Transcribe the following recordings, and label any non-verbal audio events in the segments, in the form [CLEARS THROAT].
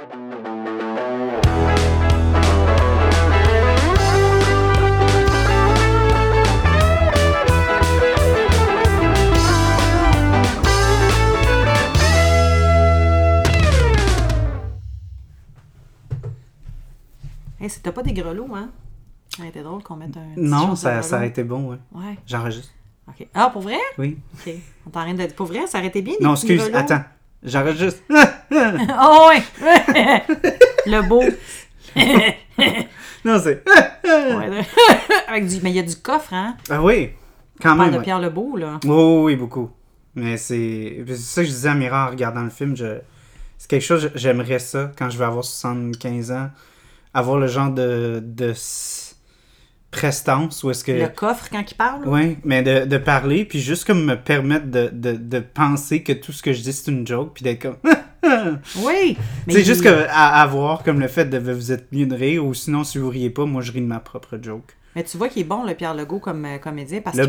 Hey, c'était pas des grelots, hein? Ça aurait été drôle qu'on mette un. Non, ça, ça a été bon, ouais. Ouais, J'enregistre. ok. Ah, pour vrai? Oui. Ok. On t'a rien de. Pour vrai, ça aurait été bien. Non, excuse, grelots. Attends. J'enregistre. Oh, ouais! Le beau. non, c'est. Ouais. Avec du... Mais il y a du coffre, hein? Ah oui, quand On parle même. de ouais. Pierre Lebeau, là. Oui, oui, beaucoup. Mais c'est c'est ça que je disais à Mira en regardant le film. Je... C'est quelque chose, j'aimerais ça quand je vais avoir 75 ans. Avoir le genre de, prestance où est-ce que. Le coffre, quand il parle? Oui, mais de, de parler, puis juste comme me permettre de, de, de penser que tout ce que je dis c'est une joke, puis d'être comme. [LAUGHS] Oui! C'est il- juste que, à avoir comme le fait de vous êtes mieux de rire, ou sinon si vous riez pas, moi je ris de ma propre joke. Mais tu vois qu'il est bon, le Pierre Legault, comme euh, comédien, parce que.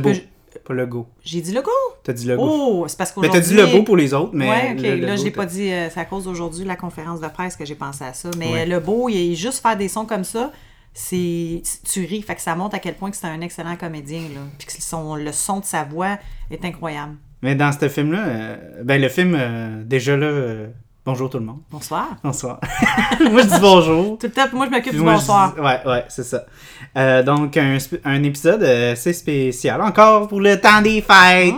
Pas le go. J'ai dit Legault? T'as dit le go. Oh! C'est parce mais t'as dit le beau pour les autres, mais. ouais, ok. le- là, je l'ai pas dit. euh, c'est à cause d'aujourd'hui, la conférence de presse, que j'ai pensé à ça. Mais Ouais. le beau, il est juste faire des sons comme ça, c'est tu ris. Fait que ça montre à quel point que c'est un excellent comédien, là. Puis que son, le son de sa voix est incroyable. Mais dans ce film-là, euh, ben le film, euh, déjà là, euh, bonjour tout le monde. Bonsoir. Bonsoir. [LAUGHS] moi je dis bonjour. Tout le temps, moi, je m'occupe du bonsoir. dis- ouais, ouais, c'est ça. Euh, donc, un, épisode assez spécial. Encore pour le temps des fêtes.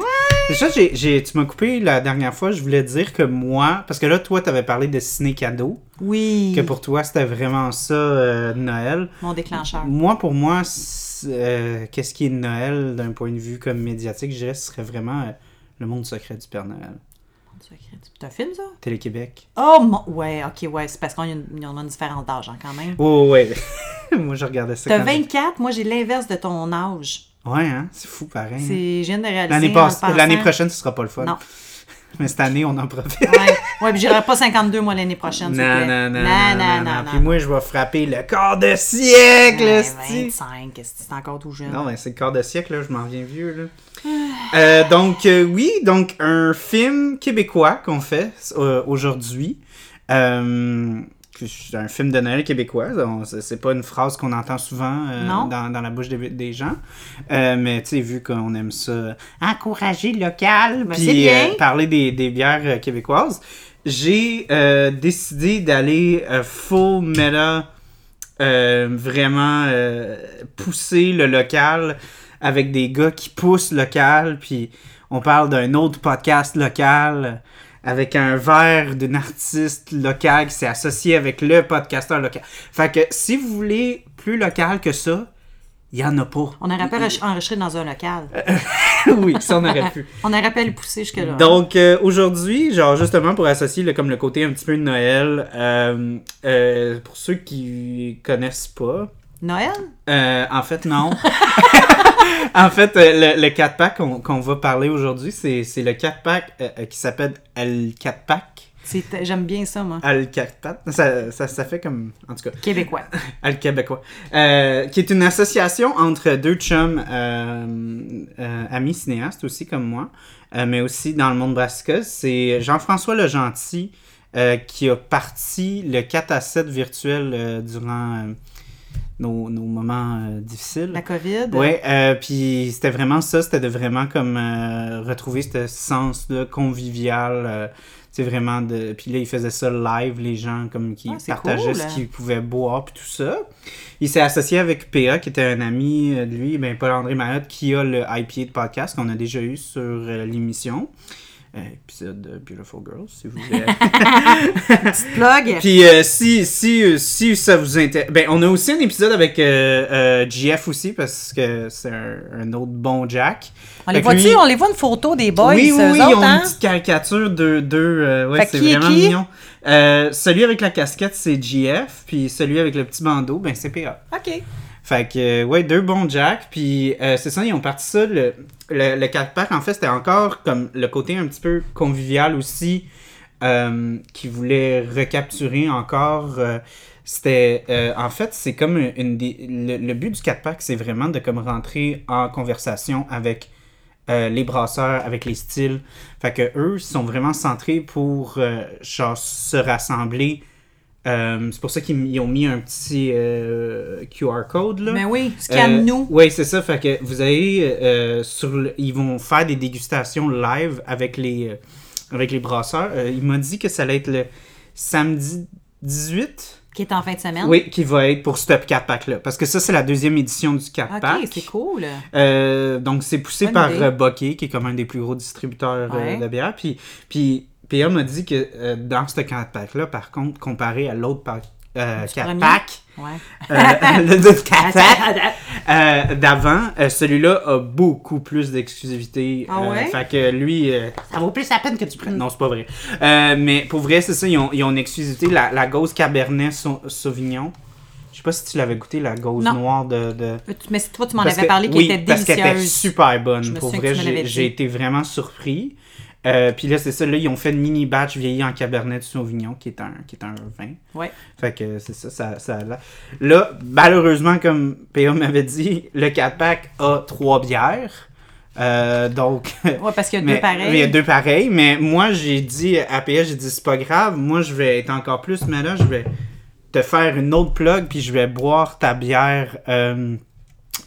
Déjà, j'ai, j'ai- tu m'as coupé la dernière fois. Je voulais dire que moi, parce que là, toi, t'avais parlé de ciné-cadeau. Oui. Que pour toi, c'était vraiment ça, euh, Noël. Mon déclencheur. Moi, pour moi, euh, qu'est-ce qui est Noël d'un point de vue comme médiatique, je dirais, ce serait vraiment euh, le monde secret du Père Noël. C'est un film, ça? Télé-Québec. Oh, mon... ouais, ok, ouais. C'est parce qu'on a une, une différence d'âge, hein, quand même. Oh, ouais. [LAUGHS] moi, je regardais ça. T'as quand j'étais- 24, moi, j'ai l'inverse de ton âge. Ouais, hein? C'est fou, pareil. hein. C'est... Je viens de réaliser. L'année, l'année prochaine, ce sera pas le fun. Non. [LAUGHS] Mais cette année, on en profite. Ouais, ouais puis j'irai pas 52, moi, l'année prochaine. Non, plaît. non, non, non, non, non, non. Puis moi, je vais frapper le quart de siècle, Ouais, esti. 25, est-ce que c'est encore tout jeune? Non, mais c'est le quart de siècle, là, je m'en viens vieux, là. [SIGHS] Euh, donc, euh, oui, donc un film québécois qu'on fait euh, aujourd'hui. C'est un film de Noël québécois. C'est pas une phrase qu'on entend souvent euh, dans, dans la bouche des, des gens. Euh, mais tu sais, vu qu'on aime ça, encourager le local, Ben, puis bien. euh, parler des, des bières québécoises, j'ai décidé d'aller full meta, vraiment pousser le local avec des gars qui poussent local, puis on parle d'un autre podcast local avec un verre d'une artiste locale qui s'est associé avec le podcasteur local. Fait que si vous voulez plus local que ça, il y en a pas. On aurait pu enregistrer- dans un local. [LAUGHS] oui, ça on aurait pu. [LAUGHS] On aurait pu le pousser jusque-là. Donc euh, aujourd'hui, genre justement pour associer le, comme le côté un petit peu de Noël, euh, euh, pour ceux qui connaissent pas, Noël? euh, en fait non. [LAUGHS] [LAUGHS] en fait, euh, le, le 4-pack qu'on va parler aujourd'hui, c'est le 4-pack euh, euh, qui s'appelle le 4-pack. C'est- J'aime bien ça, moi. Al 4-pack. Ça, ça, ça fait comme. En tout cas. Québécois. [LAUGHS] Al Québécois. Euh, qui est une association entre deux chums euh, euh, amis cinéastes aussi comme moi, mais aussi dans le monde brassicas. C'est Jean-François Le Gentil qui a parti le 4 à 7 virtuel durant nos, nos moments euh, difficiles. La COVID? Ouais, euh, puis c'était vraiment ça, c'était de vraiment comme euh, retrouver ce sens-là convivial, euh, tu sais, vraiment de... Puis là, il faisait ça live, les gens comme qui Ah, c'est partageaient cool. ce qu'ils pouvaient boire, puis tout ça. Il s'est associé avec PA, qui était un ami de lui, ben Paul-André Mayotte, qui a le IPA de podcast qu'on a déjà eu sur l'émission. Épisode de Beautiful Girls, si vous [LAUGHS] voulez. Petite plug. Puis euh, si, si, euh, si ça vous intéresse... Ben, on a aussi un épisode avec euh, euh, GF aussi, parce que c'est un, un autre bon Jack. on les Fait voit-tu? lui- On les voit une photo des boys, oui, oui, ils autres, ont hein? une petite caricature de deux. euh, ouais, c'est vraiment qui? mignon. Euh, celui avec la casquette, c'est GF, puis celui avec le petit bandeau, ben c'est PA. OK. Fait que, ouais, deux bons Jack. Puis, euh, c'est ça, ils ont parti ça. Le, le, le 4-pack, en fait, c'était encore comme le côté un petit peu convivial aussi, euh, qui voulait recapturer encore. euh, c'était, euh, en fait, c'est comme une, des- le, but du 4-pack, c'est vraiment de comme rentrer en conversation avec les brasseurs, avec les styles. Fait que eux, sont vraiment centrés pour, genre, se rassembler Euh, c'est pour ça qu'ils ils ont mis un petit euh, QR code là. Mais oui, scanne-nous. oui, c'est ça. Fait que vous euh, sur le- ils vont faire des dégustations live avec les euh, avec les brasseurs. Euh, il m'a dit que ça allait être le samedi 18. Qui est en fin de semaine. Oui, qui va être pour ce 4 pack là parce que ça c'est la deuxième édition du 4 Ok, pack. c'est cool. Euh, donc, c'est poussé Bonne par euh, Bucky, qui est comme un des plus gros distributeurs euh, Ouais. de bière. Puis, puis PA m'a dit que euh, dans ce 4 pack-là, par contre, comparé à l'autre pack, euh, Du 4 premier? pack, Ouais. euh, [LAUGHS] le le 4 pack d'avant, euh, celui-là a beaucoup plus d'exclusivité. Ah ouais? Euh, fait que lui, ça vaut plus la peine que tu prennes. Non, c'est pas vrai. Mais pour vrai, c'est ça, ils ont, ils ont une exclusivité. La, la Gauze Cabernet Sau- Sauvignon. Je sais pas si tu l'avais goûté, la Gauze Non. noire de- de... Mais toi, tu m'en avais parlé qui oui, était parce qu'elle était délicieuse. super bonne. Pour vrai, j'ai été vraiment surpris. Euh, Puis là, c'est ça, là, ils ont fait une mini batch vieilli en Cabernet de Sauvignon, qui est un, qui est un vin. Ouais. Fait que c'est ça, ça, ça a l'air. Là, malheureusement, comme PA m'avait dit, le 4-pack a trois bières. Euh, donc. Ouais, parce qu'il y a mais- deux pareils. Il y a deux pareils, mais moi, j'ai dit à PA, j'ai dit, c'est pas grave, moi, je vais être encore plus, mais là, je vais te faire une autre plug, puis je vais boire ta bière euh,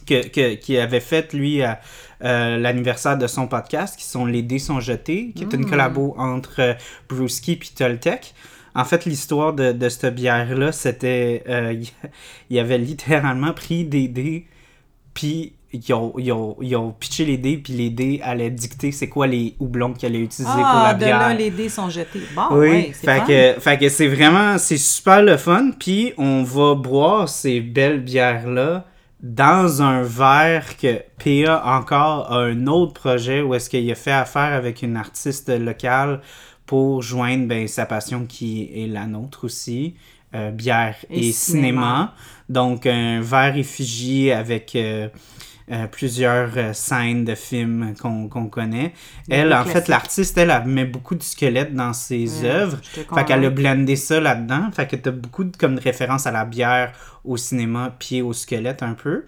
que, que- qu'il avait faite, lui, à euh, l'anniversaire de son podcast, qui sont Les dés sont jetés, qui est une Mm. collabo entre euh, Brewski et Toltec. En fait, l'histoire de, de cette bière-là, c'était... euh, [LAUGHS] il avait littéralement pris des dés, puis ils ont, ils, ont, ils ont pitché les dés, puis les dés allaient dicter c'est quoi les houblons qu'il allait utiliser pour Ah, la de bière. là, les dés sont jetés. Bon, Oui, ouais, c'est fait que, fait que c'est vraiment, c'est super le fun. Puis on va boire ces belles bières-là dans un verre que PA encore a un autre projet où est-ce qu'il a fait affaire avec une artiste locale pour joindre ben, sa passion qui est la nôtre aussi, euh, bière et, Et cinéma. cinéma. Donc un verre effigie avec... euh, euh, plusieurs euh, scènes de films qu'on connaît. Elle, en fait, l'artiste, elle, elle met beaucoup de squelettes dans ses œuvres. Fait qu'elle a blendé ça là-dedans. Fait que t'as beaucoup de, comme de références à la bière, au cinéma, puis au squelette un peu.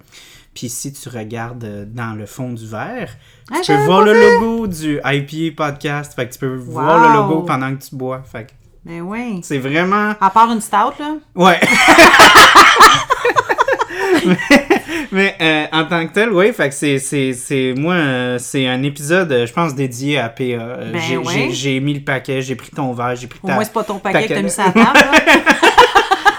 Puis si tu regardes euh, dans le fond du verre, Ah, tu peux j'avais voir le logo du IPA podcast. Fait que tu peux voir le logo pendant que tu bois. Fait que Mais oui. c'est vraiment... À part une stout, là? Ouais. mais [LAUGHS] [LAUGHS] [LAUGHS] mais, euh, en tant que tel, oui, fait que c'est, c'est, c'est moi, euh, c'est un épisode, euh, je pense, dédié à PA. Euh, Ben j'ai, ouais. j'ai, j'ai mis le paquet, j'ai pris ton verre, j'ai pris Au ta... moins, c'est pas ton paquet que t'as mis sur la table. là. [LAUGHS]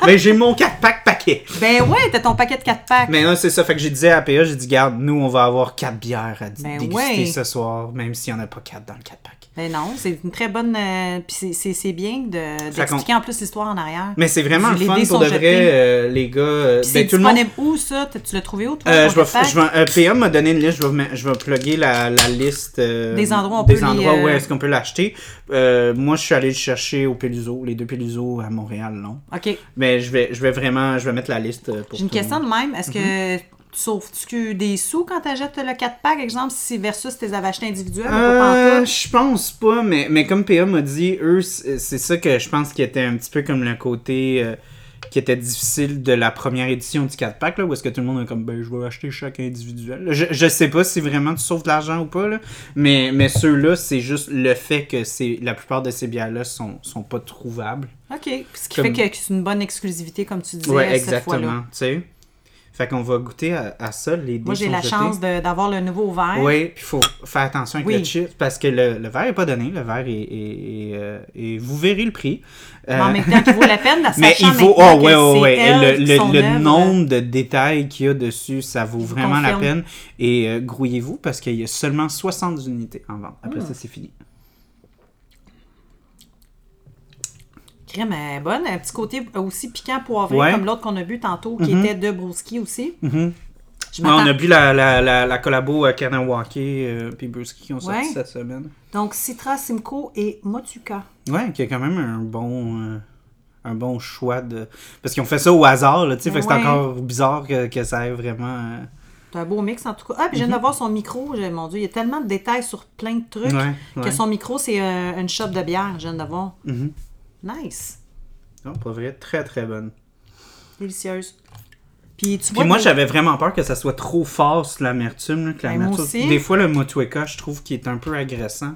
Ben, j'ai mon 4-pack paquet. ben ouais, t'as ton paquet de 4 packs. Mais non, c'est ça. Fait que j'ai dit à PA, j'ai dit, garde, nous, on va avoir 4 bières à Ben déguster ouais. ce soir, même s'il n'y en a pas 4 dans le 4-pack. Non, c'est une très bonne. euh, Puis c'est- bien de- d'expliquer en plus l'histoire en arrière. Mais c'est vraiment le fun pour de vrai, euh, les gars. euh, ben, c'est tout le monde. disponible où ça? Tu l'as trouvé où toi Euh, ton je vais, quatre je vais, PA m'a donné une liste, je vais, je vais plugger la, la liste euh, Des endroits où on des peut les, endroits où est-ce qu'on peut l'acheter. Moi, je suis allé le chercher au Peluso, les deux Peluso à Montréal, non? Ok. Mais je vais, je vais vraiment, je vais mettre la liste pour J'ai une question de même. Est-ce que Mhm. Sauves-tu des sous quand t'achètes le 4 pack, exemple, si versus tes avais acheté individuel Euh, je pense pas, mais, mais comme PA m'a dit, eux, c'est ça que je pense qui était un petit peu comme le côté euh, qui était difficile de la première édition du 4-pack, là, où est-ce que tout le monde est comme, ben, je vais acheter chaque individuel. Je, je sais pas si vraiment tu sauves de l'argent ou pas, là, mais, mais ceux-là, c'est juste le fait que c'est la plupart de ces bières-là sont, sont pas trouvables. Ok. Ce qui Comme- fait que c'est une bonne exclusivité, comme tu disais, Ouais, cette fois-là. Fait qu'on va goûter à, à ça, les Moi, dés j'ai sont la jetés. chance d'avoir le nouveau verre. Oui, puis il faut faire attention avec Oui. le chip parce que le, le verre n'est pas donné. Le verre est. est- est, euh, et vous verrez le prix. Mais Euh, en même temps, qu'il vaut la peine, la [LAUGHS] mais il maintenant Oh, ouais, ouais, ouais. Et Le, nombre de détails qu'il y a dessus, ça vaut vraiment la peine. Et euh, grouillez-vous parce qu'il y a seulement 60 unités en vente. Après Hmm. ça, c'est fini. Crème est bonne. Un petit côté aussi piquant poivré, Ouais. comme l'autre qu'on a bu tantôt, qui Mhm. était de Brewski aussi. Mhm. On a bu la, la, la, la collabo à Kanawake euh, puis Brewski qui ont sorti Ouais. cette semaine. Donc, Citra, Simcoe et Motuka. Ouais, qui a quand même un bon. euh, un bon choix de. Parce qu'ils ont fait ça au hasard, là, tu sais. Fait que c'est encore bizarre que, que ça ait vraiment. euh, C'est un beau mix, en tout cas. Ah, puis je viens de voir son micro. Mon Dieu, il y a tellement de détails sur plein de trucs Ouais, que son micro, c'est euh, une shop de bière. Je viens de voir. Mhm. Nice. Non, pour vrai, très très bonne. Délicieuse. Puis tu vois... Puis moi, j'avais vraiment peur que ça soit trop fort sur l'amertume. là, que Ben, moi l'amertume- aussi. Des fois, le Motueka, je trouve qu'il est un peu agressant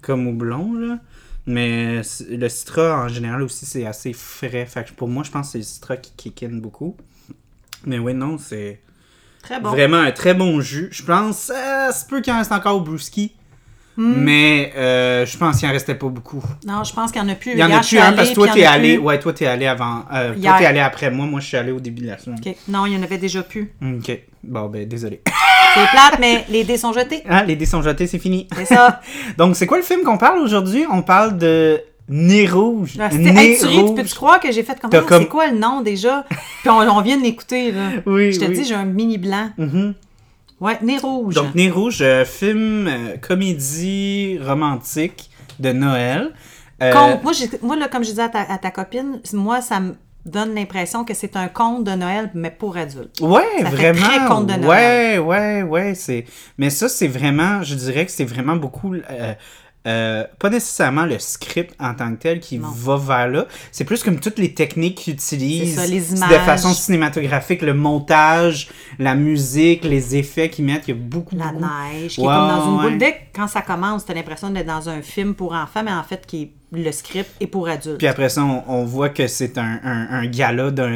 comme houblon. Là. Mais c- le citra, en général, aussi, c'est assez frais. Fait que pour moi, je pense que c'est le citra qui kick in beaucoup. Mais oui, non, c'est Très bon. vraiment un très bon jus. Je pense, euh, c'est peu qu'il en reste encore au brewski. Hmm. Mais euh, je pense qu'il en restait pas beaucoup. Non, je pense qu'il y en a plus. Il y en a plus, hein, parce que toi, t'es allé. plus. Ouais, toi, t'es allé avant. euh, toi, t'es allé après moi. Moi, je suis allé au début de la semaine. Non, il y en avait déjà plus. Ok. Bon, ben, désolé. C'est plate, mais les dés sont jetés. Ah, les dés sont jetés, c'est fini. C'est ça. [LAUGHS] Donc, c'est quoi le film qu'on parle aujourd'hui? On parle de Nez Rouge. Ah, c'était- Nez Hey, tu tu peux-tu croire que j'ai fait comme ça? comme- C'est quoi le nom déjà? Puis on, on vient de l'écouter, là. [LAUGHS] Oui, Je te oui. dis, j'ai un mini blanc. Mhm. Ouais, nez rouge. Donc, Nez Rouge, euh, film euh, comédie romantique de Noël. Euh, Conte. Moi, j'ai- moi là, comme je disais à ta, à ta copine, moi, ça me donne l'impression que c'est un conte de Noël, mais pour adultes. Ouais, Ça fait vraiment. très conte de Ouais, Noël. ouais, ouais. C'est... Mais ça, c'est vraiment, je dirais que c'est vraiment beaucoup. euh, euh, pas nécessairement le script en tant que tel qui Non. va vers là. C'est plus comme toutes les techniques qu'ils utilisent. Ça, les de images. façon cinématographique, le montage, la musique, les effets qu'ils mettent. Il y a beaucoup, La beaucoup. neige, qui Ouais, est comme dans une ouais. boule. Dès que quand ça commence, t'as l'impression d'être dans un film pour enfants, mais en fait, qui est- le script est pour adultes. Puis après ça, on, on voit que c'est un, un, un gala d'un,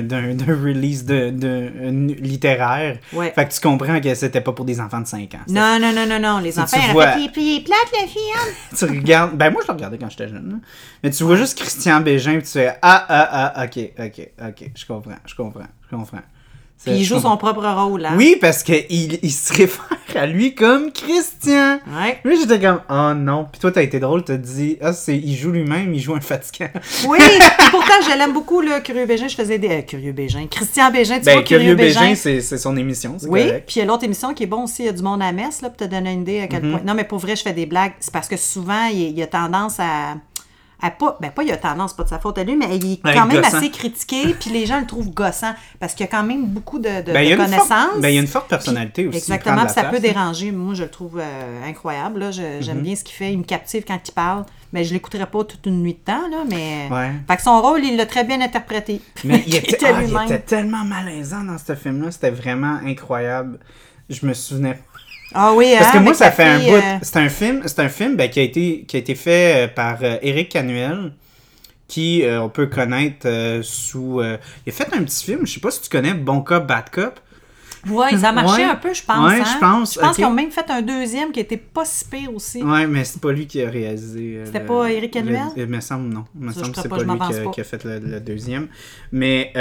release de, de, un littéraire. Ouais. Fait que tu comprends que c'était pas pour des enfants de 5 ans. Non, non, non, non, non. Les enfants, tu vois- fait, puis, il plate, le film. [LAUGHS] tu regardes. Ben, moi, je le regardais quand j'étais jeune. là. Mais tu vois juste Christian Bégin, puis tu fais Ah, ah, ah, ok, ok, ok. Je comprends, je comprends, je comprends. Puis il joue son propre rôle, hein. Oui, parce qu'il il se [LAUGHS] réfère à lui comme Christian. Ouais. Lui, j'étais comme Oh non. Puis toi, t'as été drôle, t'as dit Ah, c'est, il joue lui-même, il joue un fatigant. [LAUGHS] Oui, puis pourtant, je l'aime beaucoup, le Curieux Bégin. Je faisais des. euh, Curieux Bégin. Christian Bégin, tu Ben, vois, Curieux Bégin. Bégin, c'est, c'est son émission, c'est Oui, correct. puis il y a l'autre émission qui est bon aussi, il y a du monde à messe, là, pour te donner une idée à quel point. Non, mais pour vrai, je fais des blagues. C'est parce que souvent, il, il a tendance à. Pas, ben pas il a tendance, pas de sa faute à lui, mais il est À quand même gossant. assez critiqué, puis les gens le trouvent gossant, parce qu'il y a quand même beaucoup de, de, Ben, de une forte- connaissances. ben, il y a une forte personnalité aussi. Exactement, ça peut hein. déranger. Moi, je le trouve euh, incroyable. Là. Je- J'aime Mhm. bien ce qu'il fait. Il me captive quand il parle. Mais je l'écouterai pas toute une nuit de temps, là, mais... Ouais. Fait que son rôle, il l'a très bien interprété. [LAUGHS] Mais il était, ah, il était tellement malaisant dans ce film-là. C'était vraiment incroyable. Je me souvenais Ah oui, Parce hein, que moi, ça fait un bout. euh, C'est un film, c'est un film ben, qui, a été, qui a été fait euh, par euh, Eric Canuel, qui euh, on peut connaître euh, sous. euh, il a fait un petit film, je sais pas si tu connais Bon Cop, Bad Cop. Ouais, ça a [LAUGHS] marché Ouais. un peu, je pense. Ouais, hein. je pense, Je pense qu'ils ont même fait un deuxième qui était pas si pire aussi. Ouais, mais c'est pas lui qui a réalisé. euh, C'était le- pas Éric Canuel? Il me semble, non. Il me Ça, semble que c'est pas, lui qui a, fait le, le deuxième. Mais.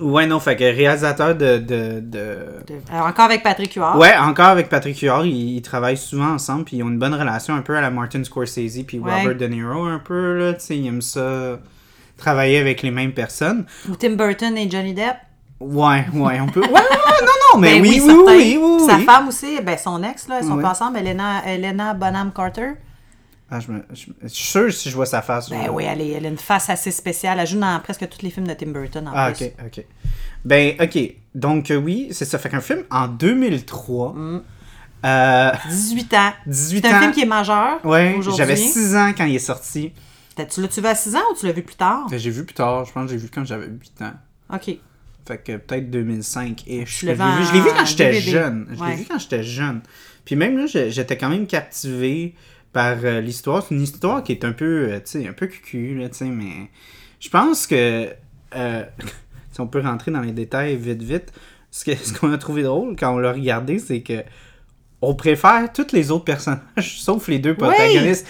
Ouais, non, fait que réalisateur de- de- de, De- Alors, encore avec Patrick Huard. Ouais, encore avec Patrick Huard, ils, ils travaillent souvent ensemble, puis ils ont une bonne relation un peu à la Martin Scorsese, puis Ouais. Robert De Niro un peu, là, tu sais, ils aiment ça, travailler avec les mêmes personnes. Ou Tim Burton et Johnny Depp. Ouais, ouais, on peut... [LAUGHS] Ouais, non, non, mais Ben oui, oui, oui, oui, Sa femme aussi, ben son ex, là, ils sont pas ensemble, Elena, Elena Bonham Carter. Ah, je, me, je, je suis sûr si je vois sa face. Ben je- oui, elle, est- elle a une face assez spéciale. Elle joue dans presque tous les films de Tim Burton en Ah, plus. ok, ok. Ben, ok, donc euh, oui, c'est ça, fait qu'un film en 2003, euh, 18 ans. 18 Mm. C'est un ans... film qui est majeur Ouais, aujourd'hui. j'avais 6 ans quand il est sorti. Tu l'as-tu vu à 6 ans ou tu l'as vu plus tard? J'ai vu plus tard, je pense que j'ai vu quand j'avais 8 ans. OK. Fait que peut-être 2005-ish. Tu que l'as Je l'ai vu, quand j'étais jeune. Je l'ai vu quand j'étais jeune. Puis même là, j'étais quand même captivé par euh, l'histoire. C'est une histoire qui est un peu, euh, tu sais, un peu cucu, là, tu sais, mais je pense que euh, [LAUGHS] si on peut rentrer dans les détails vite, vite, ce que- [LAUGHS] ce qu'on a trouvé drôle quand on l'a regardé, c'est que on préfère tous les autres personnages, [LAUGHS] sauf les deux protagonistes.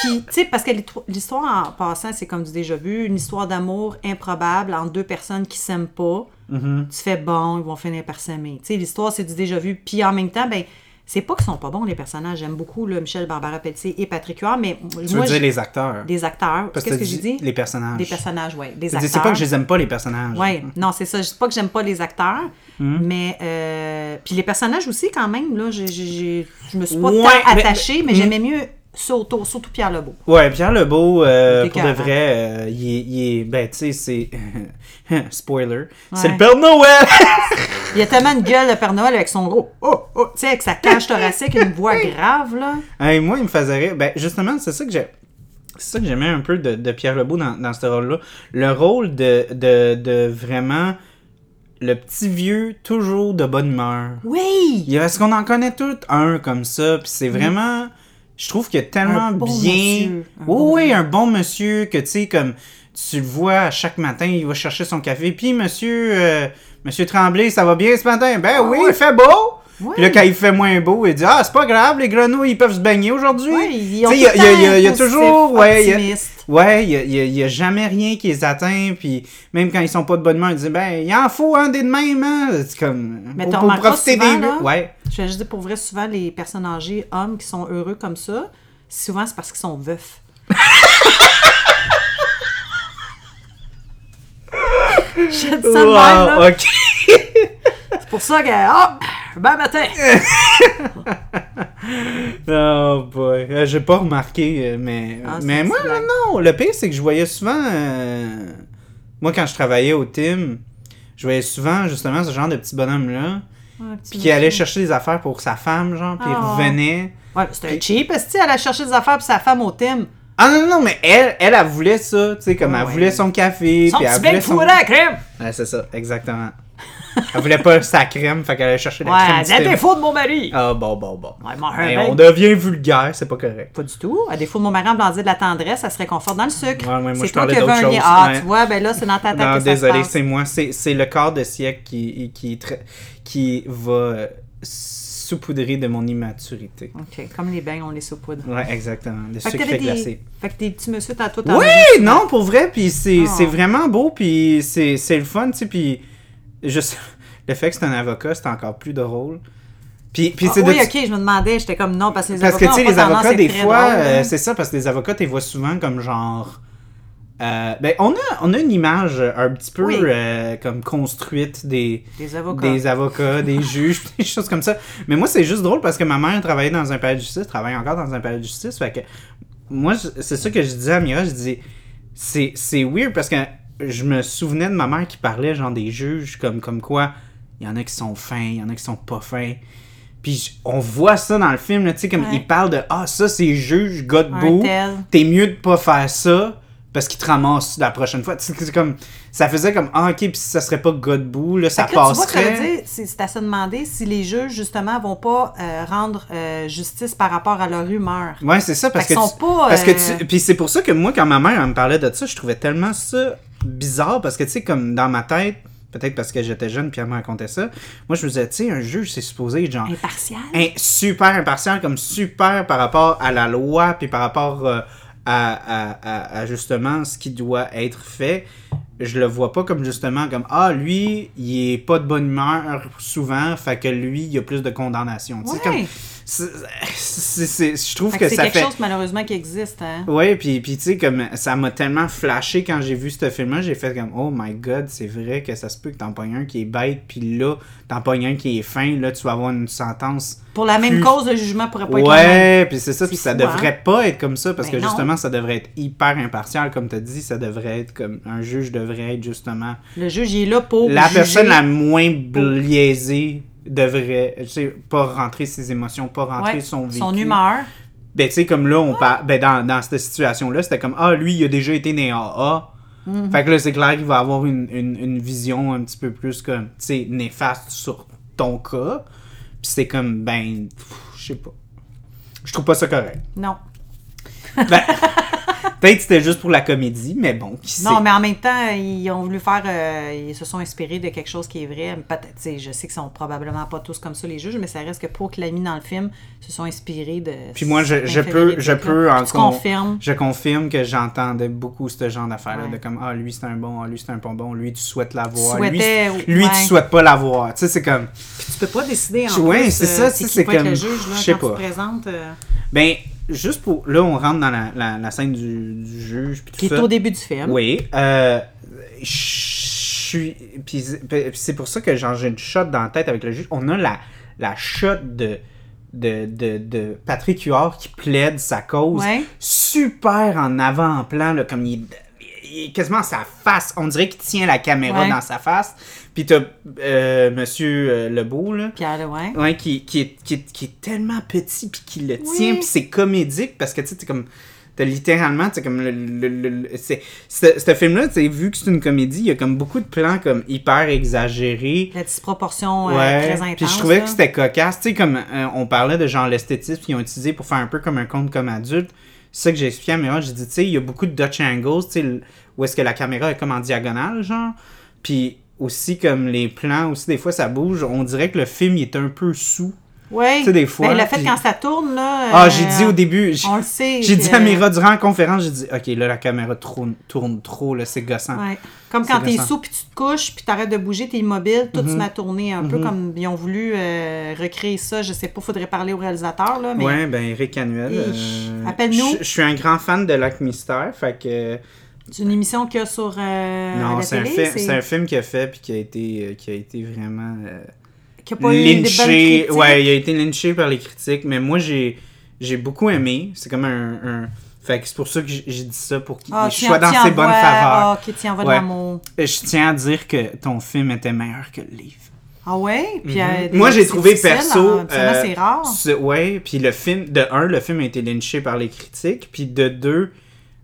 Puis, tu sais, parce que l'histo- l'histoire en passant, c'est comme du déjà vu, une histoire d'amour improbable entre deux personnes qui s'aiment pas. Mhm. Tu fais bon, ils vont finir par s'aimer. Tu sais, l'histoire, c'est du déjà vu. Puis en même temps, ben, c'est pas qu'ils sont pas bons, les personnages. J'aime beaucoup là, Michel Barbara Pelletier et Patrick Huard, mais Tu moi, veux dire les acteurs. des acteurs. Parce que Qu'est-ce que j'ai dit? Les personnages. Des personnages, oui. Des C'est acteurs. c'est pas que je les aime pas, les personnages. Ouais, non, c'est ça. Je dis pas que j'aime pas les acteurs, Hmm. mais euh, puis les personnages aussi quand même là, je me suis pas Ouais, tant attachée, mais, j'aimais mieux ça autour, surtout Pierre Lebeau. Ouais, Pierre Lebeau, euh, pour de vrai, euh, il, est, il est- Ben, tu sais, c'est. [LAUGHS] Spoiler. C'est le Père Noël! [LAUGHS] Il a tellement une gueule de Père Noël avec son gros oh oh, tu sais avec sa cage thoracique, une voix grave là. Hey, moi, il me faisait rire. Ben, justement, c'est ça que j'ai. C'est ça que j'aimais un peu de, de Pierre Lebeau dans, dans ce rôle-là. Le rôle de, de, de vraiment le petit vieux, toujours de bonne humeur. Oui. Il Est-ce qu'on en connaît tout un comme ça? Puis c'est vraiment. Je trouve qu'il y a tellement Un bon bien. monsieur. Un oui, bon oui, monsieur. un bon monsieur que tu sais, comme tu le vois à chaque matin, il va chercher son café. Puis, monsieur, euh, monsieur Tremblay, ça va bien ce matin? Ben oui, ouais. il fait beau. Ouais. Puis là, quand il fait moins beau, il dit Ah, c'est pas grave, les grenouilles, ils peuvent se baigner aujourd'hui. Ouais, ils ont il y a- y y toujours. Ouais, il. Ouais, il y a, jamais rien qui les atteint, puis même quand ils sont pas de bonne humeur, ils disent ben il en faut un des de même, hein. C'est comme Mais pour, pour profiter souvent, des là. Ouais. Je vais juste dire pour vrai, souvent, les personnes âgées, hommes qui sont heureux comme ça, souvent, c'est parce qu'ils sont veufs. [LAUGHS] Je dis ça de même, là. Wow, ok. C'est pour ça que, ah, bon matin. [LAUGHS] Oh boy, Euh, j'ai pas remarqué, euh, mais Ah, c'est mais moi non, le pire c'est que je voyais souvent, euh, moi quand je travaillais au team, je voyais souvent justement ce genre de petit bonhomme là, puis qui allait chercher des affaires pour sa femme genre, puis il Oh. revenait. Ouais, c'était un cheap, est-ce elle a cherché des affaires pour sa femme au thème. Ah non, non, non, mais elle, elle, elle voulait ça, tu sais, comme Ah elle voulait son café, Son puis elle petit voulait son... fourré à la crème. Ouais, c'est ça, exactement. [LAUGHS] elle voulait pas sa crème, fait qu'elle allait chercher la crème Ouais, du c'est à défaut de mon mari. Ah bon, bon, bon. Ouais, on devient vulgaire, c'est pas correct. Pas du tout. À défaut de mon mari en dire de la tendresse, ça se réconforte dans le sucre. Ouais, ouais, moi, c'est je toi parlais d'autre chose. Ah, ouais. tu vois, ben là, c'est dans ta tête Non, que désolé, c'est moi. C'est le quart de siècle qui, qui, qui va euh, saupoudrer de mon immaturité. OK, comme les bains, on les saupoudre. Ouais, exactement. Le Fait sucre glacé. des... Fait que tes petits monsieur, t'as toi, t'en Oui, non, pour vrai, puis c'est c'est vraiment beau, puis c'est c'est le fun, tu sais, puis juste [LAUGHS] le fait que c'est un avocat, c'est encore plus drôle. Puis, puis Ah, c'est de- oui, ok, je me demandais, j'étais comme non, parce que les Parce que, avocats tu sais, les à avocats, des fois, euh, hein. c'est ça, parce que les avocats, tu les vois souvent comme genre. euh, ben, on a, on a une image un petit peu Oui. euh, comme construite des, Des avocats. des avocats, des [LAUGHS] juges, des choses comme ça. Mais moi, c'est juste drôle parce que ma mère travaillait dans un palais de justice, travaille encore dans un palais de justice. Fait que moi, c'est ça que je disais à Mira, je dis, c'est weird parce que je me souvenais de ma mère qui parlait genre des juges comme, comme quoi il y en a qui sont fins, il y en a qui sont pas fins. Puis on voit ça dans le film, là, tu sais, comme Ouais. il parle de Ah, ça c'est juge, Godbout. T'es mieux de pas faire ça parce qu'il te ramasse la prochaine fois. [LAUGHS] Tu sais, c'est comme, ça faisait comme Ah, ok, puis si ça serait pas Godbout, là, ça que là, tu vois, ça passerait. c'est à se demander si les juges, justement, vont pas euh, rendre euh, justice par rapport à leur humeur. Ouais, c'est ça, parce Fait que. qu'ils tu- pas, parce que euh, tu- Puis c'est pour ça que moi, quand ma mère elle me parlait de ça, je trouvais tellement ça bizarre, parce que, tu sais, comme dans ma tête, peut-être parce que j'étais jeune puis elle me racontait ça, moi, je me disais, tu sais, un juge, c'est supposé être genre. Impartial? un- super impartial, comme super par rapport à la loi, puis par rapport euh, à, à- à- à justement ce qui doit être fait. Je le vois pas comme justement comme Ah, lui, il est pas de bonne humeur souvent, fait que lui, il y a plus de condamnation. Ouais. comme. C'est- c'est- c'est- je trouve que, ça quelque fait. chose, malheureusement, qui existe. Hein? Ouais, puis, puis tu sais, comme ça m'a tellement flashé quand j'ai vu ce film-là, j'ai fait comme Oh my god, c'est vrai que ça se peut que t'en pognes un qui est bête, puis là, t'en pognes un qui est fin, là, tu vas avoir une sentence. Pour la même cause, le jugement pourrait pas être le même. Ouais, puis c'est ça, puis ça fou, devrait pas être comme ça, parce Ben que non. justement, ça devrait être hyper impartial, comme t'as dit, ça devrait être comme un juge devrait être justement Le juge, il est là pour. la juger. personne la moins biaisée devrait, tu sais, pas rentrer ses émotions, pas rentrer Ouais, son vécu. Son humeur. Ben, tu sais, comme là, on parle. Ben, dans, dans cette situation-là, c'était comme Ah, lui, il a déjà été né AA. Mhm. Fait que là, c'est clair qu'il va avoir une, une, une vision un petit peu plus comme, tu sais, néfaste sur ton cas. Puis c'est comme, ben, je sais pas. Je trouve pas ça correct. Non. Ben, [LAUGHS] peut-être que c'était juste pour la comédie, mais bon, qui sait. Non, mais en même temps, ils ont voulu faire. euh, ils se sont inspirés de quelque chose qui est vrai. Peut-être, je sais qu'ils sont probablement pas tous comme ça, les juges, mais ça reste que pour qu'il l'a mis dans le film, se sont inspirés de. Puis moi, je, peux, je peux en con- confirmes? Je confirme que j'entendais beaucoup ce genre d'affaires-là, Ouais. de comme ah lui c'est un bon, ah lui c'est un pas bon, lui tu souhaites l'avoir, lui, lui ouais. tu souhaites pas l'avoir. Tu sais c'est comme Puis tu peux pas décider en plus, c'est euh, ça, c'est comme- le juge là, je sais pas. tu te présentes. euh, ben juste pour là on rentre dans la, la, la scène du, du juge puis tout qui est au début du film. Oui, euh, je suis puis c'est- pour ça que genre j'ai une shot dans la tête avec le juge. On a la la shot de de, de, de Patrick Huard qui plaide sa cause Ouais. super en avant-plan, comme il, il est quasiment à sa face. On dirait qu'il tient la caméra Ouais. dans sa face. Puis t'as euh, Monsieur euh, Lebeau, là. Pierre, ouais. Qui, qui, est, qui, est, qui est tellement petit puis qui le tient puis c'est comédique parce que tu sais t'es comme T'as littéralement, c'est comme le. le, le- le- c'est, ce film-là, tu vu que c'est une comédie, il y a comme beaucoup de plans comme hyper exagérés. La disproportion euh, très intense. Puis je trouvais là. que c'était cocasse. Tu sais, comme euh, on parlait de genre l'esthétisme qu'ils ont utilisé pour faire un peu comme un conte comme adulte. C'est ça que j'ai expliqué à. J'ai dit, tu sais, il y a beaucoup de Dutch angles, tu sais, où est-ce que la caméra est comme en diagonale, genre. Puis aussi, comme les plans, aussi, des fois, ça bouge. On dirait que le film, il est un peu sous. Ouais. Tu sais, des fois, Ben, le fait quand ça tourne, là. Ah, euh, j'ai dit au début. j'ai- On le sait. J'ai dit à Mira durant la conférence, j'ai dit, OK, là, la caméra tourne, tourne trop, là, c'est gossant. Ouais. Comme quand t'es sous puis tu te couches puis t'arrêtes de bouger, t'es immobile, tout se Mhm. met à tourner un peu comme ils ont voulu euh, recréer ça. Je sais pas, faudrait parler au réalisateur là, mais Ouais, ben Eric Canuel. Et- euh, appelle-nous. Je je suis un grand fan de Lac Mystère, fait que. C'est une émission qu'il y a sur euh, non, c'est un, un film qu'il a fait puis qui a été, euh, qui a été vraiment euh, qui a pas lynché. Ouais, il a été lynché par les critiques, mais moi j'ai j'ai beaucoup aimé. C'est comme un, un- Fait que c'est pour ça que j'ai dit ça pour qu'il tiens- sois dans ses bonnes faveurs. Tiens, de Ouais. Je tiens à dire que ton film était meilleur que le livre. Ah ouais? Puis, Mhm. euh, Moi, j'ai trouvé perso, hein, euh, c'est rare. Ouais, puis le film, de un, le film a été lynché par les critiques, puis de deux,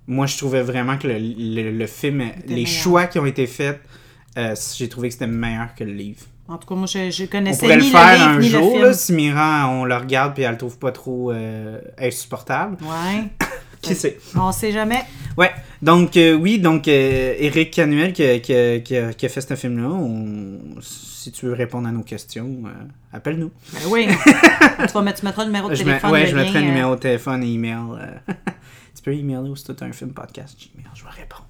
moi je trouvais vraiment que le, le- le film, les meilleur. choix qui ont été faits, euh, j'ai trouvé que c'était meilleur que le livre. En tout cas, moi, je, je On connaissais pourrait le ni faire livre, un ni le jour, là, si Mira, on le regarde puis elle le trouve pas trop euh, insupportable. Ouais. [COUGHS] Qui sait? On sait jamais. Ouais, donc euh, oui, donc Eric Canuel qui a, qui qui qui a fait ce film-là, on- si tu veux répondre à nos questions, appelle-nous. Ben oui. [LAUGHS] tu, vas mettre, tu mettras le numéro de téléphone. ouais, le je mettrai euh, numéro de téléphone et email. Tu peux emailer ou si c'est un film podcast, Gmail, je vais répondre.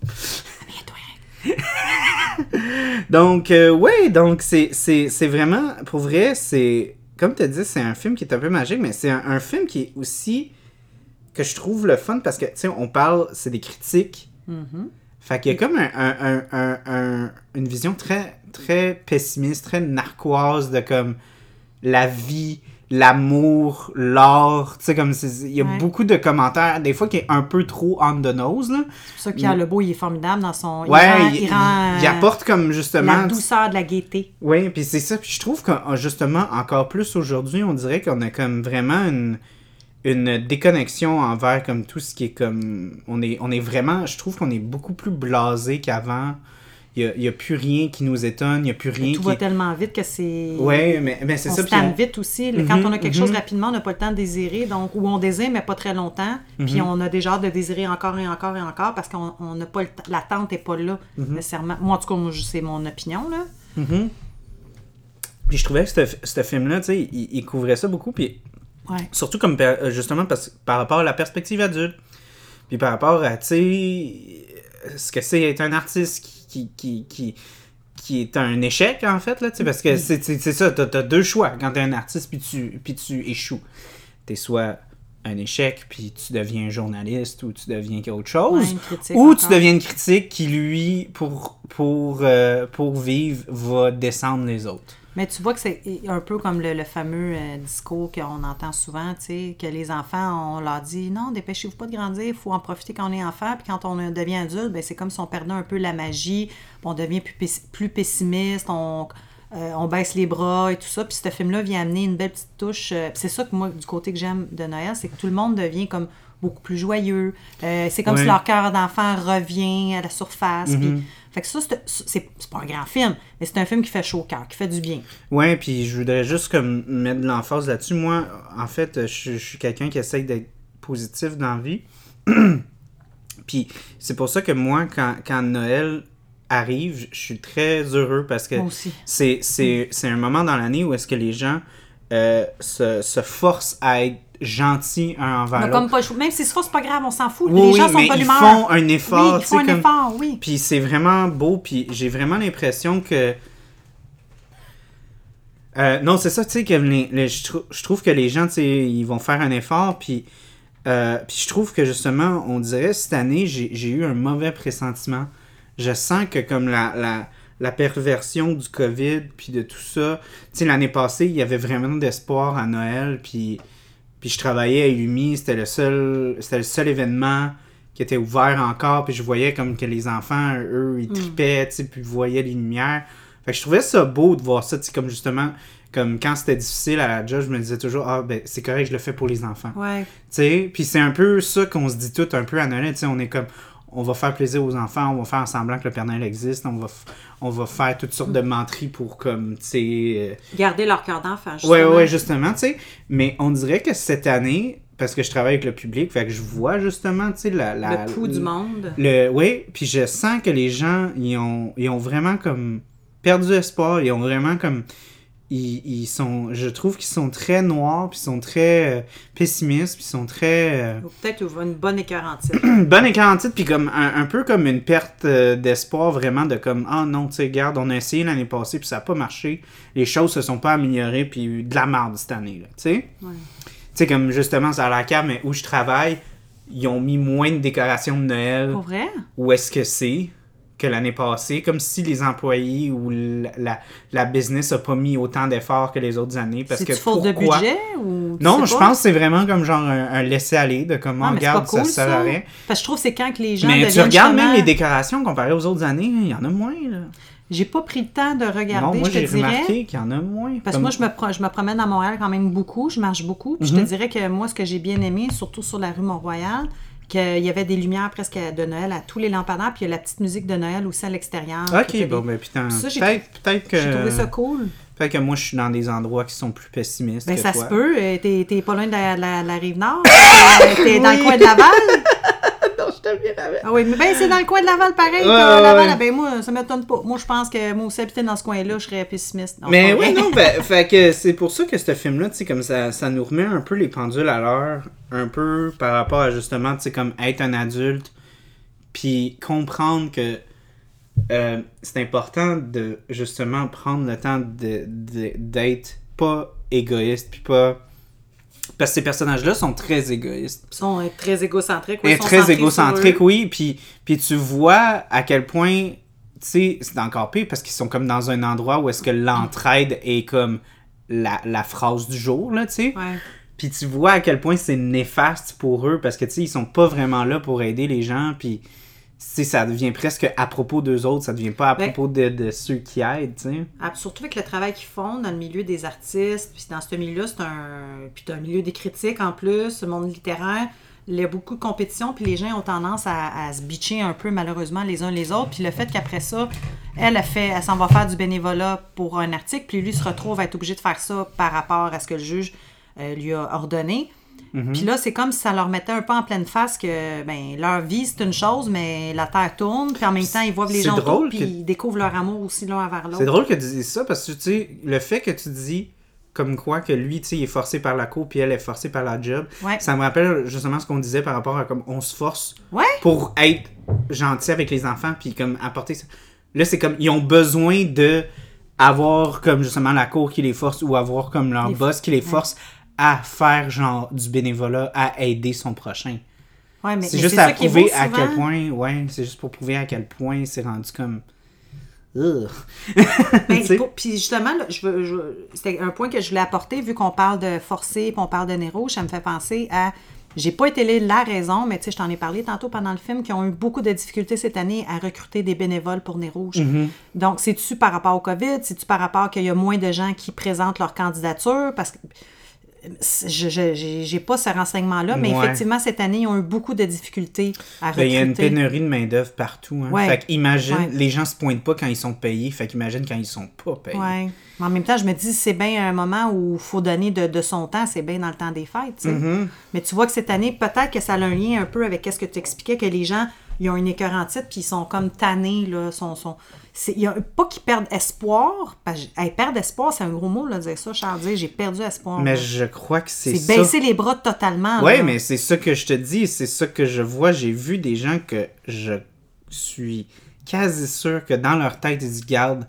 [LAUGHS] Donc, euh, ouais, donc c'est c'est- c'est vraiment, pour vrai, c'est, comme tu dit, c'est un film qui est un peu magique, mais c'est un, un film qui est aussi, que je trouve le fun parce que, tu sais, on parle, c'est des critiques. Mhm. Fait qu'il y a comme un- un- une vision très, très pessimiste, très narquoise de comme la vie, l'amour, l'art. Tu sais, comme il y a Ouais. beaucoup de commentaires, des fois qui est un peu trop on the nose, là. C'est pour ça que Pierre Lebeau, il est formidable dans son. il Ouais, il, il, rend, il euh, apporte comme justement. la douceur de la gaieté. Oui, puis c'est ça. Puis je trouve que euh, justement, encore plus aujourd'hui, on dirait qu'on a comme vraiment une, une déconnexion envers comme tout ce qui est comme. On est, on est vraiment. Je trouve qu'on est beaucoup plus blasé qu'avant. Il n'y a, plus rien qui nous étonne, il n'y a plus rien Tout qui. va tellement vite que c'est. Ouais, mais, mais c'est on ça. se puis on- vite aussi. Mhm, Quand on a quelque chose mhm. rapidement, on n'a pas le temps de désirer. Donc, ou on désire, mais pas très longtemps. Puis Mhm. on a déjà hâte de désirer encore et encore et encore parce qu'on on n'a pas le. L'attente n'est pas là Mhm. nécessairement. Moi, en tout cas, c'est mon opinion. là. Mhm. Puis je trouvais que ce, film-là, tu sais, il, il couvrait ça beaucoup. Puis Ouais. Surtout comme euh, justement parce, par rapport à la perspective adulte. Puis par rapport à, tu sais, ce que c'est être un artiste qui, qui, qui, qui, qui est un échec, en fait, là, parce que c'est ça, t'as as deux choix quand t'es un artiste puis tu, puis tu échoues. T'es soit un échec puis tu deviens journaliste ou tu deviens quelque chose, Ouais, ou tu deviens une critique qui, lui, pour, pour, euh, pour vivre, va descendre les autres. Mais tu vois que c'est un peu comme le, le fameux euh, discours qu'on entend souvent, tu sais, que les enfants, on leur dit non, dépêchez-vous pas de grandir, il faut en profiter quand on est enfant, puis quand on devient adulte, ben, c'est comme si on perdait un peu la magie, on devient plus, plus pessimiste, on, euh, on baisse les bras et tout ça. Puis ce film-là vient amener une belle petite touche. euh, c'est ça que moi, du côté que j'aime de Noël, c'est que tout le monde devient comme beaucoup plus joyeux. Euh, c'est comme si leur cœur d'enfant revient à la surface. Mhm. puis- fait que ça, c'est- pas un grand film, mais c'est un film qui fait chaud au cœur, qui fait du bien. Ouais, puis je voudrais juste comme mettre de l'emphase là-dessus. Moi, en fait, je, je suis quelqu'un qui essaye d'être positif dans la vie. [CLEARS THROAT] puis c'est pour ça que moi, quand, quand Noël arrive, je- suis très heureux parce que c'est- c'est un moment dans l'année où est-ce que les gens euh, se, se forcent à être gentils un envers l'autre. comme pas, même si c'est pas grave, on s'en fout. Oui, les gens sont mais pas ils font un effort. Oui, ils font un comme- effort, oui. Puis c'est vraiment beau, puis j'ai vraiment l'impression que. Euh, non, c'est ça, tu sais, que les- les- je, trou- je trouve que les gens, tu sais, ils vont faire un effort, puis, euh, puis je trouve que justement, on dirait, cette année, j'ai j'ai eu un mauvais pressentiment. Je sens que comme la, la, la perversion du COVID, puis de tout ça, tu sais, l'année passée, il y avait vraiment d'espoir à Noël, puis, puis je travaillais à Lumi, c'était le seul, c'était le seul événement qui était ouvert encore, puis je voyais comme que les enfants, eux, ils tripaient, tu sais, puis ils voyaient les lumières. Fait que je trouvais ça beau de voir ça, tu sais, comme justement, comme quand c'était difficile à la job, je me disais toujours, ah, ben, c'est correct, je le fais pour les enfants. Ouais. Tu sais, puis c'est un peu ça qu'on se dit tout un peu à Noël, tu sais, on est comme, on va faire plaisir aux enfants, on va faire semblant que le Père Noël existe, on va, on va faire toutes sortes de menteries pour, comme, tu sais... euh, Garder leur cœur d'enfant, Ouais, justement. ouais, justement, tu sais. Mais on dirait que cette année, parce que je travaille avec le public, fait que je vois justement, tu sais, la, la- Le pouls du monde. Le, oui, puis je sens que les gens, ils ont, ils ont vraiment comme perdu espoir, ils ont vraiment comme. Ils, ils sont. Je trouve qu'ils sont très noirs, puis ils sont très euh, pessimistes, puis ils sont très. euh, peut-être une bonne écœurantite. [CLEARS THROAT] une bonne écarantite, puis comme un, un peu comme une perte euh, d'espoir, vraiment, de comme, ah non, tu sais, regarde, on a essayé l'année passée, puis ça n'a pas marché, les choses se sont pas améliorées, puis de la merde cette année, là, tu sais. Ouais. Tu sais, comme justement, c'est à la cave, mais où je travaille, ils ont mis moins de décorations de Noël. Pour vrai? Où est-ce que c'est? Que l'année passée, comme si les employés ou la, la, la business a pas mis autant d'efforts que les autres années. Parce que faute de pourquoi? budget ou tu Non, je pas? pense que c'est vraiment comme genre un, un laisser-aller de comment, Ah, regarde, pas cool, ça à rien. Parce que je trouve que c'est quand que les gens Mais tu regardes même les décorations comparées aux autres années, il y en a moins. Là. J'ai pas pris le temps de regarder, non, moi je te j'ai dirais. remarqué qu'il y en a moins. Parce que moi, je me, je me promène à Montréal quand même beaucoup, je marche beaucoup. Puis je Mhm. te dirais que moi, ce que j'ai bien aimé, surtout sur la rue Mont-Royal, qu'il y avait des lumières presque de Noël à tous les lampadaires, puis il y a la petite musique de Noël aussi à l'extérieur. Ok, bon, bien. ben putain, peut-être que... J'ai trouvé ça cool. Peut-être que moi je suis dans des endroits qui sont plus pessimistes Ben, que ça toi. se peut. euh, T'es pas loin de la, la- la rive nord. [LAUGHS] Euh, T'es dans le coin de Laval. [LAUGHS] te. Ah oui, mais ben, c'est dans le coin de Laval pareil. Ouais, que ouais, Laval, ouais. ben moi, ça m'étonne pas. Moi, je pense que moi aussi, habiter dans ce coin-là, je serais pessimiste. Non, Mais oui, non, [LAUGHS] ben, fait que c'est pour ça que ce film-là, tu sais, comme ça, ça nous remet un peu les pendules à l'heure, un peu par rapport à justement, tu sais, comme être un adulte, puis comprendre que euh, c'est important de justement prendre le temps de- de- d'être pas égoïste, puis pas. Parce que ces personnages-là sont très égoïstes. Ils sont euh, très égocentriques. oui, Et ils sont très centrés sur égocentrique, eux. oui. Puis, puis tu vois à quel point, tu sais, c'est encore pire parce qu'ils sont comme dans un endroit où est-ce que l'entraide est comme la, la phrase du jour, là, tu sais. Ouais. Puis tu vois à quel point c'est néfaste pour eux parce que, tu sais, ils sont pas vraiment là pour aider les gens. Puis, ça devient presque à propos d'eux autres, ça devient pas à propos de, de ceux qui aident, tu sais. Ah, surtout avec le travail qu'ils font dans le milieu des artistes, puis dans ce milieu-là, c'est un. Puis t'as un milieu des critiques en plus, le monde littéraire. Il y a beaucoup de compétition, puis les gens ont tendance à, à se bitcher un peu, malheureusement, les uns les autres. Puis le fait qu'après ça, elle a fait, elle s'en va faire du bénévolat pour un article, puis lui se retrouve à être obligé de faire ça par rapport à ce que le juge euh, lui a ordonné. Mhm. Puis là, c'est comme si ça leur mettait un peu en pleine face que ben, leur vie, c'est une chose, mais la Terre tourne, puis en même temps, ils voient les C'est gens drôle autour, puis que- ils découvrent leur amour aussi l'un vers l'autre. C'est drôle que tu dises ça parce que tu sais, le fait que tu dis comme quoi que lui, tu sais, il est forcé par la cour puis elle est forcée par la job, Ouais. ça me rappelle justement ce qu'on disait par rapport à comme on se force Ouais. pour être gentil avec les enfants puis comme apporter ça. Là, c'est comme ils ont besoin de avoir comme justement la cour qui les force ou avoir comme leur Les- boss qui les force à faire genre du bénévolat, à aider son prochain. Ouais, C'est juste à prouver à quel point, ouais, c'est juste pour prouver à quel point c'est rendu comme. Ben, [LAUGHS] pour- puis justement, là, je veux, je veux- c'était un point que je voulais apporter, vu qu'on parle de forcer puis on parle de nez rouge, ça me fait penser à. J'ai pas été la raison, mais tu sais, je t'en ai parlé tantôt pendant le film, qui ont eu beaucoup de difficultés cette année à recruter des bénévoles pour Nez Rouge. Mm-hmm. Donc, c'est-tu par rapport au COVID? C'est-tu par rapport qu'il y a moins de gens qui présentent leur candidature? Parce que je j'ai pas ce renseignement-là, mais Ouais. effectivement, cette année, ils ont eu beaucoup de difficultés à Ben, recruter. il y a une pénurie de main-d'œuvre partout. Hein. Ouais. Fait qu'imagine, Ouais. les gens se pointent pas quand ils sont payés. Fait qu'imagine quand ils sont pas payés. Mais en même temps, je me dis, c'est bien un moment où il faut donner de, de son temps, c'est bien dans le temps des fêtes. Mm-hmm. Mais tu vois que cette année, peut-être que ça a un lien un peu avec ce que tu expliquais, que les gens, ils ont une écœurantite, puis ils sont comme tannés. Là, sont, sont... c'est- il y a, pas qu'ils perdent espoir. Parce que, hey, perdre espoir, c'est un gros mot, là, de dire ça, Charles. dire j'ai perdu espoir. Mais là. je crois que c'est c'est ça. baisser les bras totalement. Là. mais c'est ça que je te dis. C'est ça que je vois. J'ai vu des gens que je suis quasi sûr que dans leur tête, ils disent Garde,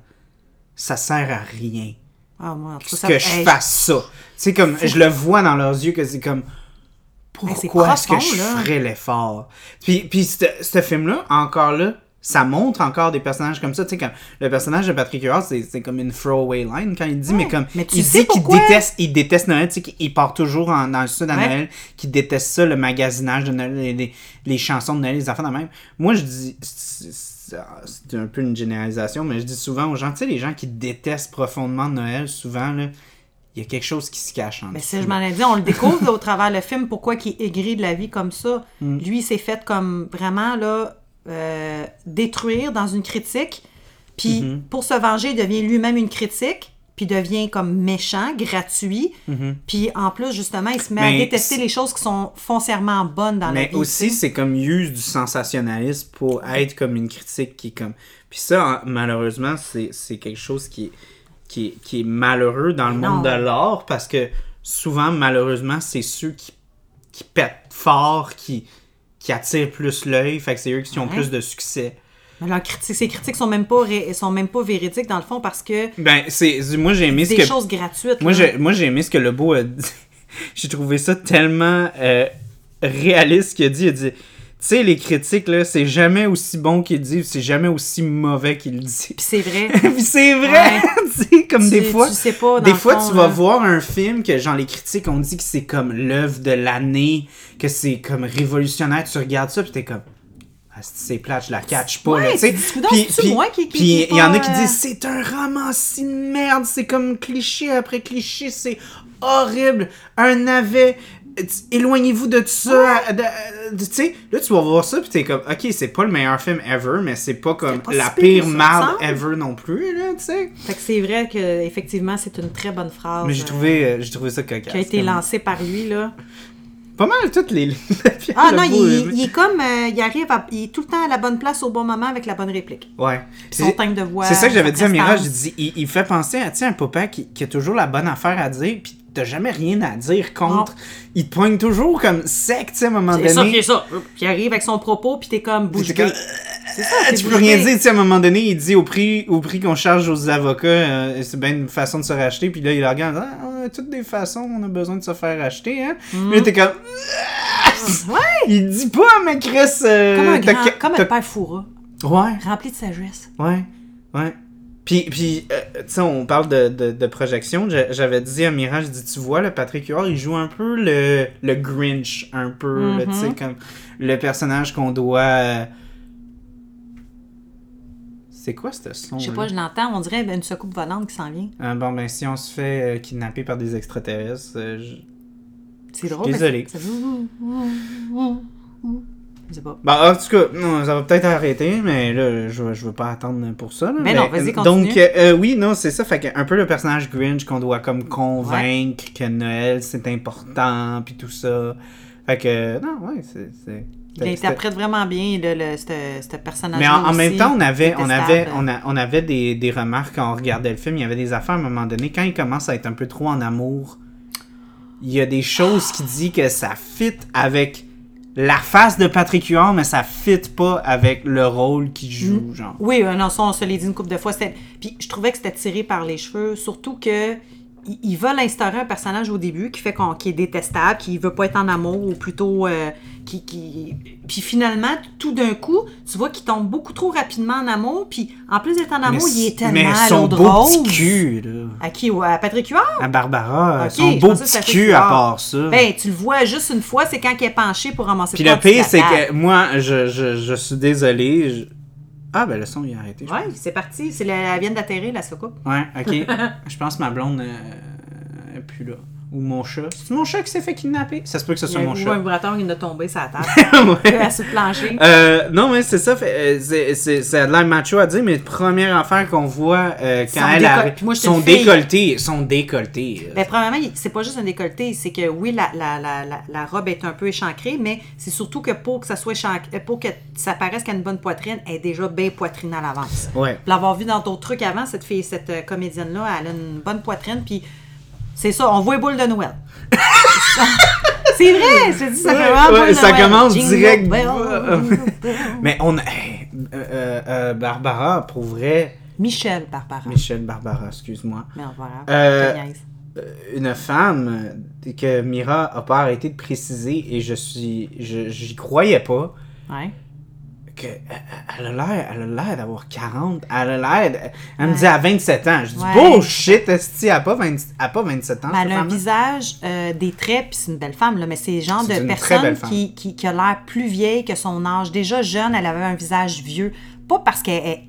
ça sert à rien. Ah, moi, en tout cas, que ça- je hey, fasse ça. C'est comme, je le vois dans leurs yeux que c'est comme, c'est pourquoi est-ce que je là. ferais l'effort? Puis, puis ce ce film-là, encore là, ça montre encore des personnages comme ça. Tu sais, comme le personnage de Patrick Huard, c'est c'est comme une throwaway line quand il dit, mais comme, mais tu il sais dit qu'il déteste, il déteste Noël, tu sais, qu'il part toujours en- dans le sud à Ouais. Noël, qu'il déteste ça, le magasinage de Noël, les, les- les chansons de Noël, les affaires de même. Moi, je dis, c'est c'est c'est un peu une généralisation, mais je dis souvent aux gens, tu sais, les gens qui détestent profondément Noël, souvent, là, il y a quelque chose qui se cache en Mais ça, je m'en ai dit, on le découvre au travers le film, pourquoi il est aigri de la vie comme ça. Mm. Lui, il s'est fait comme vraiment là, euh, détruire dans une critique. Puis Mm-hmm. pour se venger, il devient lui-même une critique. Puis devient comme méchant, gratuit. Puis en plus, justement, il se met à. Mais détester les choses qui sont foncièrement bonnes dans la Mais vie. aussi, tu sais. c'est comme use du sensationnalisme pour être comme une critique qui est comme. Puis ça, en- malheureusement, c'est quelque chose qui est, qui, est, qui est malheureux dans le Mais monde de l'art parce que souvent, malheureusement, c'est ceux qui, qui pètent fort, qui, qui attirent plus l'œil. Fait que c'est eux qui ont Ouais. plus de succès. Mais leurs critiques, ces critiques sont même pas ré- sont même pas véridiques dans le fond parce que Ben, c'est. Moi, j'ai aimé ce des que. choses gratuites. Moi, j'ai, moi, j'ai aimé ce que le beau a dit. [LAUGHS] j'ai trouvé ça tellement euh, réaliste qu'il a dit. Il a dit, tu sais, les critiques, là, c'est jamais aussi bon qu'il dit, c'est jamais aussi mauvais qu'il dit. Puis c'est vrai. [LAUGHS] Puis c'est vrai, [LAUGHS] tu sais, comme des fois. tu sais pas, des fois, fond, tu vas là. voir un film que, genre, les critiques ont dit que c'est comme l'œuvre de l'année, que c'est comme révolutionnaire. Tu regardes ça, puis t'es comme. Ah, c'est plate, je la catch pas, Ouais, là, Puis- moi qui- qui- puis il y en a qui disent c'est un romancier de merde, c'est comme cliché après cliché, c'est horrible, un navet. Éloignez-vous de tout ça. Tu sais, là, tu vas voir ça, puis t'es comme, ok, c'est pas le meilleur film ever, mais c'est pas comme pas la si pire pire que ça, marde me semble. ever non plus, là, tu sais. Fait que c'est vrai que effectivement c'est une très bonne phrase. Mais j'ai euh, trouvé, euh, j'ai trouvé ça cocasse. qui a été lancée par lui là. Pas mal toutes les [LAUGHS] lignes Ah non, il, il est comme euh, il arrive à, il est tout le temps à la bonne place au bon moment avec la bonne réplique. Ouais. Son timbre de voix. C'est ça que j'avais dit à Mira, prestance. j'ai dit, il, il fait penser à un papa qui, qui a toujours la bonne affaire à dire, puis t'as jamais rien à dire contre. Il te poigne toujours comme sec, tu sais, à un moment C'est ça, donné. c'est ça. Puis il arrive avec son propos, puis t'es comme bée. comme, C'est ça, Ah, tu peux bouche rien dire, tu sais, à un moment donné, il dit au prix, au prix qu'on charge aux avocats, euh, c'est bien une façon de se racheter, puis là, il regarde, ah, on a toutes des façons, on a besoin de se faire racheter, hein. Mm. Puis là, t'es comme, Ouais. [LAUGHS] il dit pas, mais Chris, euh, Comme un grand, comme un père fourra, Ouais. rempli de sagesse. Ouais, ouais. Puis, puis euh, tu sais, on parle de, de, de projection. J'a- J'avais dit à Mira, je dis, tu vois, le Patrick Huard, il joue un peu le, le Grinch, un peu, tu sais, Mhm. comme le personnage qu'on doit... euh, C'est quoi ce son? Je sais là? pas, je l'entends, on dirait une secoupe volante qui s'en vient. Ah, bon, ben, si on se fait euh, kidnapper par des extraterrestres, euh, je- C'est drôle. Désolé. ça- ça- Je sais pas. Bah, en tout cas, non, ça va peut-être arrêter, mais là, je, je veux pas attendre pour ça. là. Mais non, vas-y, euh, continue. Donc, euh, oui, non, c'est ça. Fait que un peu le personnage Grinch qu'on doit comme convaincre que Noël, c'est important, puis tout ça. Fait que, non, ouais, c'est... c'est- Il interprète vraiment bien le, le, ce, personnage Mais en, en même temps, on avait, on avait, on a- on avait des, des remarques quand on regardait le film. Il y avait des affaires à un moment donné. Quand il commence à être un peu trop en amour, il y a des choses qui dit que ça fit avec la face de Patrick Huard, mais ça fit pas avec le rôle qu'il joue, genre. Oui, euh, non, ça, on se l'est dit une couple de fois. Puis je trouvais que c'était tiré par les cheveux, surtout que il, il veut l'instaurer un personnage au début qui fait qu'on, qui est détestable, qui veut pas être en amour, ou plutôt euh, qui, qui. Puis finalement, tout d'un coup, tu vois qu'il tombe beaucoup trop rapidement en amour. Puis en plus d'être en amour, mais, il est tellement mais à son beau petit cul, là. À qui? Ouais, À Patrick Huard? À Barbara, son beau petit cul à part ça. Ben, tu le vois juste une fois, c'est quand il est penché pour ramasser Puis le pire, c'est que moi, je, je, je suis désolé. Ah, ben le son, il a arrêté. Ouais, c'est parti. C'est la, elle vient d'atterrir, la soucoupe. Ouais, ok. [LAUGHS] je pense que ma blonde euh, est plus là. Ou mon chat. C'est mon chat qui s'est fait kidnapper? Ça se peut que ce soit a un mon chat. vibrateur qui vient de tomber sur la table. [LAUGHS] Ouais. sur le plancher. Euh, non, mais c'est ça. euh, c'est, a l'air macho à dire, mais première affaire qu'on voit euh, quand Son elle arrive. Son décolleté. Son décolleté. Ben, premièrement, c'est pas juste un décolleté, c'est que oui, la, la, la, la, la robe est un peu échancrée, mais c'est surtout que pour que ça soit échancré, pour que ça paraisse qu'elle a une bonne poitrine, elle est déjà bien poitrine à l'avance. Ouais. L'avoir vu dans d'autres trucs avant, cette fille, cette comédienne-là, elle a une bonne poitrine, puis c'est ça, on voit les boules de Noël. [LAUGHS] c'est vrai, je te dis, ça fait Ouais, vraiment ouais, boule de ça commence direct. [LAUGHS] Mais on a. hey, euh, euh, euh, Barbara, pour vrai. Michel Barbara. Michel Barbara, excuse-moi. Mais. Euh, Une femme que Mira a pas arrêté de préciser et je suis. je- J'y croyais pas. Ouais. Que elle- a l'air, elle a l'air d'avoir 40. Elle a l'air. de- Elle me dit à 27 ans. Je dis Ouais. bullshit, esti, elle a pas, 20 elle a pas 27 ans. Ben, elle a un visage, euh, des traits, puis c'est une belle femme, là, mais c'est le genre de personne qui, qui, qui a l'air plus vieille que son âge. Déjà jeune, elle avait un visage vieux. Pas parce qu'elle est,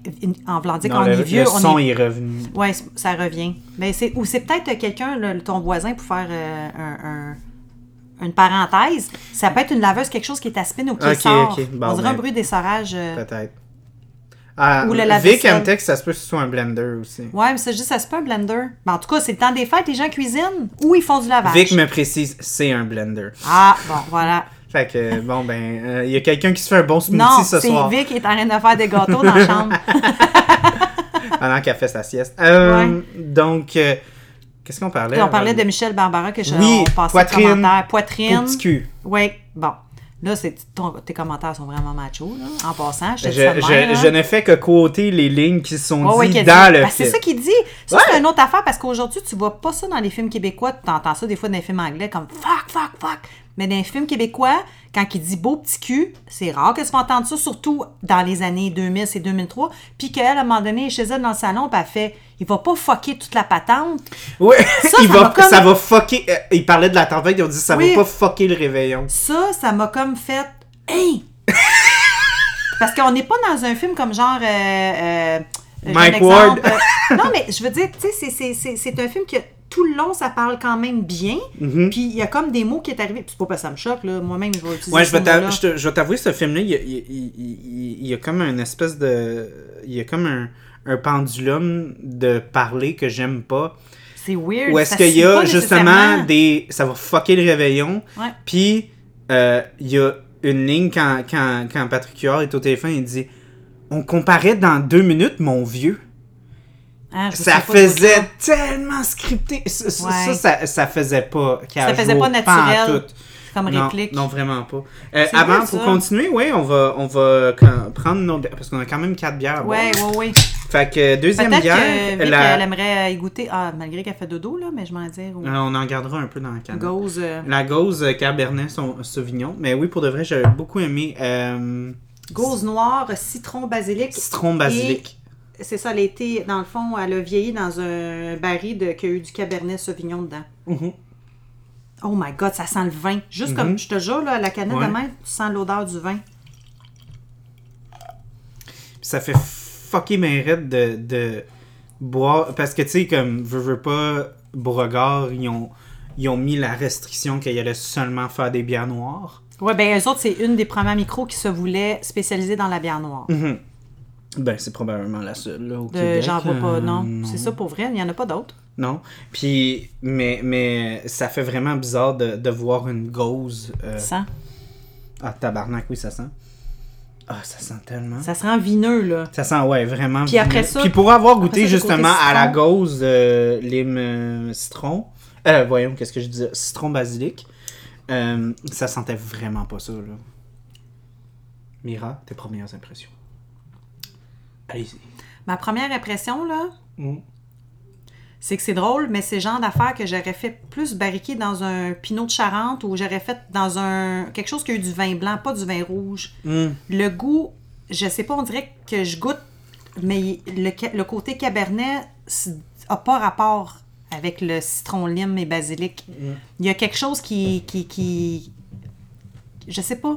en voulant dire qu'on est vieux, le on son est... est revenu. Ouais, c- ça revient. Mais c'est, ou c'est peut-être quelqu'un, ton voisin, pour faire euh, un, un- une parenthèse. Ça peut être une laveuse, quelque chose qui est à spin ou qui Ok, sort. ok. Bon, on dirait ben. un bruit d'essorage. euh, Peut-être. Ah, Ou le Vic me texte, ça se peut que ce soit un blender aussi. Ouais, mais c'est juste, ça se peut un blender. Ben, en tout cas, c'est le temps des fêtes, les gens cuisinent ou ils font du lavage. Vic me précise, c'est un blender. Ah, bon, voilà. [LAUGHS] Fait que, bon, ben, euh, il y a quelqu'un qui se fait un bon smoothie Non, ce c'est soir Vic qui est en train de faire des gâteaux dans la chambre. [LAUGHS] pendant qu'elle fait sa sieste. Euh, Donc, euh, qu'est-ce qu'on parlait? on parlait de Michel Barbara que je Oui, on passait poitrine, commentaire. Poitrine. petit cul. Oui, bon. Là, c'est ton- tes commentaires sont vraiment macho, là. En passant, je te Je, de je- ne fais que quoter les lignes qui sont ouais, dites qu'il dans dit. le Ben, c'est film. ça qu'il dit. Ça, c'est une autre affaire parce qu'aujourd'hui, tu vois pas ça dans les films québécois. Tu entends ça des fois dans les films anglais comme fuck, fuck, fuck. Mais dans les films québécois, quand il dit beau petit cul, c'est rare que tu vas entendre ça, surtout dans les années 2000, c'est 2003. Puis qu'elle, à un moment donné, chez elle dans le salon, puis elle fait il va pas fucker toute la patente. [LAUGHS] Ouais, Ça, il ça va, comme- ça va fucker. euh, il parlait de la tempête, ils ont dit ça Oui. va pas fucker le réveillon. Ça, ça m'a comme fait Hey! [LAUGHS] Parce qu'on n'est pas dans un film comme genre. euh, euh, Mike Ward. euh, non, mais je veux dire, tu sais, c'est un film que tout le long, ça parle quand même bien. Mhm. Puis il y a comme des mots qui est arrivé. Puis c'est pas parce que ça me choque, là. Moi-même, je vais utiliser Ouais, je vais t'avouer, ce film-là, il y a, il, il- il- il y a comme une espèce de. Il y a comme un, un pendulum de parler que j'aime pas. C'est weird. Où est-ce qu'il y a justement des. Ça va fucker le réveillon. Ouais. Puis, euh, il y a une ligne quand, quand, quand Patrick Huard est au téléphone, il dit On comparait dans deux minutes, mon vieux. Me Ça de faisait tellement scripté. Ça, ça, Ouais. ça, ça, ça faisait pas. Ça faisait pas naturel comme réplique. non, vraiment pas. Euh, avant, pour continuer, oui, on va, on va prendre nos. Parce qu'on a quand même quatre bières. Ouais, ouais, ouais. Fait que deuxième bière, que Vic, la- elle aimerait y goûter. Ah, malgré qu'elle fait dodo, là, mais je m'en dire. Euh, on en gardera un peu dans la canne. Gauze. euh, La gauze euh, Cabernet Sau- Sauvignon. Mais oui, pour de vrai, j'ai beaucoup aimé euh, Gauze noire, citron, basilic. citron basilic. C'est ça, elle a été, dans le fond, elle a vieilli dans un baril de, qui a eu du Cabernet Sauvignon dedans. Mhm. Oh my god, ça sent le vin. Juste Mhm. comme, je te jure, là, la canette Ouais. de main, tu sens l'odeur du vin. Ça fait fucker mes raides de, de boire. Parce que tu sais, comme, veux, veux pas, Beauregard, ils ont, ils ont mis la restriction qu'il allait seulement faire des bières noires. Ouais, ben eux autres, c'est une des premières micros qui se voulaient spécialiser dans la bière noire. Mhm. Ben, c'est probablement la seule, là, au Québec. J'en vois pas, euh, non. C'est ça pour vrai, il n'y en a pas d'autres. Non. Puis, mais, mais ça fait vraiment bizarre de, de voir une gauze. euh, Ça, Ah, tabarnak, oui, ça sent. Ah, ça sent tellement. ça se rend vineux, là. Ça sent, ouais, vraiment. Puis après vineux. ça- Puis pour avoir goûté ça, justement à la gauze euh, lime euh, citron, euh, voyons, qu'est-ce que je disais, citron basilic, euh, ça sentait vraiment pas ça, là. Mira, tes premières impressions. Allez-y. Ma première impression, là, Mm. c'est que c'est drôle, mais c'est le genre d'affaires que j'aurais fait plus barriquer dans un pinot de Charente ou j'aurais fait dans un quelque chose qui a eu du vin blanc, pas du vin rouge. Mm. Le goût, je sais pas, on dirait que je goûte, mais le, côté cabernet s- a pas rapport avec le citron lime et basilic. Il y a quelque chose qui, qui, qui je sais pas.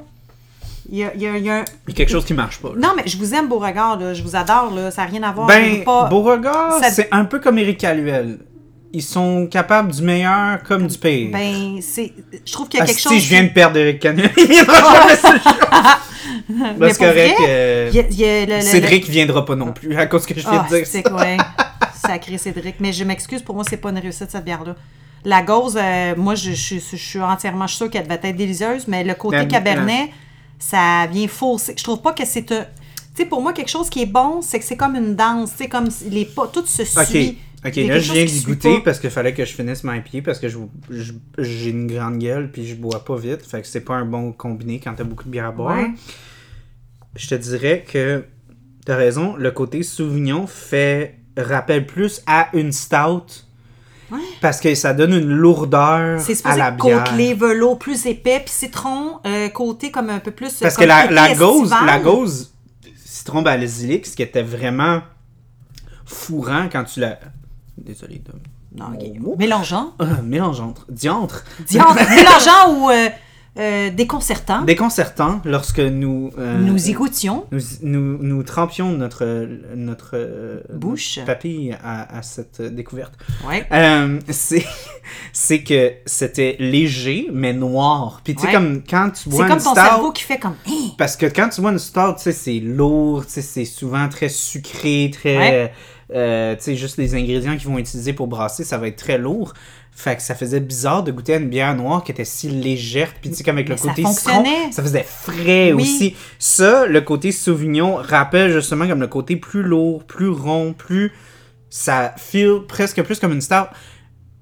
Il y a, il y a- il y a un- Il y a quelque chose qui marche pas. là. Non, mais je vous aime, Beauregard, là. Je vous adore, là. Ça n'a rien à voir. Ben, pas... Beauregard, ça- c'est un peu comme Éric Caluel. Ils sont capables du meilleur comme du pire. Ben, c'est. Je trouve qu'il y a Ah, quelque si, chose. je viens de perdre Éric Caluel. [LAUGHS] Il viendra jamais ce show. Mais c'est pour correct. vrai, euh, le- Cédric viendra pas non plus à cause que je viens Ah, de dire c'est ça. quoi? [LAUGHS] Sacré Cédric. Mais je m'excuse, pour moi, c'est pas une réussite, cette bière-là. La gauze, euh, moi, je, je- je suis entièrement sûre qu'elle devait être délicieuse, mais le côté La- cabernet, ça vient fausser. Je trouve pas que c'est un. Tu sais, pour moi, quelque chose qui est bon, c'est que c'est comme une danse. Tu sais, comme les pas. Tout se Ok, suit. ok, Il y a là je viens suit goûter parce qu'il fallait que je finisse ma pied parce que je- je- j'ai une grande gueule puis je bois pas vite. Fait que c'est pas un bon combiné quand t'as beaucoup de bière à boire. Ouais. Je te dirais que t'as raison, le côté Sauvignon fait rappelle plus à une stout. Ouais. Parce que ça donne une lourdeur C'est à la bière. côtelé, velours plus épais, puis citron, euh, côté comme un peu plus. Parce que la, la gauze, la gauze, citron basilic, ce qui était vraiment fourrant quand tu l'as. Désolé de. Non, ok. Mon mot. Mélangeant. Ah, mélangeante. Diantre. Diantre, [LAUGHS] mélangeant ou euh, euh, déconcertant. Déconcertant lorsque nous. euh, Nous y goûtions. nous, nous, nous trempions notre, notre euh, Bouche. notre papille à, à cette découverte. Ouais. C'est, [LAUGHS] c'est que c'était léger, mais noir. Puis tu sais, Ouais. comme quand tu C'est bois comme une ton stout, cerveau qui fait comme. Hein? parce que quand tu bois une stout, tu sais, c'est lourd, tu sais, c'est souvent très sucré, très... Ouais. tu sais, juste les ingrédients qu'ils vont utiliser pour brasser, ça va être très lourd. Fait que ça faisait bizarre de goûter à une bière noire qui était si légère. Puis tu sais, comme avec Mais le ça côté citron, fonctionnait. ça faisait frais Oui. aussi. Ça, le côté Sauvignon rappelle justement comme le côté plus lourd, plus rond, plus... Ça feel presque plus comme une stout.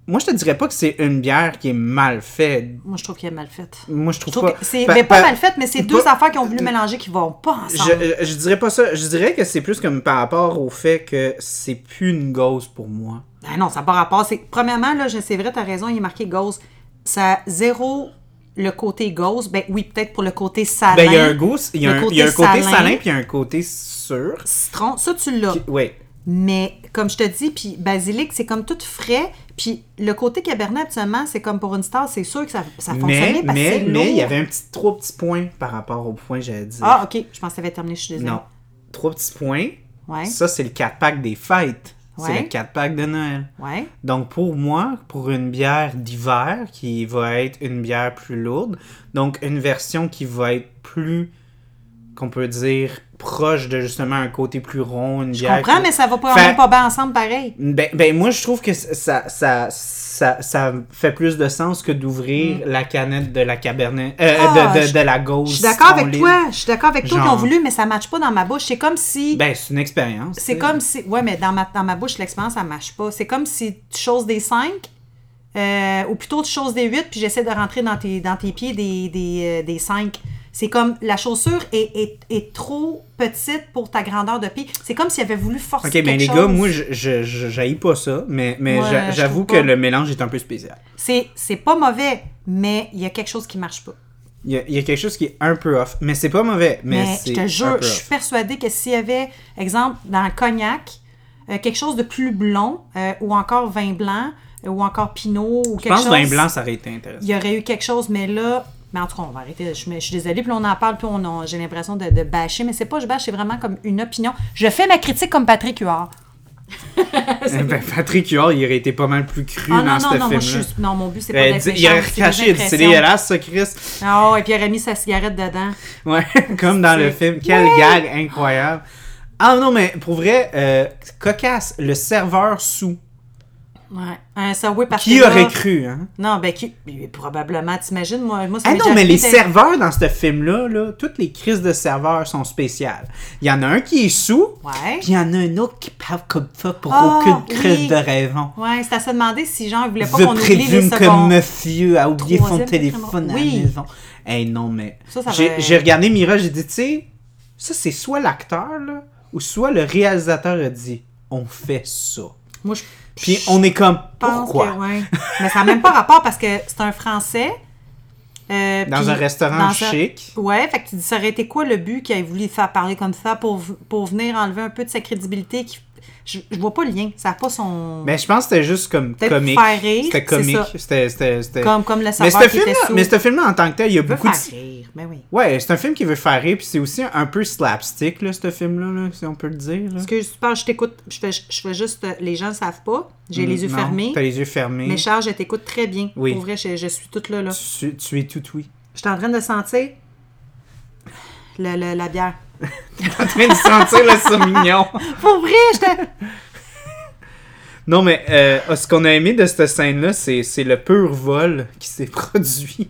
Moi, je te dirais pas que c'est une bière qui est mal faite. Moi, je trouve qu'elle est mal faite. Moi, je Je trouve, trouve pas... c'est mais pas pa- mal faite, mais c'est deux affaires qui ont voulu mélanger qui vont pas ensemble. Je, je dirais pas ça. Je dirais que c'est plus comme par rapport au fait que c'est plus une gauze pour moi. Ah non, ça n'a pas rapport. C'est, premièrement, là, je- c'est vrai, tu as raison, il est marqué gauze. Ça a zéro le côté gauze. Ben oui, peut-être pour le côté salin. Ben, il y a un goût, il y a un, il y a un côté côté salin. salin, puis il y a un côté sûr. Citron, ça, tu l'as. Oui. Mais comme je te dis, puis basilic, c'est comme tout frais. Puis le côté cabernet, habituellement, c'est comme pour une star, c'est sûr que ça, ça fonctionnait Mais, parce que c'est mais, mais, il y avait un petit, trois petits points par rapport au point que j'allais dire. Ah, ok. Je pensais que ça avait terminé, je suis désolée. non. Trois petits points. Ouais. Ça, c'est le 4-pack des fêtes. C'est Ouais. le 4-pack de Noël. Ouais. Donc pour moi, pour une bière d'hiver qui va être une bière plus lourde, donc une version qui va être plus, qu'on peut dire, proche de justement un côté plus rond, une Je comprends, mais ça va pas, Fait- pas bien ensemble pareil. Ben, ben, moi je trouve que ça, ça, ça, ça fait plus de sens que d'ouvrir la canette de la cabernet, euh, Mm. Ah, de, de, je- de la gauze. Je suis d'accord avec toi. Je suis d'accord avec toi qu'ils ont voulu, mais ça ne matche pas dans ma bouche. C'est comme si. Ben c'est une expérience. C'est comme si. Ouais, mais dans ma, dans ma bouche, l'expérience, ça ne marche pas. C'est comme si tu choses des 5, ou plutôt tu choses des 8, puis j'essaie de rentrer dans tes, dans tes pieds des, des, euh, des 5. C'est comme la chaussure est, est, est trop petite pour ta grandeur de pied. C'est comme s'il avait voulu forcer Ok, ben quelque les chose. gars, moi je, je, je- pas ça, mais, mais Ouais, je j'avoue que pas. le mélange est un peu spécial. C'est, c'est pas mauvais, mais il y a quelque chose qui marche pas. Il y, a, il y a quelque chose qui est un peu off, mais c'est pas mauvais, mais, Mais, je te jure, je suis persuadée que s'il y avait, exemple, dans le cognac, euh, quelque chose de plus blond, euh, ou encore vin blanc, euh, ou encore pinot, ou Je quelque pense que chose. vin blanc, ça aurait été intéressant. Il y aurait eu quelque chose, mais là. Mais en tout cas, on va arrêter. Je, suis désolée, puis on en parle, puis on a- j'ai l'impression de, de bâcher, mais c'est pas je bâche, c'est vraiment comme une opinion. Je fais ma critique comme Patrick Huard. [LAUGHS] ben, Patrick Huard, il aurait été pas mal plus cru Ah dans non, ce non, non. Non, mon but, c'est pas Euh, d'être il aurait caché, c'est dégueulasse ça, Chris. Ah, et puis il aurait mis sa cigarette dedans. Ouais, [LAUGHS] comme dans le film. Quel gag incroyable. Ah non, mais pour vrai, euh, cocasse, le serveur sous. Ouais. Un Subway parce Qui là- aurait cru, hein? Non, ben, qui... probablement, t'imagines, moi, moi Ah non, mais les serveurs dans ce film-là, là, toutes les crises de serveurs sont spéciales. Il y en a un qui est sous, Ouais. puis il y en a un autre qui parle comme ça pour Ah, aucune crise oui. de raison. Ouais, c'est à se demander si Jean voulait pas qu'on oublie les présume que secondes. monsieur a oublié son Troisième, téléphone à quatrième- la Oui. maison. Hey, non, mais. Ça, ça J'ai va- j'ai regardé Mira, j'ai dit, tu sais, ça, c'est soit l'acteur, là, ou soit le réalisateur a dit, on fait ça. Moi, je Puis on est comme, pense pourquoi? que, ouais. Mais ça n'a même pas rapport parce que c'est un Français. euh, Dans un restaurant dans un- chic. Ouais, fait que tu dis, ça aurait été quoi le but qu'il ait voulu faire parler comme ça pour, pour venir enlever un peu de sa crédibilité? Qui... Je, je vois pas le lien. Ça n'a pas son. Mais je pense que c'était juste comme comique. C'était comique. C'était. comme, comme le Mais ce film-là, sous. mais ce film-là, en tant que tel, il y a beaucoup de. Ben oui. Ouais, c'est un film qui veut faire rire, puis c'est aussi un, peu slapstick, là, ce film-là, là, si on peut le dire. Là. Excuse, parles, je t'écoute. Je fais, je fais juste. euh, Les gens ne savent pas. J'ai les yeux Non, fermés. T'as les yeux fermés. Mais Charles, je t'écoute très bien. Oui. Pour vrai, je, je suis toute là. là. Tu, tu es tout oui. Je suis en train de sentir le, le- la bière. [LAUGHS] en train de sentir le saumignon. [LAUGHS] Pour vrai, j'étais. [LAUGHS] Non, mais euh, ce qu'on a aimé de cette scène-là, c'est, c'est le pur vol qui s'est produit.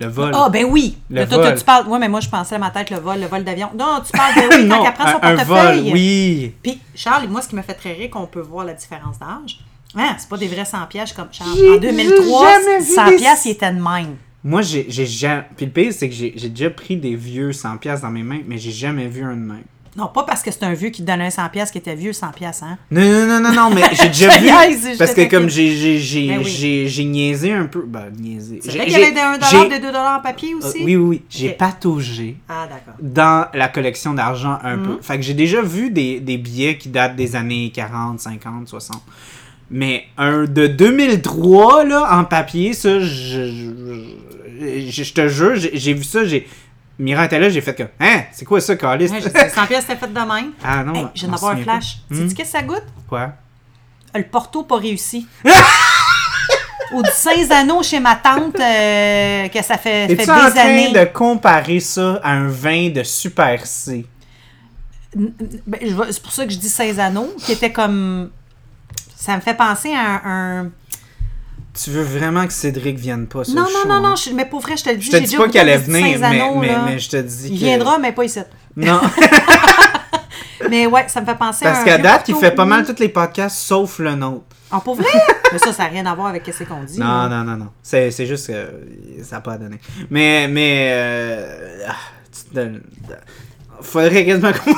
Le vol. Ah, ben oui! Le Toi, vol. tu parles. Ouais, mais moi, je pensais à ma tête, le vol, le vol d'avion. Non, tu parles de [LAUGHS] oui, non, quand elle prend son un, un vol, portefeuille. oui. Puis, Charles, moi, ce qui me fait très rire, qu'on peut voir la différence d'âge. Hein, c'est pas des vrais 100 pièges comme Charles. En 2003, j'ai jamais vu 100 des- pièces, il était de même. Moi, j'ai, j'ai jamais... Puis le pire, c'est que j'ai, j'ai déjà pris des vieux 100$ piastres dans mes mains, mais j'ai jamais vu un de même. Non, pas parce que c'est un vieux qui te donnait un 100 pièces qui était vieux 100 pièces, hein? Non, non, non, non, non, mais j'ai déjà [LAUGHS] vu. niaise, parce que comme j'ai, j'ai, j'ai, Ben oui. j'ai, j'ai niaisé un peu. Ben, niaisé. C'est vrai qu'il y avait des 1 j'ai- des 2 en papier Euh, aussi? oui, oui, oui. J'ai pataugé Ah, d'accord. dans la collection d'argent un Mhm. peu. Fait que j'ai déjà vu des, des billets qui datent des années 40, 50, 60. Mais un de 2003, là, en papier, ça, je, je, je- je te jure, j'ai vu ça, j'ai... Mira était là, j'ai fait comme, hein, c'est quoi ça, Calis? Ouais, je dis, 100 pièces, c'était fait de même. ah non, Hey, je viens on d'avoir se un flash. pas. Tu Hmm? dis qu'est-ce que ça goûte? Quoi? Le Porto pas réussi. [LAUGHS] Ou du Saint-Zano chez ma tante, euh, que ça fait, fait des en train années. de comparer ça à un vin de Super C? Ben, c'est pour ça que je dis Saint-Zano, qui était comme. Ça me fait penser à un. un- Tu veux vraiment que Cédric vienne pas sur Non, le non, show, non, hein? non, je- mais pour vrai, je te le dis. Je te dis pas qu'elle allait venir, mais, mais, je te dis Il que... viendra, mais pas ici. Non, [LAUGHS] Mais ouais, ça me fait penser à parce qu'à date, il fait pas mal tous les podcasts, sauf le nôtre. En pour vrai? [LAUGHS] mais ça, ça n'a rien à voir avec ce qu'on dit. Non, non, non, non. C'est, c'est juste que ça n'a pas à donner. Mais, mais... Euh, ah, tu te... Faudrait quasiment qu'on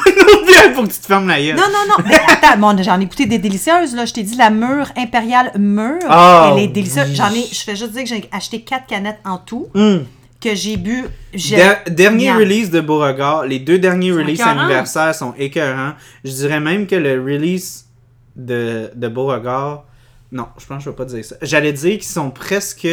bière pour que tu te fermes la gueule. Non, non, non. Mais attends, bon, j'en ai écouté des délicieuses. Là. Je t'ai dit la mûre impériale mûre. Oh, elle est délicieuse. oui. J'en ai, je fais juste dire que j'ai acheté quatre canettes en tout, Hum. que j'ai bu. dernier release de Beauregard, les deux derniers releases anniversaires sont écœurants. Je dirais même que le release de, de Beauregard, non, je pense que je vais pas dire ça. J'allais dire qu'ils sont presque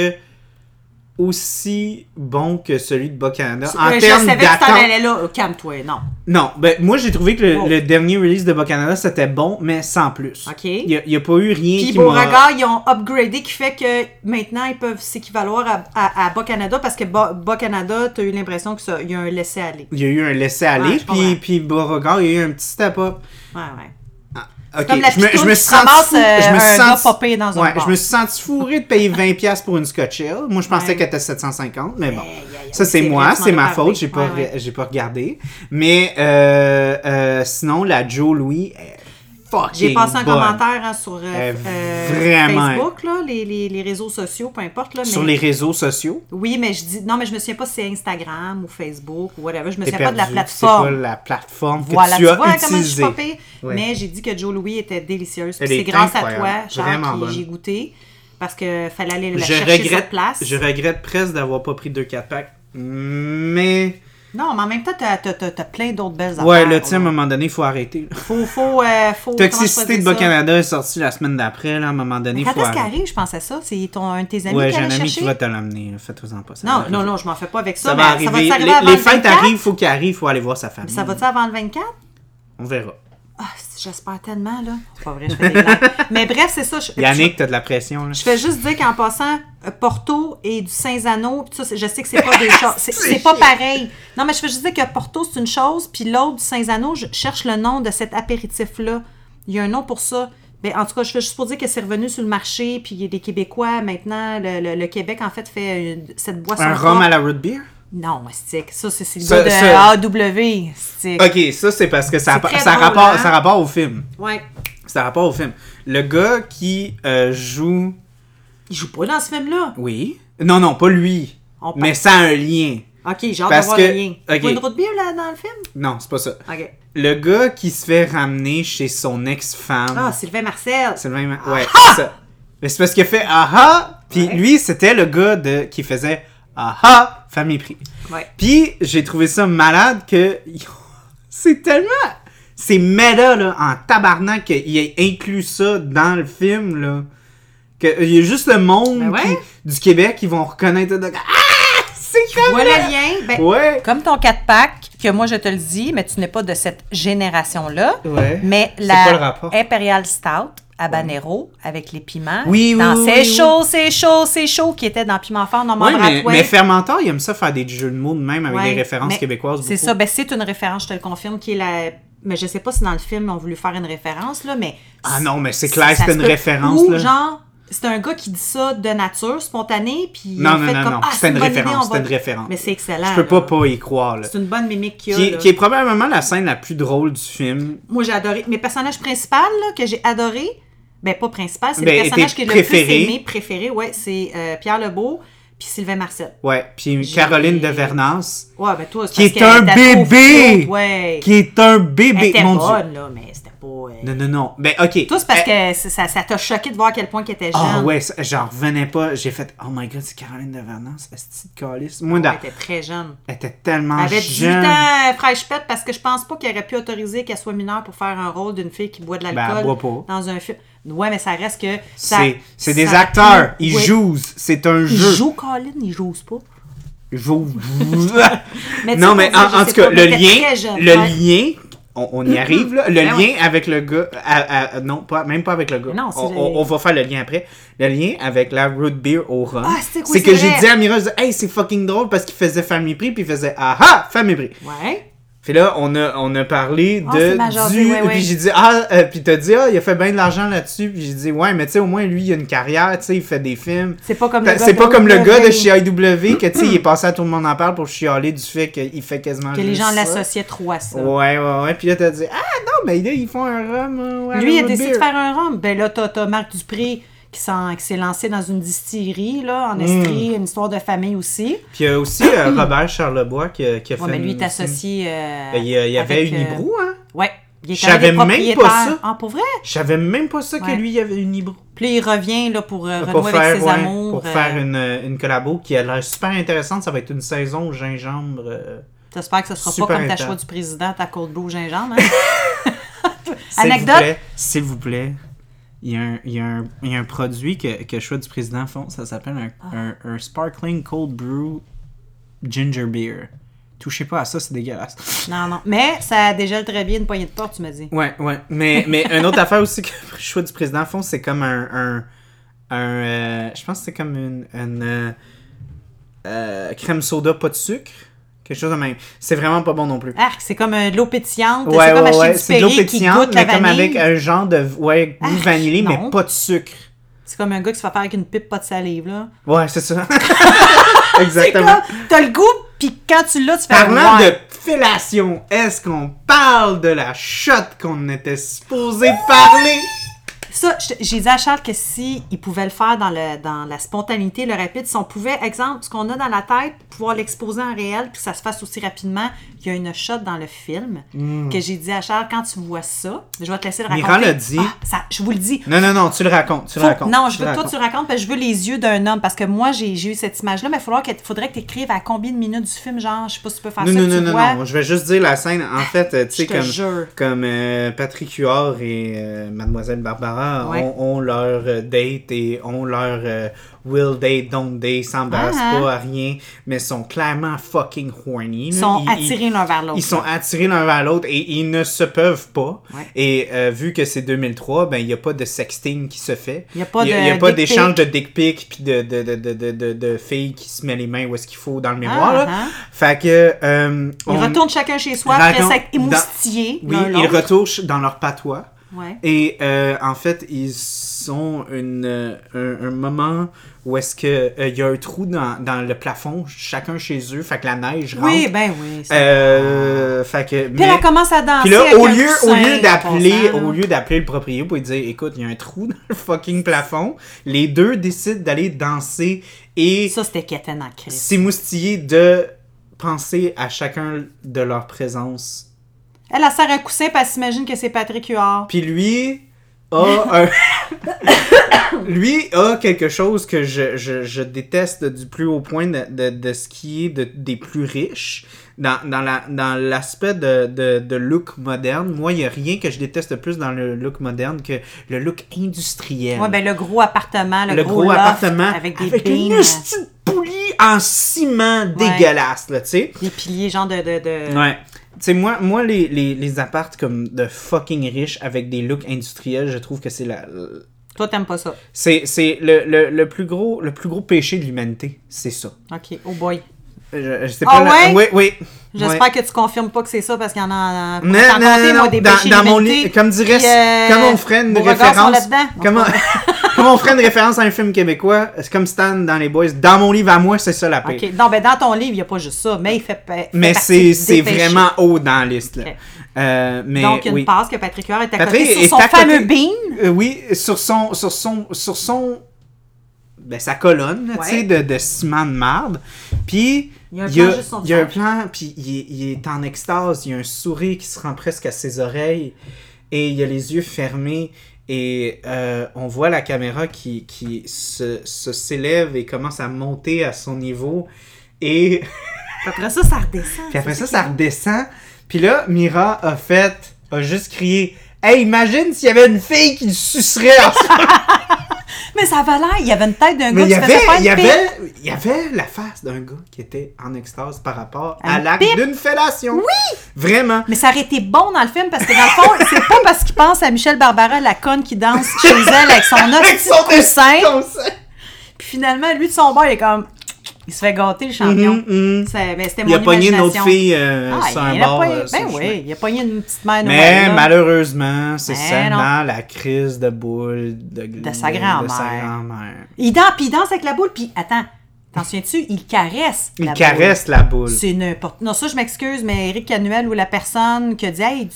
aussi bons que celui de Bas-Canada en je termes d'attente. allais là. Oh, Calme-toi, non. Non, ben moi j'ai trouvé que le, le dernier release de Bas-Canada c'était bon, mais sans plus. OK. Il n'y a, pas eu rien Puis qui. Beauregard, ils ont upgradé qui fait que maintenant, ils peuvent s'équivaloir à, à, à Bas-Canada parce que Bas- Bas-Canada, tu as eu l'impression qu'il y a un laisser-aller. Il y a eu un laisser-aller, Ouais, je puis, puis Beauregard, il y a eu un petit step-up. Ouais, ouais. Ok, Comme la je me, je me qui se suis senti ramasse, fou- euh, je me gars dans un ouais, bar. je me suis senti fourré de payer 20$ pour une Scotch Ale. Moi, je pensais Ouais. qu'elle était 750, mais bon. Ça, c'est moi, c'est ma faute, j'ai pas, Ouais, pas regardé. Mais euh, euh, sinon, la Joe Louis J'ai passé un bonne. commentaire hein, sur euh, Euh, euh, vraiment. Facebook, là, les, les, les réseaux sociaux, peu importe. Là, Sur les réseaux sociaux? Oui, mais je dis. Non, mais je me souviens pas si c'est Instagram ou Facebook ou whatever. Je me souviens pas de la perdu. C'est pas plateforme. la plateforme que Voilà, tu tu as vois comment je suis. Ouais. Mais j'ai dit que Joe Louis était délicieuse. C'est est grâce à toi, Charles, que j'ai goûté. Parce que fallait aller la Je chercher sur regrette, place. je regrette presque d'avoir pas pris 2-4 packs. Mais. Non, mais en même temps, t'as as, plein d'autres belles affaires. Ouais, là, tu sais, à un moment donné, il faut arrêter. là. Faut. faut, euh, faut Toxicité de? Bas-Canada est sortie la semaine d'après, là, à un moment donné, il Quand faut est-ce qu'il arrêter. arrive, je pensais ça? C'est ton, un de tes amis Ouais, qui j'ai un ami qui va te l'amener, fais-toi-en pas. ça Non, non, non, je m'en fais pas avec ça. Ça mais va arriver. Ça va les avant fêtes 24? arrivent, il faut qu'il arrive, il faut aller voir sa famille. Ça va-tu avant le 24? On verra. Ah, j'espère tellement, là. C'est pas vrai, je fais des blagues. [LAUGHS] Mais bref, c'est ça. je- Yannick, t'as de la pression, là. Je fais juste dire qu'en passant, euh, Porto et du Saint-Zano, pis ça, c'est- je sais que c'est pas des [LAUGHS] choses. C'est pas pareil. Non, mais je fais juste dire que Porto, c'est une chose, puis l'autre du Saint-Zano, je cherche le nom de cet apéritif-là. Il y a un nom pour ça. Ben, en tout cas, je fais juste pour dire que c'est revenu sur le marché, puis les Québécois, maintenant, le, le- le Québec, en fait, fait une- cette boisson. Un rhum à la root beer? Non, stick. Ça, c'est le gars de ça- AW. Stick. Ok, ça, c'est parce que ça, ça, drôle, rapport, hein? ça rapport au film. Ouais. Ça rapport au film. Le gars qui euh, joue. Il joue pas dans ce film-là? Oui. Non, non, pas lui. On Mais ça a un lien. Ok, j'ai hâte Parce de voir que- le lien. ok. Pas une route bière là, dans le film? Non, c'est pas ça. Ok. Le gars qui se fait ramener chez son ex-femme. Ah, Sylvain Marcel. Le même. Ouais, c'est ça. Mais c'est parce qu'il a fait aha. Puis Ouais. lui, c'était le gars de, qui faisait aha, famille prix. Ouais. Puis j'ai trouvé ça malade que. [LAUGHS] C'est tellement. C'est méta, là, en tabarnak, qu'il ait inclus ça dans le film, là. Que, il y a juste le monde Ben ouais. qui- du Québec qui vont reconnaître. de- Ah! C'est comme. Vois le lien. Ben, Ouais. Comme ton 4-pack, que moi je te le dis, mais tu n'es pas de cette génération-là. Ouais. Mais la? Imperial Stout habanero avec les piments. Oui, oui, dans oui, C'est oui, chaud, c'est chaud, c'est chaud, qui était dans Piment Fort, Ouais, mais, mais Fermentor, il aime ça faire des jeux de mots de même avec des références québécoises. C'est ça, ben c'est une référence, je te le confirme, qui est la. Mais je sais pas si dans le film ils ont voulu faire une référence, là, mais. Ah non, mais c'est clair, c'est une référence, Ou là. genre, c'est un gars qui dit ça de nature, spontané, puis Non, non, fait non, comme non, ah, c'était une référence, va- c'était une référence. Mais c'est excellent. Je peux pas là. pas y croire. C'est une bonne mimique qu'il y a. Qui, là. qui est probablement la scène la plus drôle du film. Moi, j'ai adoré. Mes personnages principaux, là, que j'ai adoré, ben pas principal, c'est Ben, le personnage qui est le préférés. plus aimé, préféré, ouais, c'est euh, Pierre Lebeau, puis Sylvain Marcel. Ouais, puis Caroline de Vernas. Ouais, ben toi, c'est Qui est un qu'elle était trop bébé! flotte, Ouais. Qui est un Elle bébé. était Mon Dieu. bonne, là, mais pas. euh, Non, non, non. Ben, ok. Toi, c'est parce Euh, que ça ça t'a choqué de voir à quel point qu'elle était jeune. Ah ouais, j'en revenais pas. J'ai fait, oh my god, c'est Caroline de Vernance, est de calice. Moi, dans- Elle était très jeune. elle était tellement Elle avait 18 jeune. ans, fraîche pète, parce que je pense pas qu'il aurait pu autoriser qu'elle soit mineure pour faire un rôle d'une fille qui boit de Ben, l'alcool pas. dans un film. Ouais, mais ça reste que. C'est, des ça acteurs. Ils Ouais. jouent. C'est un Ils jeu. jouent, Colin, ils jouent pas. Ils jouent. [LAUGHS] Mais non, mais en, tout cas, le lien, jeune, le ouais. lien, on, on y arrive, là. Le Ben lien avec le gars. à- à- non, pas, même pas avec le gars. Non, c'est on, on- on va faire le lien après. Le lien avec la root beer au rhum. Ah, c'est quoi, c'est que j'ai dit à Mira, je dis, hey, c'est fucking drôle parce qu'il faisait famille prix, puis il faisait, ah ah, famille prix. Ouais. Puis là, on a, on a parlé Ah, de. du, ouais, ouais. Puis j'ai dit, ah, euh, puis t'as dit, ah, il a fait bien de l'argent là-dessus. Puis j'ai dit, ouais, mais tu sais, au moins, lui, il a une carrière, tu sais, il fait des films. C'est pas comme le gars C'est pas de comme le gars de chez IW que, tu sais, il est [CLEARS THROAT] passé à tout le monde en parle pour chialer du fait qu'il fait quasiment Que les gens l'associaient trop à ça. Ouais, ouais, ouais. Puis là, t'as dit, ah non, mais là, ils font un rhum. euh, Lui, il a décidé beer. de faire un rhum. Ben là, t'as t'as Marc Dupré qui s'est lancé dans une distillerie, là, en Mm. Estrie, une histoire de famille aussi. Puis il y a aussi euh, [CLEARS THROAT] Robert Charlebois qui, a- qui a fait. Mais lui, est associé. euh, Ben, Il y, a- il y avait avec, une euh, Hibrou, hein? Ouais. Je savais même pas ça. Ah, pour vrai? Je savais même pas ça que Ouais. lui, il y avait une Hibrou. Puis il revient là, pour euh, pour renouer faire, avec ses ouais, amours. pour euh, faire une, une collabo qui a l'air super intéressante. Ça va être une saison au gingembre. euh, J'espère que ce sera Super pas comme ta choix du président, ta cold brew au gingembre. Hein? [LAUGHS] Anecdote? S'il vous plaît, il y, a un, il, y a un, il y a un produit que, que Choix du Président font, ça s'appelle un, Ah. un, un Sparkling Cold Brew Ginger Beer. Touchez pas à ça, c'est dégueulasse. non, non. Mais ça dégèle très bien une poignée de porte, tu me dis. Ouais, ouais. Mais, mais une autre affaire aussi que [LAUGHS] Choix du Président font, c'est comme un. un, un, euh, je pense que c'est comme une, une euh, euh, crème soda, pas de sucre. Quelque chose de même. C'est vraiment pas bon non plus. Arc, c'est comme euh, de l'eau pétillante. Ouais, c'est comme ouais, acheter ouais. C'est de l'eau pétillante, mais comme avec un genre de ouais, goût vanillé, mais pas de sucre. C'est comme un gars qui se fait faire avec une pipe, pas de salive, là. Ouais, c'est ça. [LAUGHS] [LAUGHS] Exactement. comme, t'as le goût, puis quand tu l'as, tu fais Parlant de fellation, est-ce qu'on parle de la shot qu'on était supposé parler? Ça, j'ai dit à Charles que si il pouvait le faire dans, le, dans la spontanéité, le rapide, si on pouvait, exemple, ce qu'on a dans la tête, pouvoir l'exposer en réel, puis que ça se fasse aussi rapidement, il y a une shot dans le film que j'ai dit à Charles, quand tu vois ça, je vais te laisser le raconter. Hmm. Mira l'a dit. Ah, ça, je vous le dis. Non, non, non, tu le racontes. Tu le racontes. non, je veux que toi tu le racontes parce que je veux les yeux d'un homme parce que moi j'ai eu cette image là mais il faudrait que tu écrives à combien de minutes du film genre je sais pas si tu peux faire Non, ça non, non, tu non, vois. non. Je vais juste dire la scène. En fait, euh, tu sais, comme, comme euh, Patrick Huard et euh, Mademoiselle Barbara Ouais. ont, ont leur euh, date et ont leur euh, will date, don't date, s'embarrassent Ah, pas à rien, mais sont clairement fucking horny. Ils là. sont Ils- attirés l'un vers l'autre. Ils sont attirés l'un vers l'autre et ils ne se peuvent pas. Ouais. Et euh, vu que c'est 2003, ben il n'y a pas de sexting qui se fait. Il y a pas Il de y a pas d'échange pic. de dick pic puis de, de, de, de, de, de, de filles qui se met les mains où est-ce qu'il faut dans le mémoire. là. Ah, ah. Fait que. euh, Ils on- retournent chacun chez soi après s'être dans- émoustillés. Oui, ils retournent dans leur patois. Ouais. Et euh, en fait, ils sont une, euh, un, un moment où est-ce que euh, il y a un trou dans, dans le plafond, chacun chez eux, fait que la neige rentre. Oui, ben oui. fait que, Puis mais- elle commence à danser. puis là, au lieu, au lieu d'appeler, au lieu d'appeler le propriétaire pour lui dire, écoute, il y a un trou dans le fucking plafond, les deux décident d'aller danser et Ça, c'était en s'émoustiller de penser à chacun de leur présence. Elle, elle sert un coussin parce qu'elle s'imagine que c'est Patrick Huard. Puis lui a un... [LAUGHS] lui a quelque chose que je, je, je déteste du plus haut point de, de, de ce qui est de- des plus riches. Dans, dans, la, dans l'aspect de, de, de look moderne, moi, il n'y a rien que je déteste plus dans le look moderne que le look industriel. Ouais, ben le gros appartement, le, le gros, appartement avec des avec une beams, petite poulie en ciment dégueulasse, là, tu sais. des piliers, genre de... de, de- Ouais. Tu sais, moi, moi les, les, les appartes comme de fucking riches avec des looks industriels, je trouve que c'est la. Toi, t'aimes pas ça. C'est, c'est le, le, le, plus gros, le plus gros péché de l'humanité. C'est ça. OK. Oh boy. Je, je sais Ah pas. la- ouais? Oui, oui. J'espère Ouais. que tu confirmes pas que c'est ça parce qu'il y en a... Non, non, non, moi, des Dans, dans mon livre, comme dirait, euh, comme on ferait une référence, là-dedans. comment, comment on ferait une référence à un film québécois, c'est comme Stan dans les Boys. Dans mon livre à moi, c'est ça la paix. OK. Non, ben dans ton livre, il n'y a pas juste ça, mais il fait, fait Mais c'est, vraiment haut dans la liste. Là. Ok. Euh, mais, Donc, il y a une oui. passe que Patrick Huard est à Patrick côté sur son côté- fameux bean. Euh, oui, sur son, sur son, sur son, ben, sa colonne, Ouais. tu sais, de, de ciment de marde. Puis, Il y a un y plan a, juste son il y a un plan, puis il, est- il est en extase. Il y a un sourire qui se rend presque à ses oreilles. Et il a les yeux fermés. Et euh, on voit la caméra qui, qui se, se s'élève et commence à monter à son niveau. Et [LAUGHS] après ça, ça redescend. puis après ça, ça redescend. Puis là, Mira a fait, a juste crié Hey, imagine s'il y avait une fille qui le sucerait en Mais ça avait l'air, il y avait une tête d'un gars qui faisait il y avait, il y avait la face d'un gars qui était en extase par rapport à l'acte d'une fellation. Oui! Vraiment. Mais ça aurait été bon dans le film parce que dans le fond, [LAUGHS] c'est pas parce qu'il pense à Michel Barbara, la conne qui danse chez elle avec son [LAUGHS] Avec coussin. comme ça. Puis finalement, lui de son bord, il est comme. Il se fait gâter le champion. Ben, C'était mon Il a pogné une autre fille euh, Ah, sur il un bord. pas- euh, Ben oui, il a pogné une petite mère Mais là. malheureusement, c'est seulement la crise de boule de, De sa grand-mère. grand-mère. Il danse, puis il danse avec la boule, puis attends, t'en souviens-tu? Il caresse. Il la caresse la boule. boule. C'est n'importe. Non, ça, je m'excuse, mais Eric Canuel ou la personne qui a dit, hey,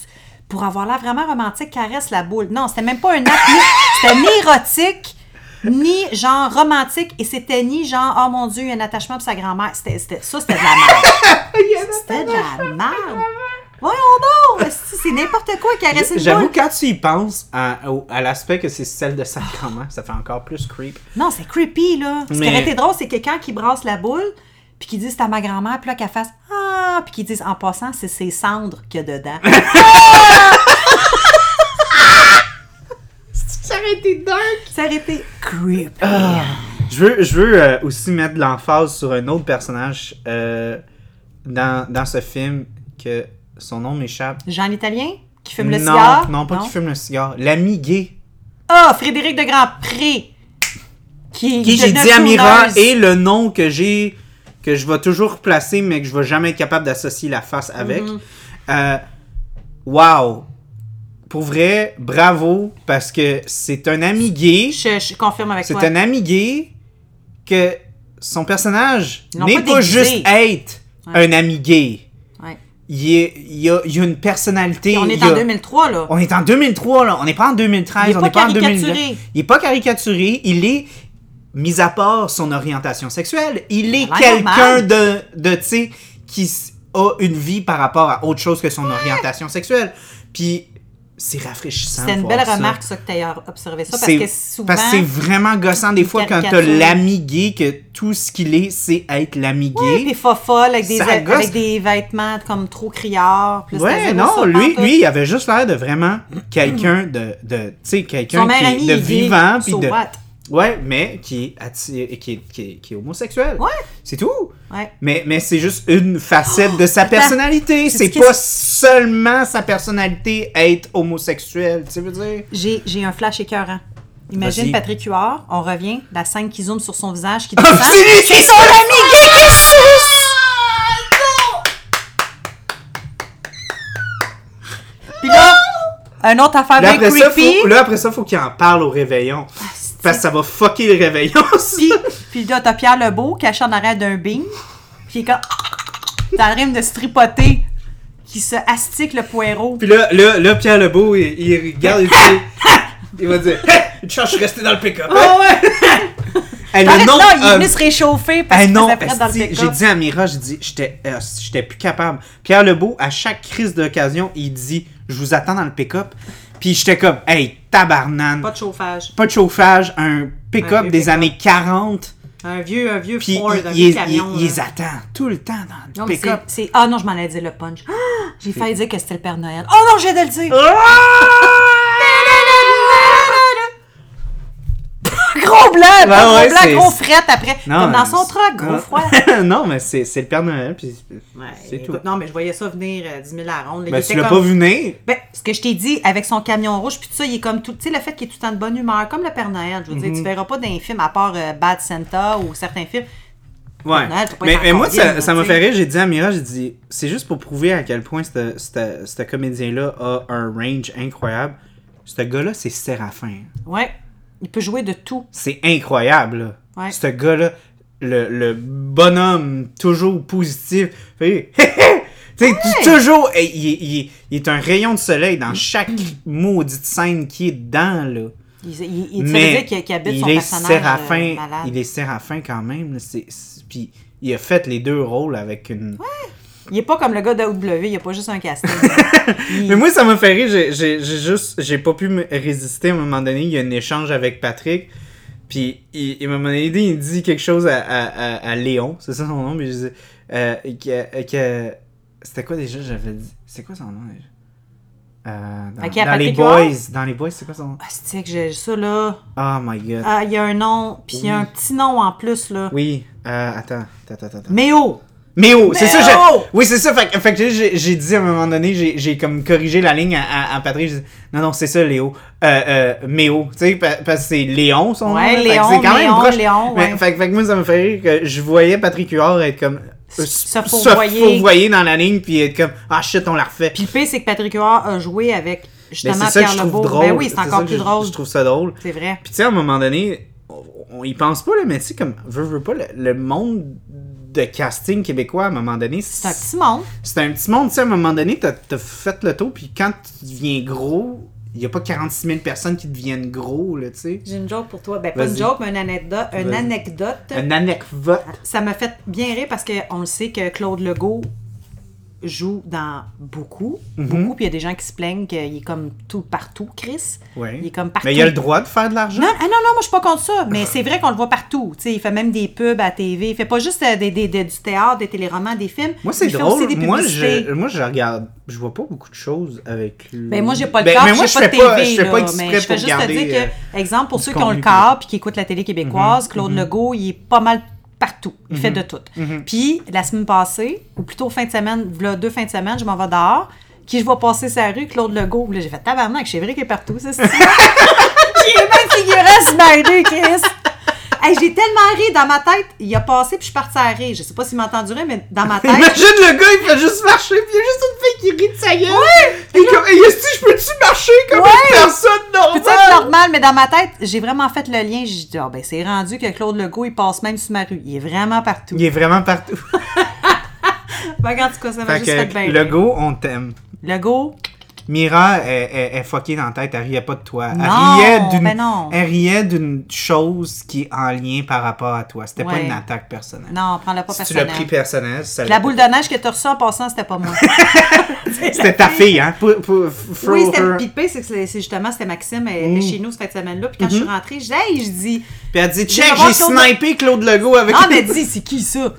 pour avoir l'air vraiment romantique, caresse la boule. Non, c'était même pas un acte. [LAUGHS] C'était ni érotique, ni genre romantique, et c'était ni genre, oh mon Dieu, il y a un attachement pour sa grand-mère. C'était, c'était- ça, c'était de la merde. [LAUGHS] C'était de la merde. Voyons donc! C'est n'importe quoi, caresser une J'avoue, quand tu y penses à, au- à l'aspect que c'est celle de sa grand-mère, ça fait encore plus creep. Non, c'est creepy, là. Ce qui aurait été drôle, c'est quelqu'un qui brasse la boule, puis qui dit c'est à ma grand-mère, puis là, qu'elle fasse Ah, puis qui disent en passant, c'est ses cendres qu'il y a dedans. Ça [LAUGHS] aurait été dingue! Ça aurait été creepy. Je veux, je veux euh, aussi mettre l'emphase sur un autre personnage euh, dans, dans ce film que son nom m'échappe. Jean l'Italien, qui fume le non, cigare? Non, pas qui fume le cigare. L'ami gay. Ah, Frédéric de Grandpré. Qui, Qui j'ai dit à Mira et le nom que j'ai que je vais toujours placer mais que je vais jamais être capable d'associer la face avec. Mhm. Euh, wow! Pour vrai, bravo parce que c'est un ami gay. Je, je confirme avec C'est toi. un ami gay que son personnage n'est pas pas, juste être Ouais. un ami gay. Ouais. Il, est- il a, il a une personnalité. Puis on est en a- 2003, là. on est en 2003, là. On n'est pas en 2013, Il est on pas n'est pas en 2020. caricaturé. Il est pas caricaturé. Il est, mis à part son orientation sexuelle, il est quelqu'un de, de tu sais, qui a une vie par rapport à autre chose que son orientation sexuelle. Puis c'est rafraîchissant. C'était une belle remarque, ça, que tu aies observé ça, parce C'est- que souvent... parce que c'est vraiment gossant des fois quand t'as l'ami gay que tout ce qu'il est, c'est être l'ami gay. des fofolles avec des, avec des vêtements comme trop criards. puis Ouais, non, lui, lui, il avait juste l'air de vraiment quelqu'un de, de tu sais, quelqu'un de vivant, puis de, what? Ouais, mais qui est attiré, qui est, qui est, qui est homosexuel. Ouais. C'est tout. Ouais. Mais, mais c'est juste une facette de sa personnalité. C'est ce pas seulement sa personnalité être homosexuel, tu veux dire? J'ai, un flash écœurant. Imagine. Patrick Huard, on revient, la scène qui zoome sur son visage, qui Ah, c'est lui qui c'est son ami gay qui suce! Puis là, un autre affaire Là bien après, ça, creepy. faut, là, après ça, faut qu'il en parle au réveillon. Parce que ça va fucker le réveillon. Puis, puis là, t'as Pierre Lebeau caché en arrière d'un beam. Puis il est comme. [LAUGHS] Dans le rime de se tripoter, qui se astique le poireau. Puis là, là, là Pierre Lebeau, il, il regarde et [LAUGHS] il va dire une chance, je suis resté dans le pick-up. Oh ouais! [LAUGHS] Hey, le Arrête, nom, non, il est euh, venu se réchauffer parce qu'il non, prête dans le pick-up. j'ai dit à Mira, j'ai dit, j'étais euh, j'étais plus capable. Pierre Lebeau, à chaque crise d'occasion, il dit, je vous attends dans le pick-up. Puis j'étais comme, hey, tabarnane. Pas de chauffage. Pas de chauffage, un pick-up des années 40. Un vieux, un vieux Puis Ford, un vieux il- camion. il- les attend tout le temps dans le pick-up. Ah non, je m'en allais dire le punch. Ah, j'ai failli dire que c'était le Père Noël. Oh non, j'ai de le dire! Gros blanc, gros ouais, blanc, gros frette après. Comme dans son truck, gros non. froid. [LAUGHS] non, mais c'est c'est le Père Noël, puis Ouais, c'est tout. Non, mais je voyais ça venir euh, 10 000 à la ronde. là. Ben, tu l'as comme- pas vu venir? Ben, ce que je t'ai dit, avec son camion rouge, puis tout ça, il est comme tout. Tu sais, le fait qu'il est tout le temps de bonne humeur, comme le Père Noël. Je veux Mhm. dire, tu verras pas d'un film à part euh, Bad Santa ou certains films. Ouais. Noël, mais, moi, ça, m'a fait rire. J'ai dit à Mira, j'ai dit, c'est juste pour prouver à quel point ce comédien-là a un range incroyable. Ce gars-là, c'est Séraphin. Ouais. Il peut jouer de tout. C'est incroyable. Ouais. Ce gars-là, le, le bonhomme toujours positif. Fait, Tu sais, toujours, il, il- il- est un rayon de soleil dans chaque maudite scène qui est dedans, là. Il, il, Mais qu'il habite il son est personnage séraphin, euh, malade. il est séraphin quand même. puis il a fait les deux rôles avec une. Il est pas comme le gars d'AW, il a pas juste un casting. [LAUGHS] Il- Mais moi, ça m'a fait rire. J'ai juste. J'ai pas pu me résister à un moment donné. Il y a un échange avec Patrick. Puis, il, moment donné, il dit quelque chose à, à, à, à Léon. C'est ça son nom. Mais je disais. Euh, que, que- C'était quoi déjà J'avais dit. C'est quoi son nom déjà? Euh, dans, les boys. Dans les boys, c'est quoi son nom? Ah, c'est que j'ai ça là? Oh my god. Ah, il y a un nom, puis il y a un petit nom en plus là. Oui. Euh, attends. Attends, attends, attends. Méo! Méo, c'est ça, j'ai- oui, c'est ça. Fait, que- fait que j'ai dit à un moment donné, j'ai comme corrigé la ligne à, à, à Patrick. j'ai dit, non, non, c'est ça, Léo. Euh, euh, Méo, tu sais, pa- parce que c'est Léon, son nom. Ouais, Fait que Léon, c'est quand même Léon, proche. Léon, Mais, ouais. fait, que- fait que moi, ça me fait rire que je voyais Patrick Huard être comme. euh, Se fourvoyer. dans la ligne, puis être comme, ah shit, on la refait. Puis le pire, c'est que Patrick Huard a joué avec Mais justement c'est ça que Pierre je trouve Lebeau. drôle. Ben oui, c'est encore plus je- drôle. Je trouve ça drôle. C'est vrai. Puis tu sais, à un moment donné, on, y pense pas, là, mais tu sais, comme, veux, veux pas, le, le monde de casting québécois, à un moment donné, C'est un petit monde. c'est un petit monde, tu sais, à un moment donné, t'as as fait le tour, puis quand tu deviens gros, il y a pas 46 000 personnes qui deviennent gros, là, tu sais. J'ai une joke pour toi. Ben, pas une joke, mais une anecdote. Une anecdote. Un anecdote. Ça m'a fait bien rire parce qu'on le sait que Claude Legault joue dans beaucoup. Mhm. Beaucoup. Puis il y a des gens qui se plaignent qu'il est comme tout partout, Chris. Ouais. Il est comme partout. Mais il a le droit de faire de l'argent? Non, ah non, non, moi je suis pas contre ça, mais c'est vrai qu'on le voit partout. Tu sais, il fait même des pubs à TV. Il fait pas juste euh, des, des- des- du théâtre, des téléromans, des films. Moi, c'est drôle. des Moi je, moi, je regarde. Je vois pas beaucoup de choses avec lui. Ben, moi, j'ai pas le Ben, mais moi, je pas fais de TV, pas, je fais pas mais exprès je fais juste te dire que, euh, exemple, pour ceux qui ont le câble puis qui écoutent la télé Mhm. québécoise, Claude Legault, il est pas mal partout. Il fait de tout. Mhm. Puis, la semaine passée, ou plutôt fin de semaine, deux fins de semaine, je m'en vais dehors, qui je vois passer sa rue, Claude Legault. Là, j'ai fait tabarnak, c'est vrai qu'il est partout, ça, c'est J'ai même figuré sur ma rue, Chris? Hey, j'ai tellement ri dans ma tête. Il a passé, puis je suis partie à rire. Je sais pas s'il m'a entendu rire, mais dans ma tête. Imagine le gars, il fait juste marcher, puis il y a juste une fille qui rit de sa gueule. Ouais! Et comme, hey, est-ce que je peux-tu marcher comme une personne Peut-être normale? normal, mais dans ma tête, j'ai vraiment fait le lien. J'ai dit, ah ben c'est rendu que Claude Legault, il passe même sur ma rue. Il est vraiment partout. Il est vraiment partout. [LAUGHS] Ben, en tout cas, ça m'a juste fait bien. le rire. go, on t'aime. Legault, Mira est, est, est fuckée dans la tête, elle riait pas de toi. Elle riait d'une, ben chose qui est en lien par rapport à toi. C'était pas une attaque personnelle. non, prends-le pas si tu l'as pris personnel, ça La boule de neige que t'as reçue en passant, c'était pas moi. [LAUGHS] C'était ta fille, hein? Pour, pour, Oui, c'était c'est que c'est justement, c'était Maxime, elle Mm. était chez nous cette semaine-là. Puis quand je suis rentrée, je dis, hey, je dis, Puis elle dit, check, j'ai snipé Claude Legault avec Ah, mais dis, c'est qui ça?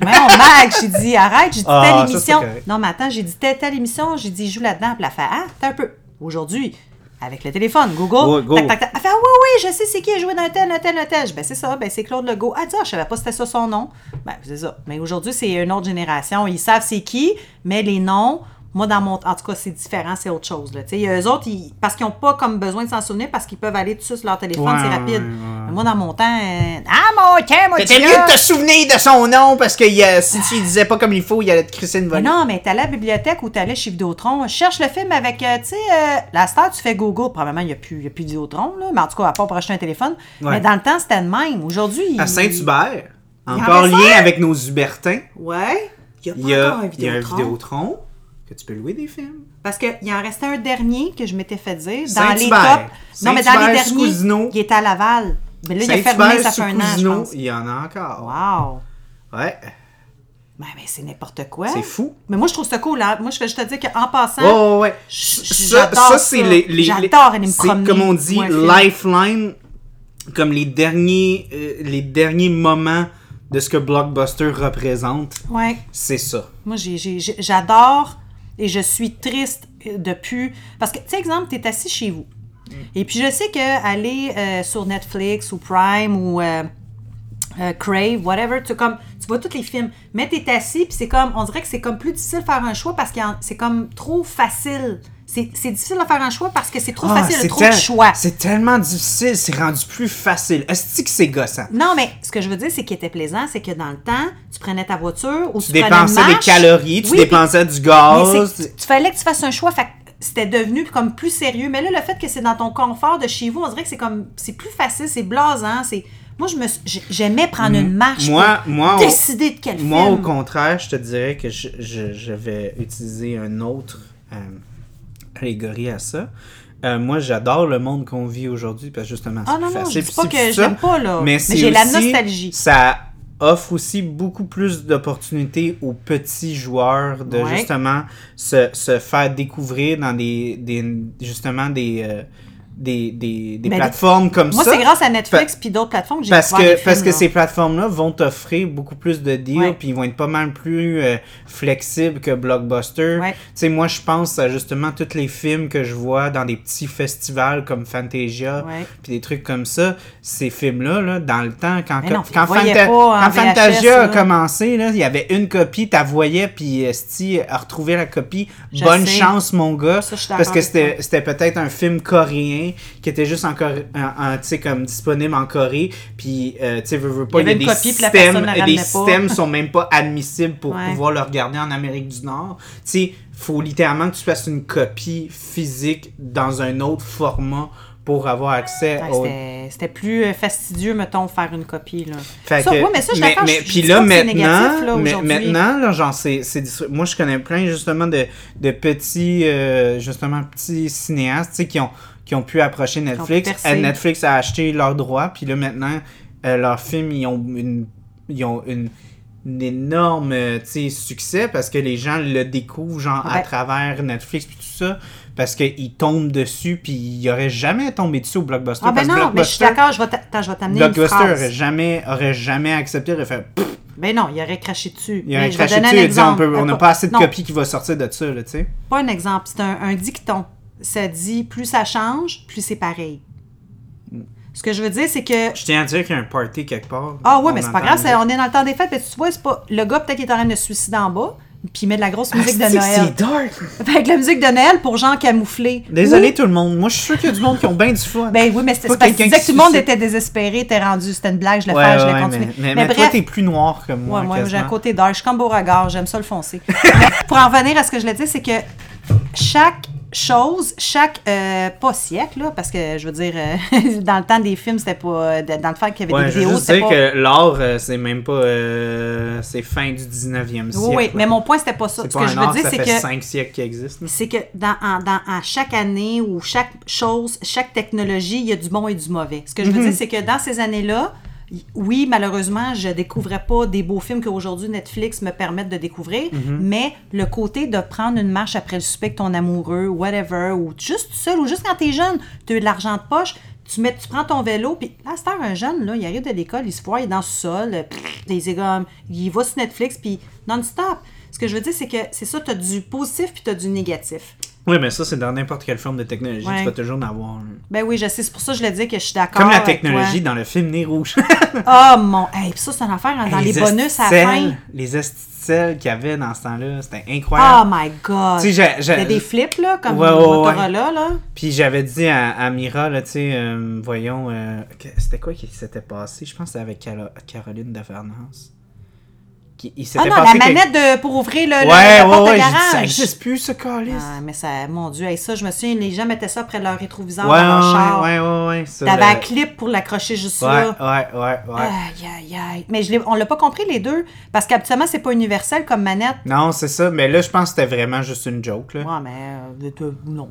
Je dis, on mag, j'ai dit, arrête, j'ai dit Ah, telle émission. Non, mais attends, j'ai dit telle, telle émission, j'ai dit, joue là-dedans. Puis elle fait, ah, t'as un peu. Aujourd'hui, avec le téléphone, Google, Ouais, go. tac, tac, tac. Elle fait, ah, oui, oui, je sais c'est qui a joué dans un tel, un tel, un tel. Ben, c'est ça, ben, c'est Claude Legault. Ah, ah, je savais pas c'était ça son nom. Ben, c'est ça. Mais aujourd'hui, c'est une autre génération. Ils savent c'est qui, mais les noms, moi, dans mon. En tout cas, c'est différent, c'est autre chose. Là. Tu sais, eux autres, ils- parce qu'ils n'ont pas comme besoin de s'en souvenir, parce qu'ils peuvent aller tout de suite sur leur téléphone, Ouais, c'est rapide. ouais. Mais moi, dans mon temps, euh, ah, mon tiens, moi, T'étais tu mieux de te souvenir de son nom parce que si tu lui disais pas comme il faut, il allait te crisser une Mais volée. non, mais t'allais à la bibliothèque ou t'allais chez Vidéotron, cherche le film avec, euh, tu sais, euh, la star, tu fais Google. Probablement, il n'y a plus, il y a plus Vidéotron, là, mais en tout cas, à part pour acheter un téléphone. Ouais. Mais dans le temps, c'était le même. Aujourd'hui. À Saint-Hubert, en encore reste lien avec nos Hubertins, Ouais. Il y a pas a, encore un il y a un Vidéotron. Que tu peux louer des films. Parce qu'il en restait un dernier que je m'étais fait dire. Dans les tops. Non, mais dans les derniers, Scousino. il était à Laval. Mais là, il a fermé, ça fait un an, je pense. il y en a encore. Wow. Ouais, Ben, mais c'est n'importe quoi. c'est fou. Mais moi, je trouve ça cool. Hein? Moi, je fais juste te dire qu'en passant, Oh, ouais. Ça, j'adore ça, c'est les, les- J'adore aller me c'est promener, comme on dit, lifeline, comme les derniers, euh, les derniers moments de ce que Blockbuster représente. Ouais. C'est ça. Moi, j'adore et je suis triste depuis. Parce que, tu sais, exemple, tu es assis chez vous. Et puis, je sais qu'aller euh, sur Netflix ou Prime ou euh, euh, Crave, whatever, tu, comme, tu vois tous les films. Mais tu es assis, puis c'est comme, on dirait que c'est comme plus difficile de faire un choix parce que c'est comme trop facile. C'est difficile de faire un choix parce que c'est trop Ah, facile, c'est trop tel- de choix. C'est tellement difficile, c'est rendu plus facile. Est-ce que c'est gossant? Non, mais ce que je veux dire, c'est qu'il était plaisant, c'est que dans le temps, tu prenais ta voiture ou tu, Tu dépensais des calories, tu Oui, dépensais du gaz. tu, tu fallait que tu fasses un choix, fait c'était devenu comme plus sérieux. Mais là, le fait que c'est dans ton confort de chez vous, on dirait que c'est comme c'est plus facile, c'est blasant, c'est moi je me j'aimais prendre une marche Moi, pour moi, au- décider de quel Moi, au film. contraire, je te dirais que je, je, je vais utiliser un autre euh, allégorie à ça. Euh, moi, j'adore le monde qu'on vit aujourd'hui parce que justement, c'est Ah non, plus non, facile. je dis pas que j'aime pas, là. Mais j'ai la nostalgie. Ça, offre aussi beaucoup plus d'opportunités aux petits joueurs de Ouais. justement se, se faire découvrir dans des, des justement des, euh, des, des, plateformes comme Moi, ça. c'est grâce à Netflix puis d'autres plateformes que j'ai Parce que, parce que là. ces plateformes-là vont t'offrir beaucoup plus de deals, puis ils vont être pas mal plus euh, flexibles que Blockbuster. Ouais. Tu sais, moi, je pense à justement tous les films que je vois dans des petits festivals comme Fantasia, puis des trucs comme ça. Ces films-là, là, dans le temps, quand, non, quand, Fanta- VHS, Fantasia a commencé, là, il y avait une copie, t'as voyais, puis Esti a retrouvé la copie. Je Bonne sais. chance, mon gars. Ça, parce que c'était peut-être un film coréen qui était juste encore tu sais comme disponible en Corée puis euh, tu sais veux, veux pas Il y a des copie, systèmes les sont même pas admissibles pour Ouais. pouvoir le regarder en Amérique du Nord tu sais faut littéralement que tu fasses une copie physique dans un autre format pour avoir accès Ouais, au c'était- plus euh, fastidieux, mettons, faire une copie. Là. fait Ça, que- ouais, mais ça, mais, puis là maintenant, négatif, là, mais aujourd'hui. maintenant là, genre c'est moi je connais plein justement de, de petits euh, justement petits cinéastes, qui ont qui ont pu approcher Netflix. Euh, Netflix a acheté leurs droits, puis là maintenant euh, leurs films ils ont une ils ont une une énorme euh, succès parce que les gens le découvrent genre à travers Netflix puis tout ça parce qu'ils tombent dessus puis ils auraient jamais tombé dessus au Blockbuster Ah, ben non, mais je suis d'accord, je vais t'amener une Blockbuster aurait jamais, aurait jamais accepté, aurait fait pff, Ben non, il aurait craché dessus. il aurait Mais je vais craché donner dessus un et dit on exemple. on n'a pas assez de non, copies qui va sortir de ça, là, tu sais. Pas un exemple, c'est un, un dicton. Ça dit plus ça change, plus c'est pareil. Ce que je veux dire, c'est que. Je tiens à dire qu'il y a un party quelque part. Ah ouais, mais c'est pas grave, on est dans le temps des fêtes, mais tu vois, c'est pas. Le gars, peut-être qu'il est en train de se suicider en bas, puis il met de la grosse musique Ah, de c'est- Noël. C'est dark? Avec la musique de Noël pour gens camouflés. Désolé Ou- tout le monde. Moi, je suis sûr qu'il y a du monde qui ont bien du fun. Ben oui, mais c'est parce que que tout le monde était désespéré, t'es rendu, c'était une blague, je le ouais, fais, je ouais, l'ai mais, continué. mais, mais toi, t'es plus noir que moi. Ouais, moi, j'ai un côté dark. Je suis comme Beauregard, j'aime ça le foncé. [LAUGHS] Mais pour en revenir à ce que je voulais dire, c'est que chaque chose, chaque, euh, pas siècle, là, parce que je veux dire, euh, [LAUGHS] dans le temps des films, c'était pas, dans le temps qu'il y avait Ouais, des vidéos, c'était pas... que l'art, euh, c'est même pas. euh, c'est fin du 19e siècle. Oui, oui, mais mon point, c'était pas ça. C'est Ce pas que un je veux art, dire, ça c'est fait que 5 siècles qu'il existe. là. c'est que dans, en- dans- chaque année ou chaque chose, chaque technologie, il y a du bon et du mauvais. Ce que je veux Mhm. dire, c'est que dans ces années-là, oui, malheureusement, je découvrais pas des beaux films qu'aujourd'hui Netflix me permettent de découvrir, Mhm. mais le côté de prendre une marche après le souper avec ton amoureux, whatever, ou juste seul, ou juste quand t'es jeune, tu as de l'argent de poche, tu, mets, tu prends ton vélo, puis là, c'est un jeune, là, il arrive de l'école, il se voit, il est dans le sol, euh, pff, il, est comme, il va sur Netflix, puis non-stop. Ce que je veux dire, c'est que c'est ça, tu as du positif puis tu as du négatif. Oui, mais ça, c'est dans n'importe quelle forme de technologie. Ouais. Tu vas toujours en avoir. Ben oui, je sais, c'est pour ça que je le dis que je suis d'accord. Comme la avec technologie toi. dans le film Nez Rouge. Oh [LAUGHS] mon. Hey, puis ça, c'est une affaire hein, dans les, bonus à la fin. Les esticelles qu'il y avait dans ce temps-là, c'était Oh incroyable. my god. Tu sais, des flips, là, comme Ouais, ouais, Motorola, là. Puis j'avais dit à, à Mira, là, tu sais, euh, voyons, euh, c'était quoi qui s'était passé? Je pense que c'était avec Caro- Caroline de Fernance. Qui, il Ah non, la manette de, pour ouvrir le, le- Ouais, la ouais, porte ouais, dit, garage. ça existe plus, ce calice. Ah, mais ça, mon Dieu, hey, ça, je me souviens, les gens mettaient ça près de leur rétroviseur ouais, dans leur char. ouais, ouais, ouais, T'avais le- un clip pour l'accrocher juste là. ouais, ouais, ouais. Aïe, aïe, aïe. Mais je l'ai- on l'a pas compris, les deux, parce qu'habituellement, c'est pas universel comme manette. Non, c'est ça, mais là, je pense que c'était vraiment juste une joke, là. Ouais, mais euh, non.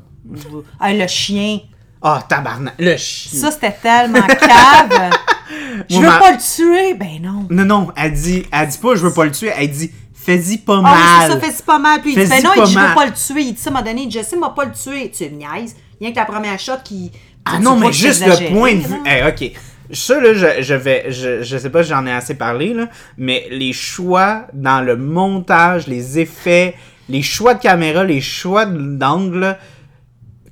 Ah, le chien. Ah, tabarnak, le chien. Ça, c'était tellement cave. [LAUGHS] Je veux pas le tuer. Ben non. Non, non, elle dit, elle dit pas je veux pas le tuer, elle dit fais-y pas Ah mal. oui, c'est ça, fais-y pas mal. Puis il dit, ben non, il dit, je veux pas le tuer. Il dit ça, m'a donné, il dit, je sais, m'a pas le tuer. Tu me niaises. Rien que la première shot qui. Ah non, mais juste le point de vue. Eh, ok. Ça, là, je, je vais. Je, je sais pas si j'en ai assez parlé, là. Mais les choix dans le montage, les effets, les choix de caméra, les choix d'angle,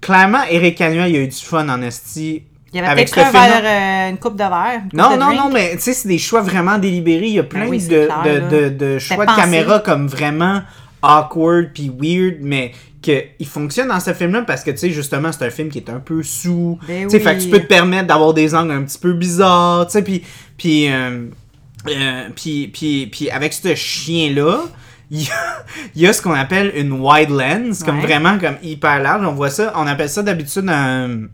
clairement, Eric Cagnon, il a eu du fun en esti. Il y avait avec peut-être un verre, euh, une coupe de verre. une coupe Non, de non, drink. non, mais tu sais, c'est des choix vraiment délibérés. Il y a plein oui, de, clair, de, de, de choix de caméra comme vraiment awkward puis weird, mais qu'il fonctionne dans ce film-là parce que, tu sais, justement, c'est un film qui est un peu sous. Ben tu sais, oui. fait que tu peux te permettre d'avoir des angles un petit peu bizarres, tu sais, puis... Puis, euh, euh, puis, puis, puis avec ce chien-là, il y, a, il y a ce qu'on appelle une wide lens, comme Ouais. vraiment comme hyper large. On voit ça, on appelle ça d'habitude un...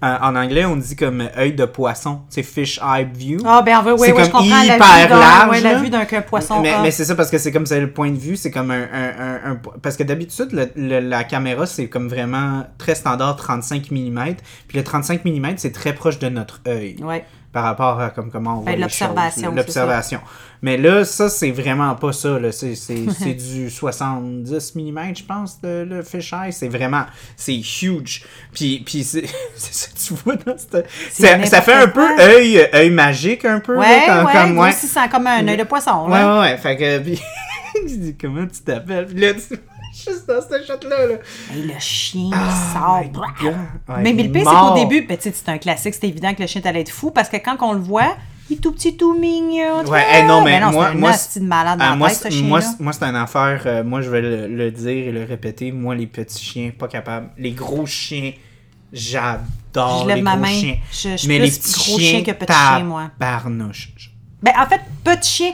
un- en anglais, on dit comme œil de poisson, c'est fish eye view. Ah, ben, oui, oui, C'est oui, je comprends. La hyper vue large, ouais, la vue d'un poisson. Mais, a. mais c'est ça parce que c'est comme ça le point de vue, c'est comme un, un- un- un- parce que d'habitude le- le- la caméra c'est comme vraiment très standard 35 mm, puis le 35 mm c'est très proche de notre œil. Ouais. Par rapport à comme, comment on voit Ben, les l'observation, L'observation. Mais là, ça, c'est vraiment pas ça. là. C'est, c'est, [LAUGHS] c'est du 70 mm, je pense, le, le fisheye. C'est vraiment... C'est huge. Puis, puis c'est, [LAUGHS] ça tu vois dans cette... C'est Ça, ça fait un peu œil, œil magique, un peu. là, Ouais, quand- ouais, comme, moi ouais. aussi, c'est comme un œil de poisson. Ouais, là. ouais, ouais. Fait que. [LAUGHS] Puis, comment tu t'appelles? Puis là, tu. Juste dans cette shot-là, là. Le chien Ah, sort. Ouais, mais, mais le pire, c'est qu'au début, ben, c'est un classique, c'est évident que le chien allait être fou parce que quand on le voit, il est tout petit, tout mignon. Ouais, Ah! hey, non, mais non, moi- c'est un moi, de malade dans Ah, la moi, tête, ce c'est- moi, chien-là. c'est- moi, c'est une affaire. euh, moi, je vais le, le dire et le répéter. Moi, les petits chiens, pas capable. Les gros chiens, j'adore. Je lève les ma gros main. Chiens. Je- je suis mais plus les petits gros chien chiens que petit chien, moi. Barnouche. Ben, en fait, petit chien,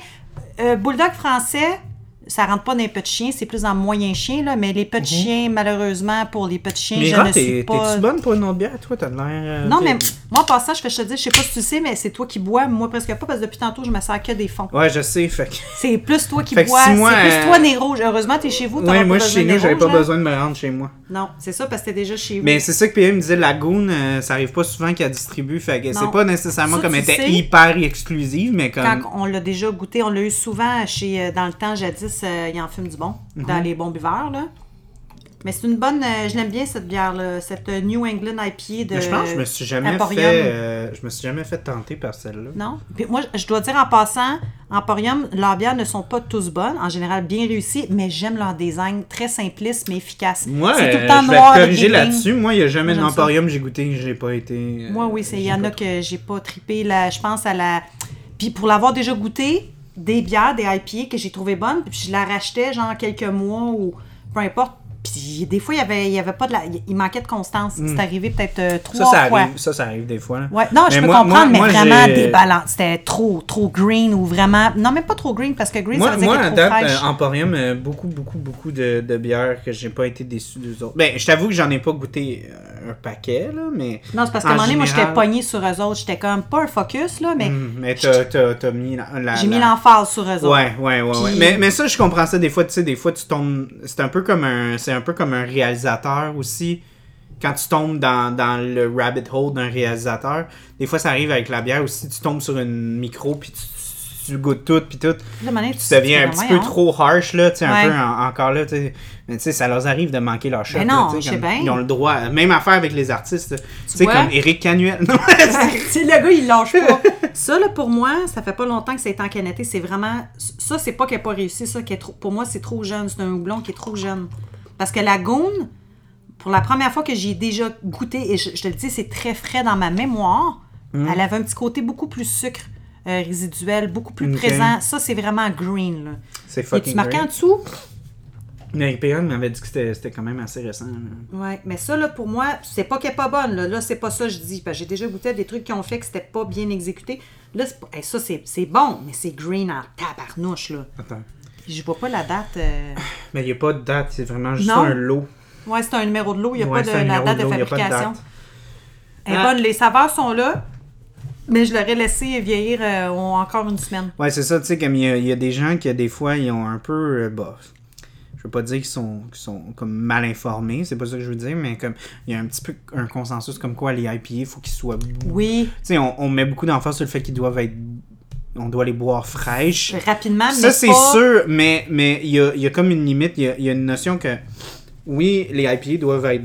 euh, bulldog français, ça rentre pas dans les petits chiens, c'est plus en moyen chien, là, mais les petits chiens, malheureusement, pour les petits chiens, je Mira, ne suis pas... t'es-tu bonne pour une autre bière, toi? T'as l'air. euh, Non, mais moi, en passant, je fais je te dis, je sais pas si tu sais, mais c'est toi qui bois, moi presque pas, parce que depuis tantôt, je me sers que des fonds. Ouais, je sais. Fait que. C'est plus toi qui [LAUGHS] bois, si c'est plus euh, toi, Nez Heureusement, t'es chez vous, t'auras Ouais, moi, besoin chez nous, j'avais pas Rouge, là. besoin de me rendre chez moi. Non, c'est ça, parce que t'es déjà chez vous. Mais c'est ça que PM me disait, Lagoon, euh, ça arrive pas souvent qu'elle distribue, fait que c'est pas nécessairement Ça, comme elle était hyper exclusive, mais comme... Quand on l'a déjà goûté, on l'a eu souvent chez, euh, dans le temps jadis, euh, il en fume du bon, dans les bons buveurs, là. Mais c'est une bonne, euh, je l'aime bien cette bière-là, cette euh, New England IPA de Mais je pense que je me suis jamais Emporium. fait... euh, je me suis jamais fait tenter par celle-là. Non? Puis moi, je dois dire en passant, Emporium, leurs bières ne sont pas tous bonnes, en général bien réussies, mais j'aime leur design très simpliste mais efficace. Moi, c'est tout le temps je vais noir. corriger là-dessus. Moi, il n'y a jamais d'emporium j'ai goûté, j'ai pas été... Moi, oui, c'est- il y en a que j'ai pas trippé. Là, je pense à la. Puis pour l'avoir déjà goûté, des bières, des IPA que j'ai trouvé bonnes, puis je la rachetais genre quelques mois ou peu importe. Puis des fois, il y avait, il y avait pas de la. Il manquait de constance. C'est arrivé peut-être euh, trois Hmm. Ça, ça fois. arrive, ça, ça arrive des fois. là. Ouais, non, je peux moi- comprendre, moi- moi, mais vraiment déballant. C'était trop, trop green ou vraiment. Non, même pas trop green parce que green, ça veut dire moi à date, euh, Emporium, euh, beaucoup, beaucoup, beaucoup de, de bières que j'ai pas été déçu d'eux autres. Ben, je t'avoue que j'en ai pas goûté euh, un paquet, là, mais... Non, c'est parce qu'à un en moment donné, moi, j'étais pognée sur eux autres. J'étais comme pas un focus, là, mais Hum, mais t'as, t'as, t'as mis la... la- j'ai mis l'emphase sur eux autres. Ouais, ouais, ouais, ouais. Mais, mais ça, je comprends ça. Des fois, tu sais, des fois, tu tombes. C'est un peu comme un. Un peu comme un réalisateur aussi. Quand tu tombes dans, dans le rabbit hole d'un réalisateur, des fois, ça arrive avec la bière aussi. Tu tombes sur une micro, puis tu, tu goûtes tout, puis tout. Moment donné, Tu deviens un petit peu voyons. trop harsh, là, tu sais, un peu en- encore là, tu sais. Mais tu sais, ça leur arrive de manquer leur shot. Mais non, tu je sais bien. Ils ont le droit. Même affaire avec les artistes. Tu sais, comme Eric Canuel. [LAUGHS] C'est le gars, il lâche pas. ça, là, pour moi, ça fait pas longtemps que c'est encanetté. C'est vraiment. Ça, c'est pas qu'elle n'a pas réussi. Ça, qui est trop... pour moi, c'est trop jeune. C'est un houblon qui est trop jeune. Parce que la Goon, pour la première fois que j'y ai déjà goûté, et je, je te le dis, c'est très frais dans ma mémoire, Mm. elle avait un petit côté beaucoup plus sucre euh, résiduel, beaucoup plus présent. Ça, c'est vraiment green. C'est Et tu fucking marqué en dessous? Mais m'avait dit que c'était c'était quand même assez récent. là. Ouais, mais ça, là, pour moi, c'est pas qu'elle est pas bonne. Là, là c'est pas ça que je dis. Parce que j'ai déjà goûté à des trucs qui ont fait que c'était pas bien exécuté. Là, c'est pas- hey, ça, c'est c'est bon, mais c'est green en tabarnouche, là. Attends. Je vois pas la date. euh, Mais il n'y a pas de date, c'est vraiment juste Non. un lot. Ouais, c'est un numéro de l'eau. Il n'y a Ouais, pas de la date de fabrication. date. Ah. bonne. Les saveurs sont là, mais je l'aurais laissé vieillir euh, encore une semaine. Ouais, c'est ça, tu sais, comme il y, a- il y a des gens qui, des fois, ils ont un peu. euh, bah, je veux pas dire qu'ils sont, qu'ils sont comme mal informés, c'est pas ça que je veux dire, mais comme il y a un petit peu un consensus comme quoi les IPA, il faut qu'ils soient. Tu Oui, sais, on, on met beaucoup d'emphase sur le fait qu'ils doivent être. On doit les boire fraîches. rapidement, mais Ça, c'est pas- sûr, mais mais il y a, y a comme une limite, il y a, il y a une notion que. Oui, les IPA doivent être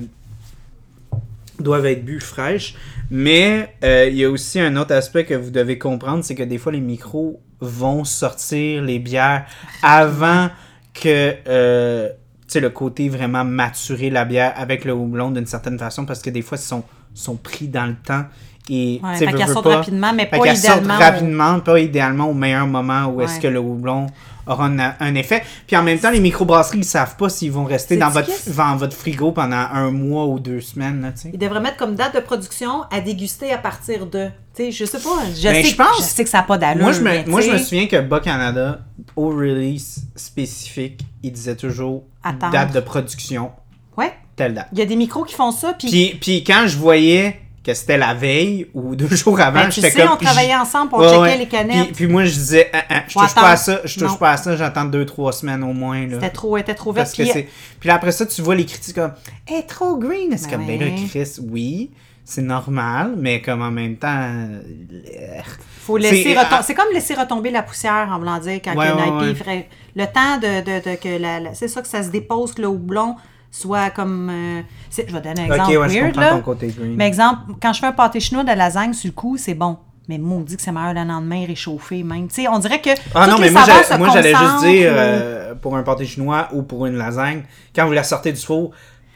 doivent être bu fraîches, mais euh, il y a aussi un autre aspect que vous devez comprendre, c'est que des fois les micros vont sortir les bières avant que euh, tu sais, le côté vraiment maturer la bière avec le houblon d'une certaine façon, parce que des fois ils sont, sont pris dans le temps et Ouais, fait veux sortent pas- rapidement, mais pas idéalement. rapidement, pas idéalement au meilleur moment où est-ce que le houblon aura un, un effet. Puis en même temps, les microbrasseries, ils savent pas s'ils vont rester dans votre, dans votre frigo pendant un mois ou deux semaines. Là. Ils devraient mettre comme date de production à déguster à partir de. Tu sais, je sais pas. Je, Ben, sais, je pense- je sais que ça n'a pas d'allure. Moi, je me, moi, je me souviens que Bas Canada, au release spécifique, il disait toujours Attendre. date de production, Ouais. telle date. Il y a des micros qui font ça, puis. Puis, puis quand je voyais que c'était la veille ou [LAUGHS] deux jours avant, Ben, tu j'étais sais, comme. on travaillait ensemble, on Ouais, checkait ouais. les canettes. Puis, puis moi, je disais, Ah, ah, je touche pas à ça, je touche Non. pas à ça, j'attends deux, trois semaines au moins. C'était trop, était trop vite. Parce que Puis, c'est. Puis là, après ça, tu vois les critiques comme, elle est trop green. C'est Ben comme, ben là. Chris, oui, c'est normal, mais comme en même temps. euh, faut laisser c'est- retom- C'est comme laisser retomber la poussière, en voulant dire, quand Ouais, il y a une IP. ouais. Le temps de, de, de- que la, la- c'est ça que ça se dépose, que le houblon soit comme. euh, je vais donner un exemple ouais, je weird, là. ton côté green. Mais exemple, quand je fais un pâté chinois de lasagne sur le coup, c'est bon. Mais maudit que c'est meilleur le lendemain, réchauffé même. Tu sais, on dirait que. Ah non, mais moi, j'allais- juste dire, ou- euh, pour un pâté chinois ou pour une lasagne, quand vous la sortez du four,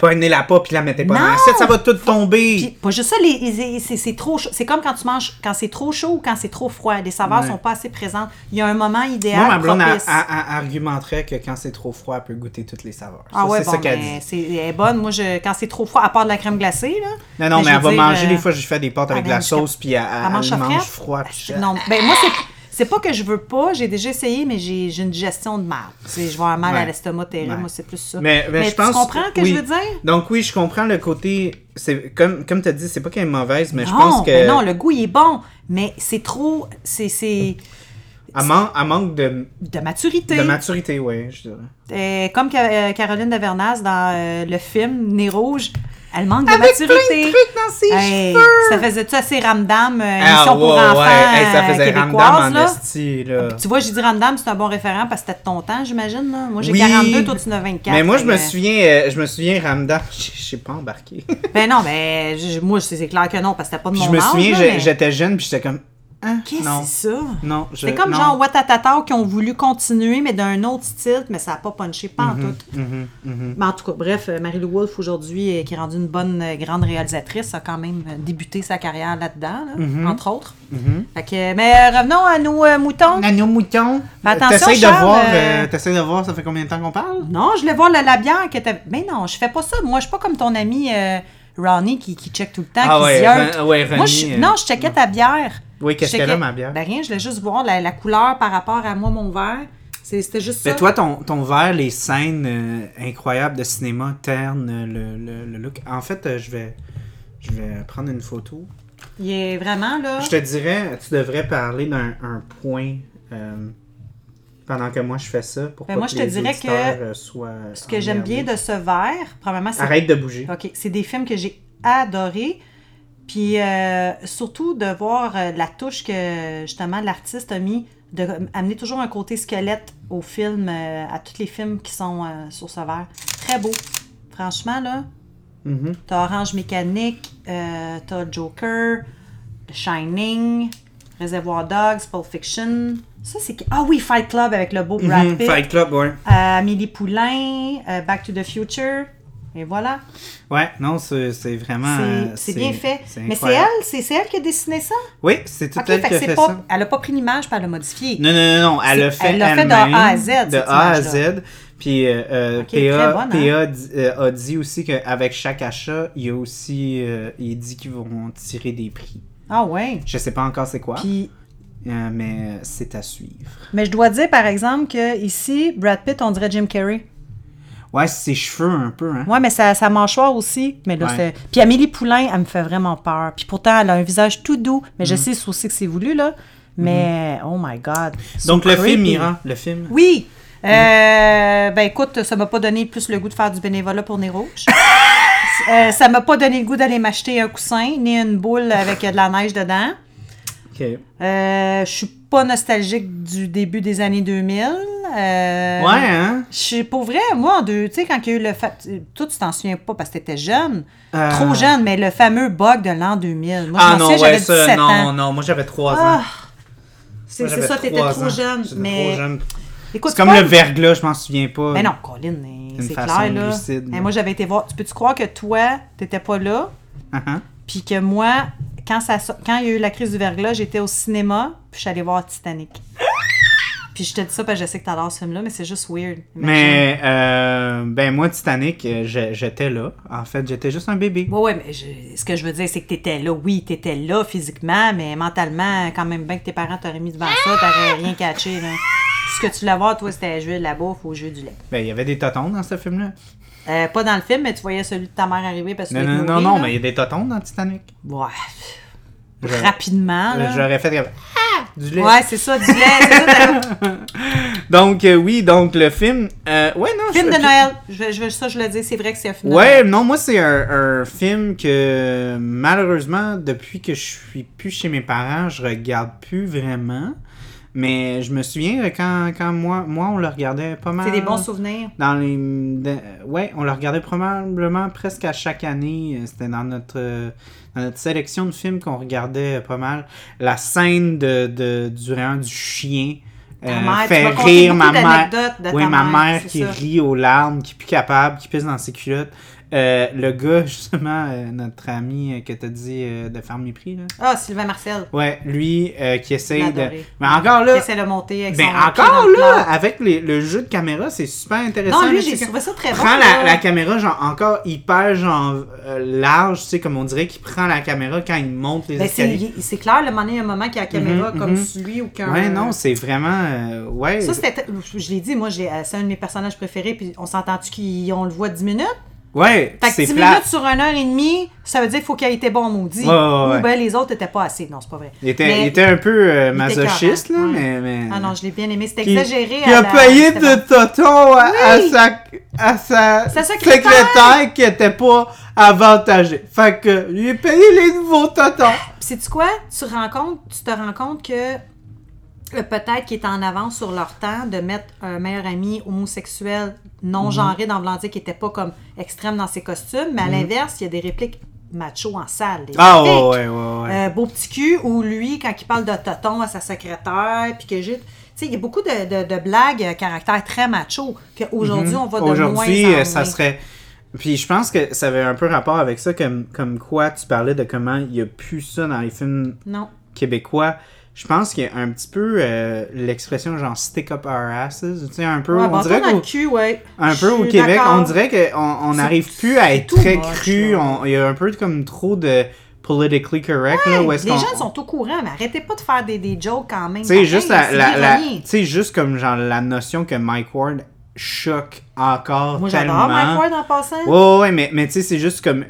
prenez-la pas puis la mettez pas dans Non! l'assiette, ça va tout tomber. Pas juste ça, c'est, c'est trop chaud. C'est comme quand tu manges, quand c'est trop chaud ou quand c'est trop froid. Les saveurs Ouais. sont pas assez présentes. Il y a un moment idéal. Moi, ma blonde a- propice. a- a- argumenterait que quand c'est trop froid, elle peut goûter toutes les saveurs. Ah Ça, ouais, c'est bon, ça qu'elle mais dit. c'est, elle est bonne. Moi, je, quand c'est trop froid, à part de la crème glacée, là. Non, non, mais, je elle va dire, manger euh, des fois, j'ai fait des pâtes avec ah, de la ben, sauce, puis elle, elle, mange elle mange froid. puis je- Non, ben moi, c'est, c'est pas que je veux pas. J'ai déjà essayé, mais j'ai, une digestion de mal. C'est, je vais avoir mal à l'estomac terrible. Ouais. Moi, c'est plus ça. Mais, mais, je pense. tu comprends ce que oui. je veux dire? Donc, oui, je comprends le côté. C'est comme, comme tu as dit, c'est pas qu'elle est mauvaise, mais je pense que. non, le goût, il est bon. Mais c'est trop. C'est, Elle, man- elle manque de, de maturité. de maturité, oui, je dirais. Euh, comme euh, Caroline Davernas dans euh, le film Nez Rouge, elle manque de Avec plein maturité. de trucs dans ses Hey, cheveux. ça faisait-tu assez ramdam, euh, Ah, émission pour enfants ouais. Hey, ça faisait random en là. esti, là. Tu vois, j'ai dit ramdam, c'est un bon référent parce que c'était de ton temps, j'imagine. Moi, j'ai Oui. 42, toi, tu en as 24. Mais moi, je me souviens, euh, je me souviens, Ramda, [LAUGHS] je sais pas embarqué. Ben non, mais je- moi, c'est clair que non, parce que c'était pas de Puis mon je me âge. souviens, j'étais jeune, puis j'étais comme, hein, Qu'est-ce que c'est ça? non, je- C'est comme non. genre Watatata qui ont voulu continuer, mais d'un autre style, mais ça n'a pas punché, pas en tout. Mhm, mhm. Mais en tout cas, bref, euh, Marie-Lou Wolfe, aujourd'hui, euh, qui est rendue une bonne, euh, grande réalisatrice, a quand même débuté sa carrière là-dedans, là, entre autres. Fait que, mais revenons à nos euh, moutons. À nos moutons. Fais attention, T'essayes de voir, euh, t'essayes de voir, ça fait combien de temps qu'on parle? Non, je voulais voir la, la bière qui était. Mais non, je fais pas ça. Moi, je suis pas comme ton ami euh, Ronnie qui, qui check tout le temps, Ah qui ouais, Moi, je- Non, je checkais ta bière. Oui, qu'est-ce qu'elle a, ma bière? Ben rien, je voulais juste voir la, la couleur par rapport à moi, mon verre. C'était juste ça. Mais toi, ton, ton verre, les scènes euh, incroyables de cinéma ternent euh, le, le, le look. En fait, euh, je vais, je vais prendre une photo. Il est vraiment là. Je te dirais, tu devrais parler d'un un point euh, pendant que moi je fais ça pour Ben, pas moi, que je te les dirais que soient Ce que j'aime bien de ce verre, premièrement, c'est Arrête de bouger. OK. C'est des films que j'ai adorés. Puis euh, surtout de voir euh, la touche que justement l'artiste a mis, de amener toujours un côté squelette au film, euh, à tous les films qui sont euh, sur ce verre. Très beau. Franchement, là, Mhm. t'as Orange Mécanique, t'as Joker, The Shining, Reservoir Dogs, Pulp Fiction. Ça, c'est... Ah oui, Fight Club avec le beau Brad Mhm, Pitt. Fight Club, ouais. Amélie Poulain, Back to the Future. Et voilà. Ouais, non, c'est vraiment. C'est- euh, c'est bien fait. Mais c'est elle, c'est elle qui a dessiné ça? Oui, c'est tout Ok, elle fait qui a fait pas, ça. elle a pas pris l'image puis elle l'a modifiée. Non, non, non, non, elle l'a fait elle l'a fait de A à Z, De A à. Z. Puis euh, euh, PA, bonne, hein? PA dit- euh, a dit aussi qu'avec chaque achat, il a aussi. euh, il dit qu'ils vont tirer des prix. Ah ouais. Je sais pas encore c'est quoi, Puis, euh, mais c'est à suivre. mais je dois dire par exemple que ici, Brad Pitt, on dirait Jim Carrey. Ouais, c'est ses cheveux un peu, hein. Ouais, mais sa, sa mâchoire aussi. Mais là, Ouais. c'est... Puis Amélie Poulain, elle me fait vraiment peur. Puis pourtant, elle a un visage tout doux. Mais Mm. je sais aussi que c'est voulu, là. Mais, oh my God. Donc le film. Mira, le film? Oui. Euh, ben écoute, ça m'a pas donné plus le goût de faire du bénévolat pour Nez Rouge. [LAUGHS] Euh, ça m'a pas donné le goût d'aller m'acheter un coussin ni une boule avec de la neige dedans. Euh, je suis pas nostalgique du début des années 2000. Euh, Ouais, hein? Je suis pour vrai, moi, en deux, tu sais, quand il y a eu le. Fa... Toi, tu t'en souviens pas parce que t'étais jeune. Euh, Trop jeune, mais le fameux bug de l'an 2000. Moi, Ah non, souviens, ouais, ça, 17 non, ans. non, moi j'avais 3 ans. Ah, c'est Moi, c'est ça, t'étais trop ans. jeune. Mais. trop jeune. Écoute, C'est comme pas- le verglas, je m'en souviens pas. Mais non, Colin, c'est clair, là. lucide, Mais moi, j'avais été voir. Tu peux-tu croire que toi, t'étais pas là? Uh-huh. Puis que moi, quand, ça, quand il y a eu la crise du verglas, j'étais au cinéma, puis je suis allée voir Titanic. [GASPS] Puis je te dis ça parce que je sais que t'adores ce film-là, mais c'est juste weird. Imagine. Mais, euh, ben moi, Titanic, euh, j'étais là. En fait, j'étais juste un bébé. Ouais, ouais, mais je- ce que je veux dire, c'est que t'étais là. Oui, t'étais là physiquement, mais mentalement, quand même bien que tes parents t'auraient mis devant ça, t'aurais rien catché, là. Ce que tu voulais voir, toi, c'était jouer de la bouffe ou jouer du lait. Ben, il y avait des totons dans ce film-là. Euh, pas dans le film, mais tu voyais celui de ta mère arriver parce que Non, non, non, mais il y a des totons dans Titanic. Ouais. Rapidement, là. J'aurais fait comme, Ah! du lait. Ouais, c'est ça, du lait. c'est ça, [LAUGHS] Donc, euh, oui, donc le film. euh, ouais, non. film je- de Noël. Je, je, ça, je le dis, c'est vrai que c'est un film de Ouais, Noël. non, moi, c'est un, un film que malheureusement, depuis que je suis plus chez mes parents, je regarde plus vraiment. Mais je me souviens euh, quand, quand moi, moi, on le regardait pas mal. C'est des bons souvenirs? Dans les. de- ouais, on le regardait probablement presque à chaque année. Euh, C'était dans notre, euh, dans notre sélection de films qu'on regardait euh, pas mal. La scène de, de, du rayon du chien. Euh, mère, fait rire ma mère. ta Oui, ma mère, qui ça. rit aux larmes, qui est plus capable, qui pisse dans ses culottes. Euh, le gars, [LAUGHS] justement, euh, notre ami euh, que t'as dit euh, de faire mépris, là. Ah, Sylvain Marcel. Ouais, lui qui essaye de. Mais encore Qui là, essaie de monter avec ben son encore le là, avec les- le jeu de caméra, c'est super intéressant. Non, lui, j'ai trouvé ça très bon. prend la, la caméra genre encore hyper genre large, tu sais comme on dirait qu'il prend la caméra quand il monte les Ben, c'est, escaliers. c'est clair, le moment il y a un moment qu'il y a la caméra Mhm, comme mhm. celui ou qu'un. Ouais, non, c'est vraiment ouais. Ça, c'était. Je l'ai dit, moi, j'ai- c'est un de mes personnages préférés, puis on s'entend-tu qu'on le voit 10 minutes? Ouais, Fait que c'est 10 plat. minutes sur une heure et demie, ça veut dire qu'il faut qu'il ait été bon maudit. Ouais, ouais, ouais. Ou ben les autres n'étaient pas assez. Non, c'est pas vrai. Il était, Mais- il était un peu euh, masochiste là, mais, Ah non, je l'ai bien aimé. C'était exagéré. Il à a la- payé de bon. tonton à, sa, à sa, secrétaire. secrétaire qui était pas avantagée. Fait que, il a payé les nouveaux totons. Sais-tu quoi? Tu, rends compte, tu te rends compte que peut-être qu'il est en avance sur leur temps de mettre un meilleur ami homosexuel non genré dans Blandier qui était pas comme extrême dans ses costumes, mais à l'inverse, il y a des répliques macho en salle. des Ah répliques. ouais, ouais, ouais. Euh, beau petit cul, ou lui, quand il parle de toton à sa secrétaire, puis que j'ai. Tu sais, il y a beaucoup de, de- de blagues à caractère très macho qu'aujourd'hui, on va de moins en Aujourd'hui, euh, moins. ça serait. Puis je pense que ça avait un peu rapport avec ça, comme, comme quoi tu parlais de comment il n'y a plus ça dans les films Non. québécois. Je pense qu'il y a un petit peu euh, l'expression genre stick up our asses. Tu sais, un peu. Ouais, on dirait cul, ouais. un peu au Québec, on dirait qu'on on n'arrive plus à être très cru. Il y a un peu comme trop de politically correct. là, où Les gens sont au courant, mais arrêtez pas de faire des, des jokes quand même. Tu sais, juste la, juste comme genre la notion que Mike Ward choque encore Moi, tellement. j'adore Mike Ward en passant. Ouais, ouais, ouais, mais, mais tu sais, c'est juste comme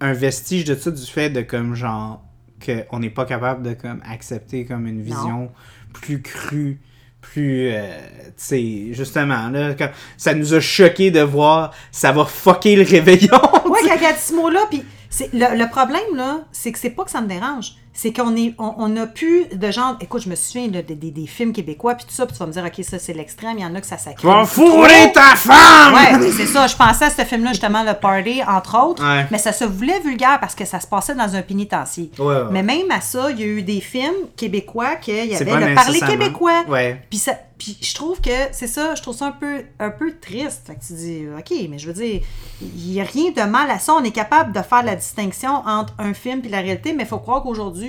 un vestige de ça, du fait de comme genre qu'on n'est pas capable de comme accepter comme une vision plus crue, plus, euh, tu sais, justement, là, ça nous a choqué de voir, ça va fucker le [LAUGHS] réveillon. Ouais, quand il y a ce mot-là, puis c'est- le, le problème, là, c'est que c'est pas que ça me dérange. C'est qu'on est, on, on a plus de genre. Écoute, je me souviens là, des, des- des films québécois, puis tout ça, puis tu vas me dire, OK, ça, c'est l'extrême. Il y en a que ça sacré. Tu vas fourrer ta femme! Ouais, c'est ça. Je pensais à ce film-là, justement, Le Party, entre autres. Ouais. Mais ça se voulait vulgaire parce que ça se passait dans un pénitencier. Ouais, ouais. Mais même à ça, il y a eu des films québécois qu'il y avait le parler québécois. Puis, ça, puis je trouve que c'est ça, je trouve ça un peu, un peu triste. Fait que tu dis, OK, mais je veux dire, il n'y a rien de mal à ça. On est capable de faire la distinction entre un film et la réalité, mais il faut croire qu'aujourd'hui,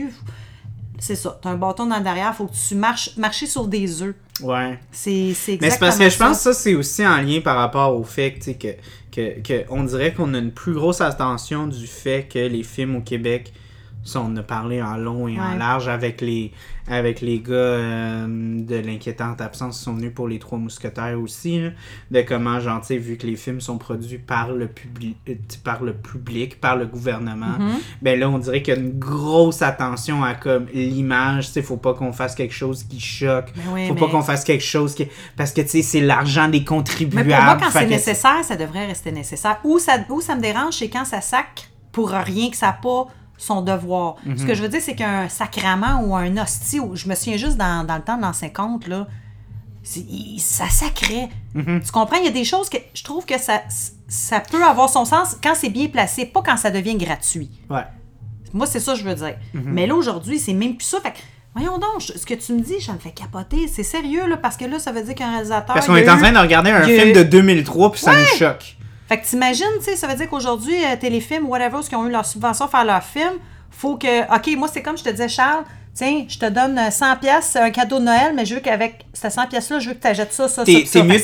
c'est ça. Tu as un bâton dans le derrière, il faut que tu marches marcher sur des œufs. Ouais. C'est exactement Mais c'est parce que je pense que ça, c'est aussi en lien par rapport au fait que, que, que, que on dirait qu'on a une plus grosse attention du fait que les films au Québec ça, on a parlé en long et en large avec les, avec les gars euh, de l'inquiétante absence qui sont venus pour les Trois Mousquetaires aussi, là, de comment, sais, vu que les films sont produits par le, public, euh, par le public, par le gouvernement, Mhm. ben là, on dirait qu'il y a une grosse attention à comme l'image, tu faut pas qu'on fasse quelque chose qui choque, Ben oui, faut mais- pas qu'on fasse quelque chose qui... Parce que, tu sais, c'est l'argent des Mais contribuables. pour moi, quand c'est que- nécessaire, ça devrait rester nécessaire. Où ça, où ça me dérange, c'est quand ça sacre pour rien, que ça n'a pas son devoir. Ce Mhm. que je veux dire, c'est qu'un sacrament ou un hostie, ou- je me souviens juste dans, dans le temps de l'an 50, là, il- ça sacrait. Mhm. Tu comprends? Il y a des choses que je trouve que ça, ça peut avoir son sens quand c'est bien placé, pas quand ça devient gratuit. Ouais. Moi, c'est ça que je veux dire. Mhm. Mais là, aujourd'hui, c'est même plus ça. Fait que, voyons donc, je- ce que tu me dis, ça me fait capoter. C'est sérieux, là, parce que là, ça veut dire qu'un réalisateur. Parce qu'on est en train de regarder un film eu- de 2003 puis ça nous choque. Fait que t'imagines, tu sais, ça veut dire qu'aujourd'hui, euh, Téléfilm, whatever, ceux qui ont eu leur subvention à faire leur film, faut que. OK, moi, c'est comme je te disais, Charles, tiens, je te donne euh, 100 pièces, un cadeau de Noël, mais je veux qu'avec ces 100 pièces-là, je veux que tu achètes ça, ça, ça, T'es ça. t'es mieux,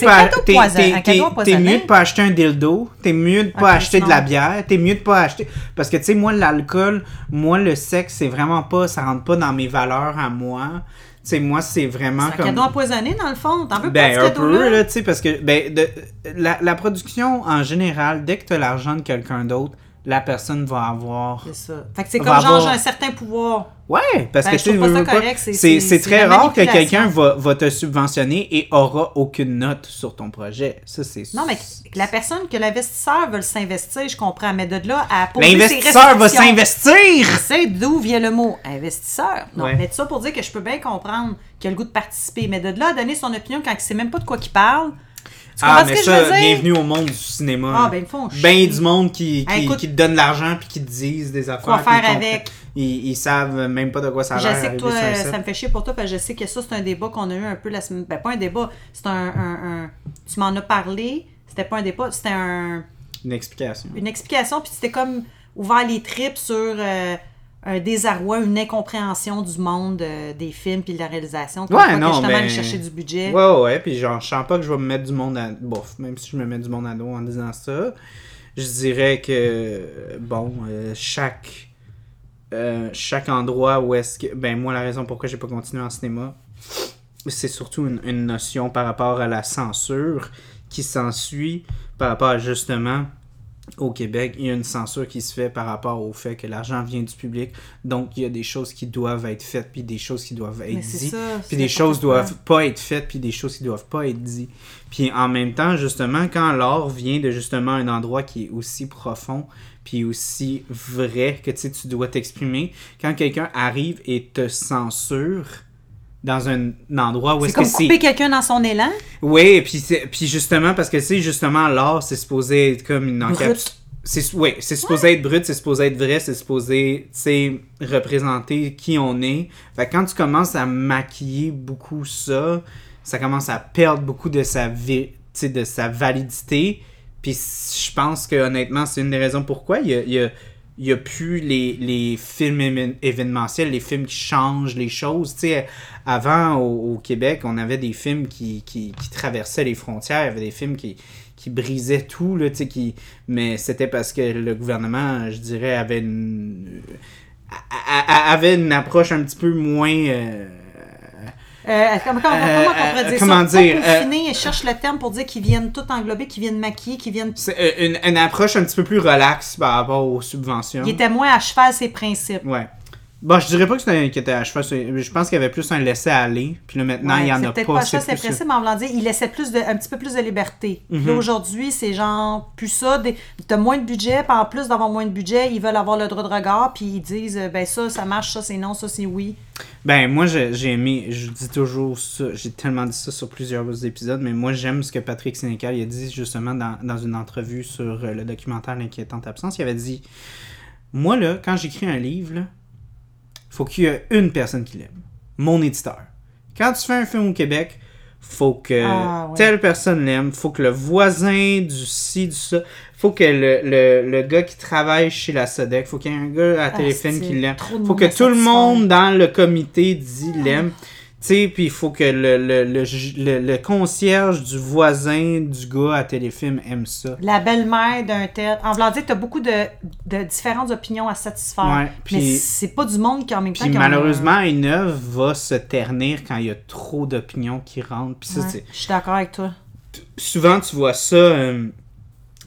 mieux de pas acheter un dildo, t'es mieux de pas acheter de la bière, t'es mieux de pas acheter... Parce que, tu sais, moi, l'alcool, moi, le sexe, c'est vraiment pas... Ça rentre pas dans mes valeurs à moi. Sais, moi, c'est vraiment C'est un comme. cadeau empoisonné, dans le fond. T'en veux Ben, pas un peu, là, tu sais, parce que ben, de, la, la production, en général, dès que tu as l'argent de quelqu'un d'autre, la personne va avoir. C'est ça. Fait que c'est comme genre, avoir- j'ai un certain pouvoir. Ouais, parce Ben, que je tu sais, c'est- c'est c'est- c'est c'est très rare que quelqu'un va, va te subventionner et aura aucune note sur ton projet. Ça, c'est. Non, mais la personne, que l'investisseur veut s'investir, je comprends. Mais de là à poser L'investisseur va s'investir! Tu sais d'où vient le mot investisseur? Non, Ouais. mais tout ça pour dire que je peux bien comprendre qu'il a le goût de participer. Mais de là à donner son opinion quand il sait même pas de quoi il parle. Ah, mais je ça, bienvenue au monde du cinéma. Ah, ben, ils font Ben du monde qui, qui, écoute- qui te donne l'argent puis qui te disent des affaires. Quoi faire ils avec? Ils, ils savent même pas de quoi ça a Je l'air. sais que toi, euh, ça me fait chier pour toi parce que je sais que ça, c'est un débat qu'on a eu un peu la semaine. Ben, pas un débat. C'est un, un- un- Tu m'en as parlé. C'était pas un débat. C'était un, Une explication. une explication. Puis c'était comme ouvert les tripes sur euh, un désarroi, une incompréhension du monde euh, des films puis de la réalisation. Comme Ouais, quoi que non, justement, aller chercher du budget. Ouais, ouais, ouais, puis genre, je sens pas que je vais me mettre du monde à. Bof, même si je me mets du monde à dos en disant ça, je dirais que, bon, euh, chaque. euh, chaque endroit où est-ce que. Ben, moi, la raison pourquoi j'ai pas continué en cinéma, c'est surtout une, une notion par rapport à la censure qui s'ensuit par rapport à justement. Au Québec, il y a une censure qui se fait par rapport au fait que l'argent vient du public. Donc, il y a des choses qui doivent être faites, puis des choses qui doivent être dites. ça. Puis des choses doivent pas être faites, puis des choses qui doivent pas être dites. Puis en même temps, justement, quand l'art vient de justement un endroit qui est aussi profond, puis aussi vrai que tu dois t'exprimer, quand quelqu'un arrive et te censure dans un endroit où C'est est-ce comme que c'est... couper quelqu'un dans son élan? Oui, puis puis justement, parce que tu sais, justement, l'art, c'est supposé être comme une encapsulation. C'est ouais, c'est supposé être brut, c'est supposé être vrai, c'est supposé, tu sais, représenter qui on est. Fait que quand tu commences à maquiller beaucoup ça, ça commence à perdre beaucoup de sa vi- de sa validité. Puis je pense que honnêtement, c'est une des raisons pourquoi il y a, il y a, il y a plus les, les films événementiels, les films qui changent les choses. Tu avant, au, Québec, on avait des films qui, qui, traversaient les frontières, il y avait des films qui, qui brisaient tout, là, tu mais c'était parce que le gouvernement, je dirais, avait une, avait une approche un petit peu moins... euh, Euh, comment, comment, Euh, comment on euh, dire comment ça? dire, Pas euh, cherche le terme pour dire qu'ils viennent tout englober, qu'ils viennent maquiller, qu'ils viennent... c'est, euh, une, une approche un petit peu plus relaxe par rapport aux subventions. Il était moins à cheval ses principes. Ouais. Bon, je dirais pas que c'était était à cheval. Je pense qu'il y avait plus un laisser-aller. Puis là, maintenant, Ouais, il y en c'est a peut-être pas. pas ça, c'est principe, mais en voulant dire, il laissait plus de, un petit peu plus de liberté. Là, aujourd'hui, c'est genre, plus ça, t'as moins de budget, puis en plus d'avoir moins de budget, ils veulent avoir le droit de regard, puis ils disent, euh, ben ça, ça marche, ça c'est non, ça c'est oui. Ben, moi, j'ai aimé. Je dis toujours ça. J'ai tellement dit ça sur plusieurs épisodes. Mais moi, j'aime ce que Patrick Sénécal a dit justement dans, dans une entrevue sur euh, le documentaire L'inquiétante absence. Il avait dit Moi, là, quand j'écris un livre, là, faut qu'il y ait une personne qui l'aime. Mon éditeur. Quand tu fais un film au Québec, faut que Ah, ouais. telle personne l'aime, faut que le voisin du ci, du ça, faut que le, le, le gars qui travaille chez la Sodec, faut qu'il y ait un gars à téléphone c'est qui l'aime. Faut que tout le monde dans le comité dit l'aime. Tu sais, puis il faut que le, le, le, le- concierge du voisin du gars à téléfilm aime ça. La belle-mère d'un tel. En voulant dire, t'as beaucoup de, de différentes opinions à satisfaire. Ouais, puis- mais c'est pas du monde qui en même temps. Puis malheureusement, une œuvre va se ternir quand il y a trop d'opinions qui rentrent. Puis ça, un- Ouais, c'est Je suis d'accord avec toi. souvent tu vois ça euh,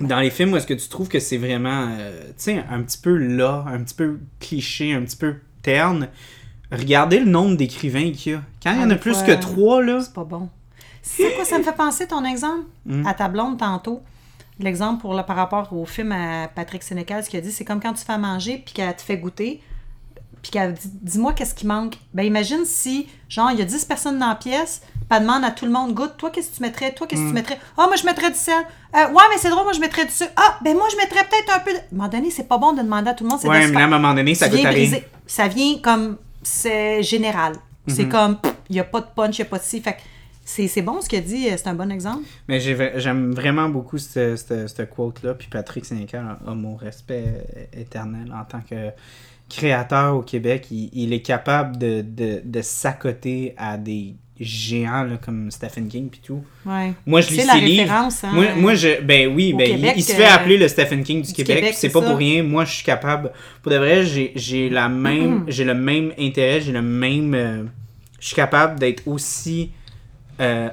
dans les films où est-ce que tu trouves que c'est vraiment euh, tu sais un petit peu là un petit peu cliché un petit peu terne regardez le nombre d'écrivains qu'il y a quand il y en a plus que trois là C'est pas bon. C'est quoi ça me fait penser ton exemple? Hmm. à ta blonde tantôt? L'exemple pour le, par rapport au film à Patrick Sénécal, ce qu'il a dit, c'est comme quand tu fais à manger puis qu'elle te fait goûter, puis qu'elle dit Dis-moi qu'est-ce qui manque. Ben imagine si, genre, il y a 10 personnes dans la pièce, elle demande à tout le monde Goûte, toi, qu'est-ce que tu mettrais Toi, qu'est-ce que tu mettrais? Ah, moi, je mettrais du sel. Euh, ouais, mais c'est drôle, moi, je mettrais du sucre. Ah, ben moi, je mettrais peut-être un peu de. À un moment donné, c'est pas bon de demander à tout le monde. c'est ouais mais à un moment donné ça viens à rien. Ça vient comme. C'est général. C'est Mhm. comme. Il n'y a pas de punch, il n'y a pas de ci. Fait que c'est c'est bon ce qu'il a dit, c'est un bon exemple. mais j'aime vraiment beaucoup cette, cette, cette quote là puis Patrick Sénécal a, a mon respect euh, éternel en tant que créateur au Québec il, il est capable de, de, de s'accoter à des géants là, comme Stephen King puis tout Ouais. Moi, je lis ses livres. hein, moi, moi, je, ben oui, ben, il- Québec, il, se fait euh, appeler le Stephen King du, du Québec. C'est pas ça. pour rien. Moi, je suis capable. Pour de vrai, j'ai, la [CLEARS THROAT] même, j'ai le même intérêt, j'ai le même, euh, je suis capable d'être aussi euh,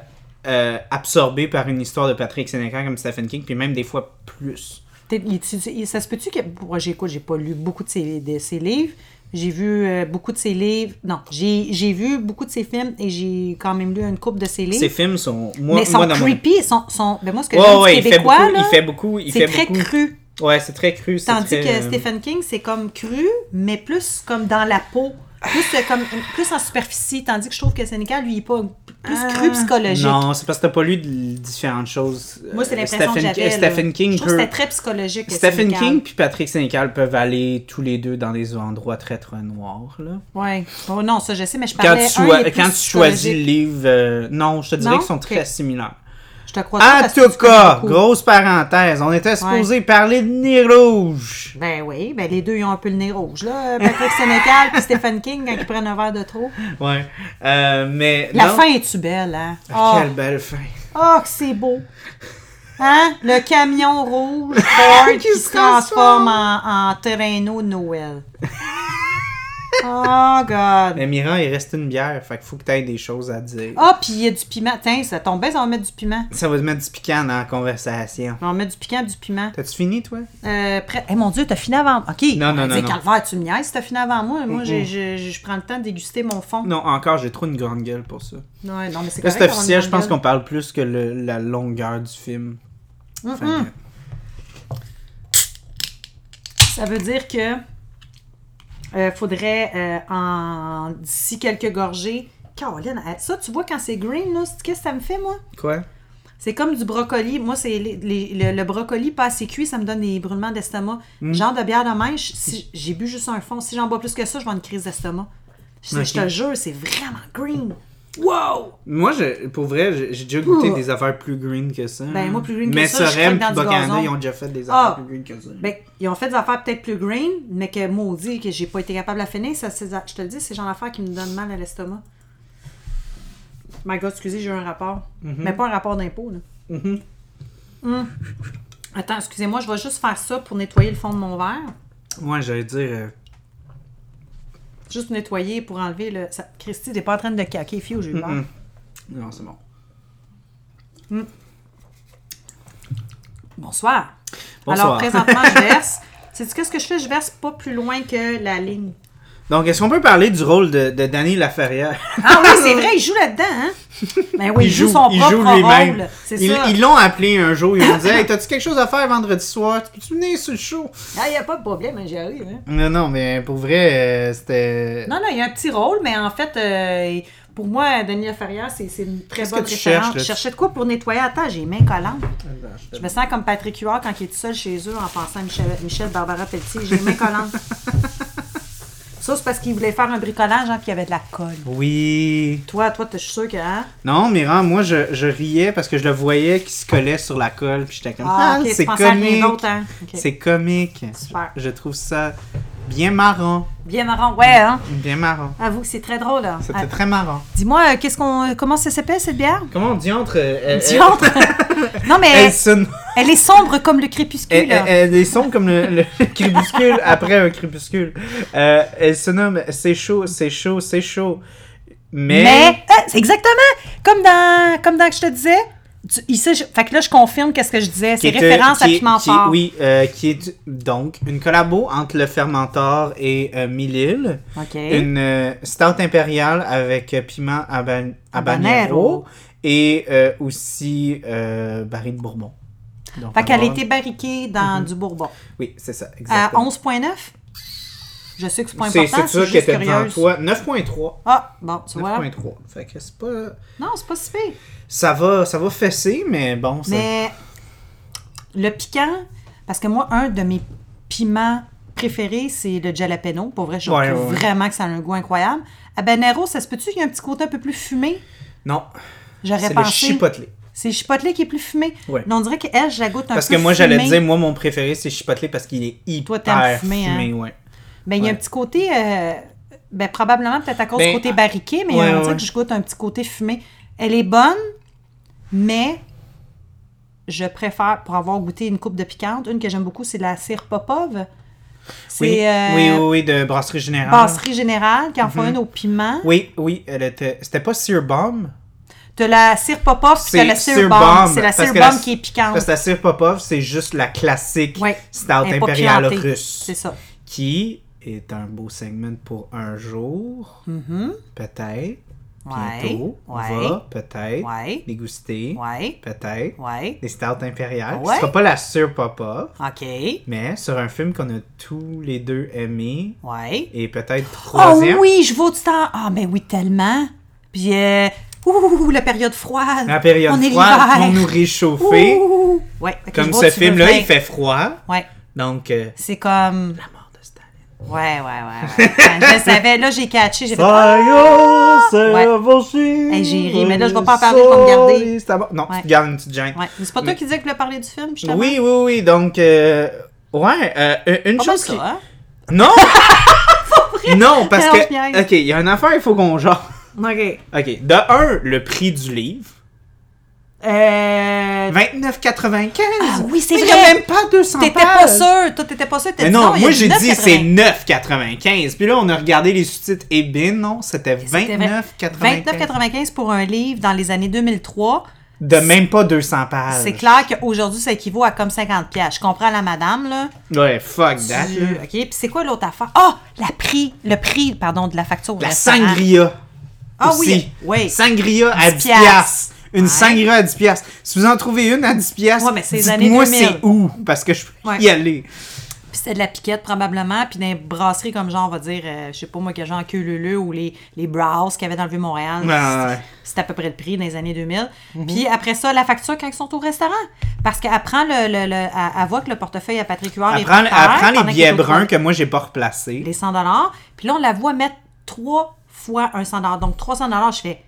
euh, absorbé par une histoire de Patrick Sénécal comme Stephen King, puis même des fois plus. Ça se peut-tu que. Moi, j'écoute, j'ai pas lu beaucoup de ses, de ses livres. J'ai vu euh, beaucoup de ses livres. Non, j'ai vu beaucoup de ses films et j'ai quand même lu une couple de ses livres. Ces films sont. Moi, mais ils sont moi, mon- creepy. ils Sont, sont, ben moi, ce que Ouais, ouais, du il fait beaucoup. là, il fait beaucoup. Il c'est fait très beaucoup. cru. Ouais, c'est très cru. Tandis très, que euh, Stephen King, c'est comme cru, mais plus comme dans la peau. Plus, euh, comme, plus en superficie. Tandis que je trouve que Sénécal, lui, il est pas plus cru psychologique. Ah. Non, c'est parce que t'as pas lu différentes choses. Moi, c'est Euh, l'impression que Stephen- j'avais. là. Stephen King Je trouve que peut. c'était très psychologique. Stephen Sénécal. King puis Patrick Sénécal peuvent aller tous les deux dans des endroits très très noirs. Là. Ouais. Oh, non, ça, je sais, mais je Quand, parlais. tu, un, choi- il est quand tu choisis le livre, euh, non, je te dirais qu'ils sont très similaires. Je te crois pas En tout tu cas, grosse parenthèse, on était supposé parler de Nez Rouge. Ben oui, ben les deux, ils ont un peu le nez rouge, là. Patrick [LAUGHS] Sénécal puis Stephen King, quand ils prennent un verre de trop. Ouais. Euh, mais. La non. fin est-tu belle, hein? Ah, Oh, Quelle belle fin. oh, que c'est beau! Hein? Le camion rouge [LAUGHS] Ford qui, Qui se transforme en, en de Noël. Oh, God! Mais Mira, il reste une bière, fait qu'il faut que tu aies des choses à dire. Ah, puis il y a du piment. Tiens, ça tombe bien, ça va mettre du piment. Ça va te mettre du piquant dans la conversation. On va mettre du piquant, du piment. T'as-tu fini, toi? Euh, prêt. Eh mon Dieu, t'as fini avant. OK. Non, non, non, non. Calvaire, tu me niaises, t'as fini avant moi. Moi, j'ai- j'ai- je prends le temps de déguster mon fond. Non, encore, j'ai trop une grande gueule pour ça. Ouais, non, mais c'est Là, c'est officiel, je pense qu'on parle plus que le- la longueur du film. Ça veut dire que euh, faudrait euh, en d'ici quelques gorgées. Caroline, ça, tu vois, quand c'est green, là, qu'est-ce que ça me fait, moi? Quoi? C'est comme du brocoli. Moi, c'est les- les- le, le brocoli pas assez cuit, ça me donne des brûlements d'estomac. Mm. Genre de bière de mèche, si j'ai bu juste un fond, si j'en bois plus que ça, je vais avoir une crise d'estomac. Je, te jure, c'est vraiment green. Wow! Moi, je, pour vrai, j'ai déjà goûté Ouh. des affaires plus green que ça. Ben, moi, plus green que mais ça, je Sorem du Bocana, ils ont déjà fait des Ah. affaires plus green que ça. Ben, ils ont fait des affaires peut-être plus green, mais que maudit, que j'ai pas été capable de la finir. Ça, je te le dis, c'est genre d'affaires qui me donnent mal à l'estomac. My God, excusez, j'ai eu un rapport. Mais pas un rapport d'impôt, là. Mhm. Hum. Attends, excusez-moi, je vais juste faire ça pour nettoyer le fond de mon verre. Ouais, j'allais dire. Juste nettoyer pour enlever le. Ça... Christy, t'es pas en train de caquer, fille, j'ai eu mm-mm. Non, c'est bon. Bonsoir. Bonsoir. Alors, présentement, je verse. [LAUGHS] Sais-tu qu'est-ce que je fais? Je verse pas plus loin que la ligne. Donc, est-ce qu'on peut parler du rôle de, de Danny Laferrière? Ah oui, [LAUGHS] c'est vrai, il joue là-dedans, hein? Ben oui, il, joue, son il propre joue rôle. Ils ça. ils l'ont appelé un jour, ils ont dit Hey, t'as-tu quelque chose à faire vendredi soir? Peux-tu venir sur le show? Ah, il n'y a pas de problème, hein, j'y arrive. Hein? Non, non, mais pour vrai, euh, c'était. Non, non, il y a un petit rôle, mais en fait, euh, pour moi, Denis Laferrière, c'est c'est une très Qu'est-ce bonne que tu référence. cherches, là? je cherchais de quoi pour nettoyer? Attends, j'ai les mains collantes. Attends, je te- Je me sens comme Patrick Huard quand il est tout seul chez eux en pensant à Michel, Michel Barbara Pelletier. J'ai les mains collantes. [LAUGHS] Ça, c'est parce qu'il voulait faire un bricolage, hein, puis il y avait de la colle. Oui. Toi, toi, je suis sûr que. Hein? Non, Miran, moi, je, je riais parce que je le voyais qui se collait sur la colle, puis j'étais comme Ah, Ah, ok, c'est comique. hein? C'est comique. Super. Je trouve ça bien marrant. Bien marrant. Ouais, hein? Bien marrant. Avoue que c'est très drôle. Hein? C'était Ah, très marrant. Dis-moi, euh, qu'est-ce qu'on, comment ça s'appelle cette bière? Comment entre. euh, Diantre! non, mais Elle, [LAUGHS] elle, sonne- elle est sombre comme le crépuscule. elle, elle- elle- des sons comme le, le crépuscule après un crépuscule. Euh, elle se nomme C'est chaud, c'est chaud, c'est chaud. Mais. Mais, c'est exactement comme dans, comme dans que je te disais. Tu- ici, je- fait que là, je confirme qu'est-ce que je disais. C'est euh, référence à Piment qui Fort. Oui, euh, qui est donc une collabo entre le fermentor et euh. OK. Une euh, stout impériale avec euh, piment haban- habanero Habanero. et euh, aussi euh, baril de bourbon. Donc, Fait qu'elle a été barriquée dans Mhm. du Bourbon. Oui, c'est ça, À exactement. 11,9? Je sais que c'est pas C'est important, c'est c'est ça qui était devant toi. 9.3. Ah, bon, tu vois. 9.3. Fait que c'est pas... Non, c'est pas si pire. Ça va, ça va fesser, mais bon, ça... Mais le piquant, parce que moi, un de mes piments préférés, c'est le jalapeno. Pour vrai, je Ouais, trouve ouais, vraiment que ça a un goût incroyable. Habanero, ça se peut-tu qu'il y a un petit côté un peu plus fumé? Non, J'aurais c'est le pensé. C'est le chipotelé qui est plus fumé. Ouais. Mais on dirait qu'elle, je la goûte un Parce peu que moi, j'allais dire, moi, mon préféré, c'est chipotelé parce qu'il est hyper Toi, t'aimes fumé, hein? fumé, ouais. Ben, il y a un petit côté, euh, ben, probablement peut-être à cause Ben, du côté barriqué, mais ouais, on dirait que je goûte un petit côté fumé. Elle est bonne, mais je préfère, pour avoir goûté une coupe de piquante, une que j'aime beaucoup, c'est la cire Popov. Oui, euh, oui, oui, oui, de Brasserie Générale. Brasserie Générale qui en Mhm. font une au piment. Oui, oui, elle était... C'était pas Sear Bomb? T'as la cire puis C'est la cire Bomb. C'est la cire bomb qui est piquante. Parce que la Sear Popov, c'est juste la classique Ouais. stout impériale russe. C'est ça. Qui est un beau segment pour un jour, Mhm. peut-être. Ouais. Bientôt, on Ouais. va peut-être Ouais. déguster, Ouais. peut-être, des stouts impériales. Ce sera pas la Popov, OK. mais sur un film qu'on a tous les deux aimé Ouais. et peut-être Oh troisième. oui, je vaux du temps. Ah, ben oui, tellement. Puis, euh, ouh, la période froide. La période On froide pour nous réchauffer. Ouh. Comme ce film-là, il fait froid. Ouais. Donc, euh, C'est comme. la mort. Ouais, ouais, ouais. ouais. je savais. Là, j'ai catché. J'ai fait. Ah! Hey, j'ai ri, mais là, je vais pas en parler, je vais me garder. Bon. Non, Ouais. tu te gardes une petite gêne. Ouais. C'est pas toi qui disais que tu voulais parler du film, justement? Oui, oui, oui. Donc, euh, ouais, euh, une Pas chose mal qui... ça, hein? Non! [LAUGHS] non, parce que... OK, il y a une affaire, il faut qu'on genre... OK. OK, de un, le prix du livre. Euh. 29,95. Ah oui, c'est vrai. Il n'y a même pas 200 T'étais pages. pas sûr. Toi, t'étais pas sûr. T'as Mais dit non, moi j'ai dit 9,80. c'est 9,95. Puis là, on a regardé les sous-titres et bin, non, c'était C'était 29,95. 29,95 pour un livre dans les années 2003. De même pas 200 pages. C'est clair qu'aujourd'hui, ça équivaut à comme 50 pièces. Je comprends la madame, là. Ouais, fuck that. OK. Puis c'est quoi l'autre affaire? Ah! la prix, le prix, pardon, de la facture La restaurant. sangria. Ah aussi. oui, oui. Sangria à 10 10 piastres. Une Ouais. sangria à 10 piastres. Si vous en trouvez une à 10 piastres, Ouais, mais c'est les années dites-moi 2000. c'est où, parce que je peux Ouais. y aller. Puis c'était de la piquette probablement. Puis les brasseries comme genre, on va dire, euh, je sais pas moi, que genre Queue-Leu ou les, les Browse qu'il y avait dans le Vieux-Montréal. Ouais. C'est à peu près le prix dans les années 2000. Mhm. Puis après ça, la facture quand ils sont au restaurant. Parce qu'elle prend le, le, le- elle, voit que le portefeuille à Patrick Huard est Elle prend, elle prend les billets bruns que moi j'ai pas replacés. les 100 Puis là, on la voit mettre trois fois un 100 Donc 300 Je fais,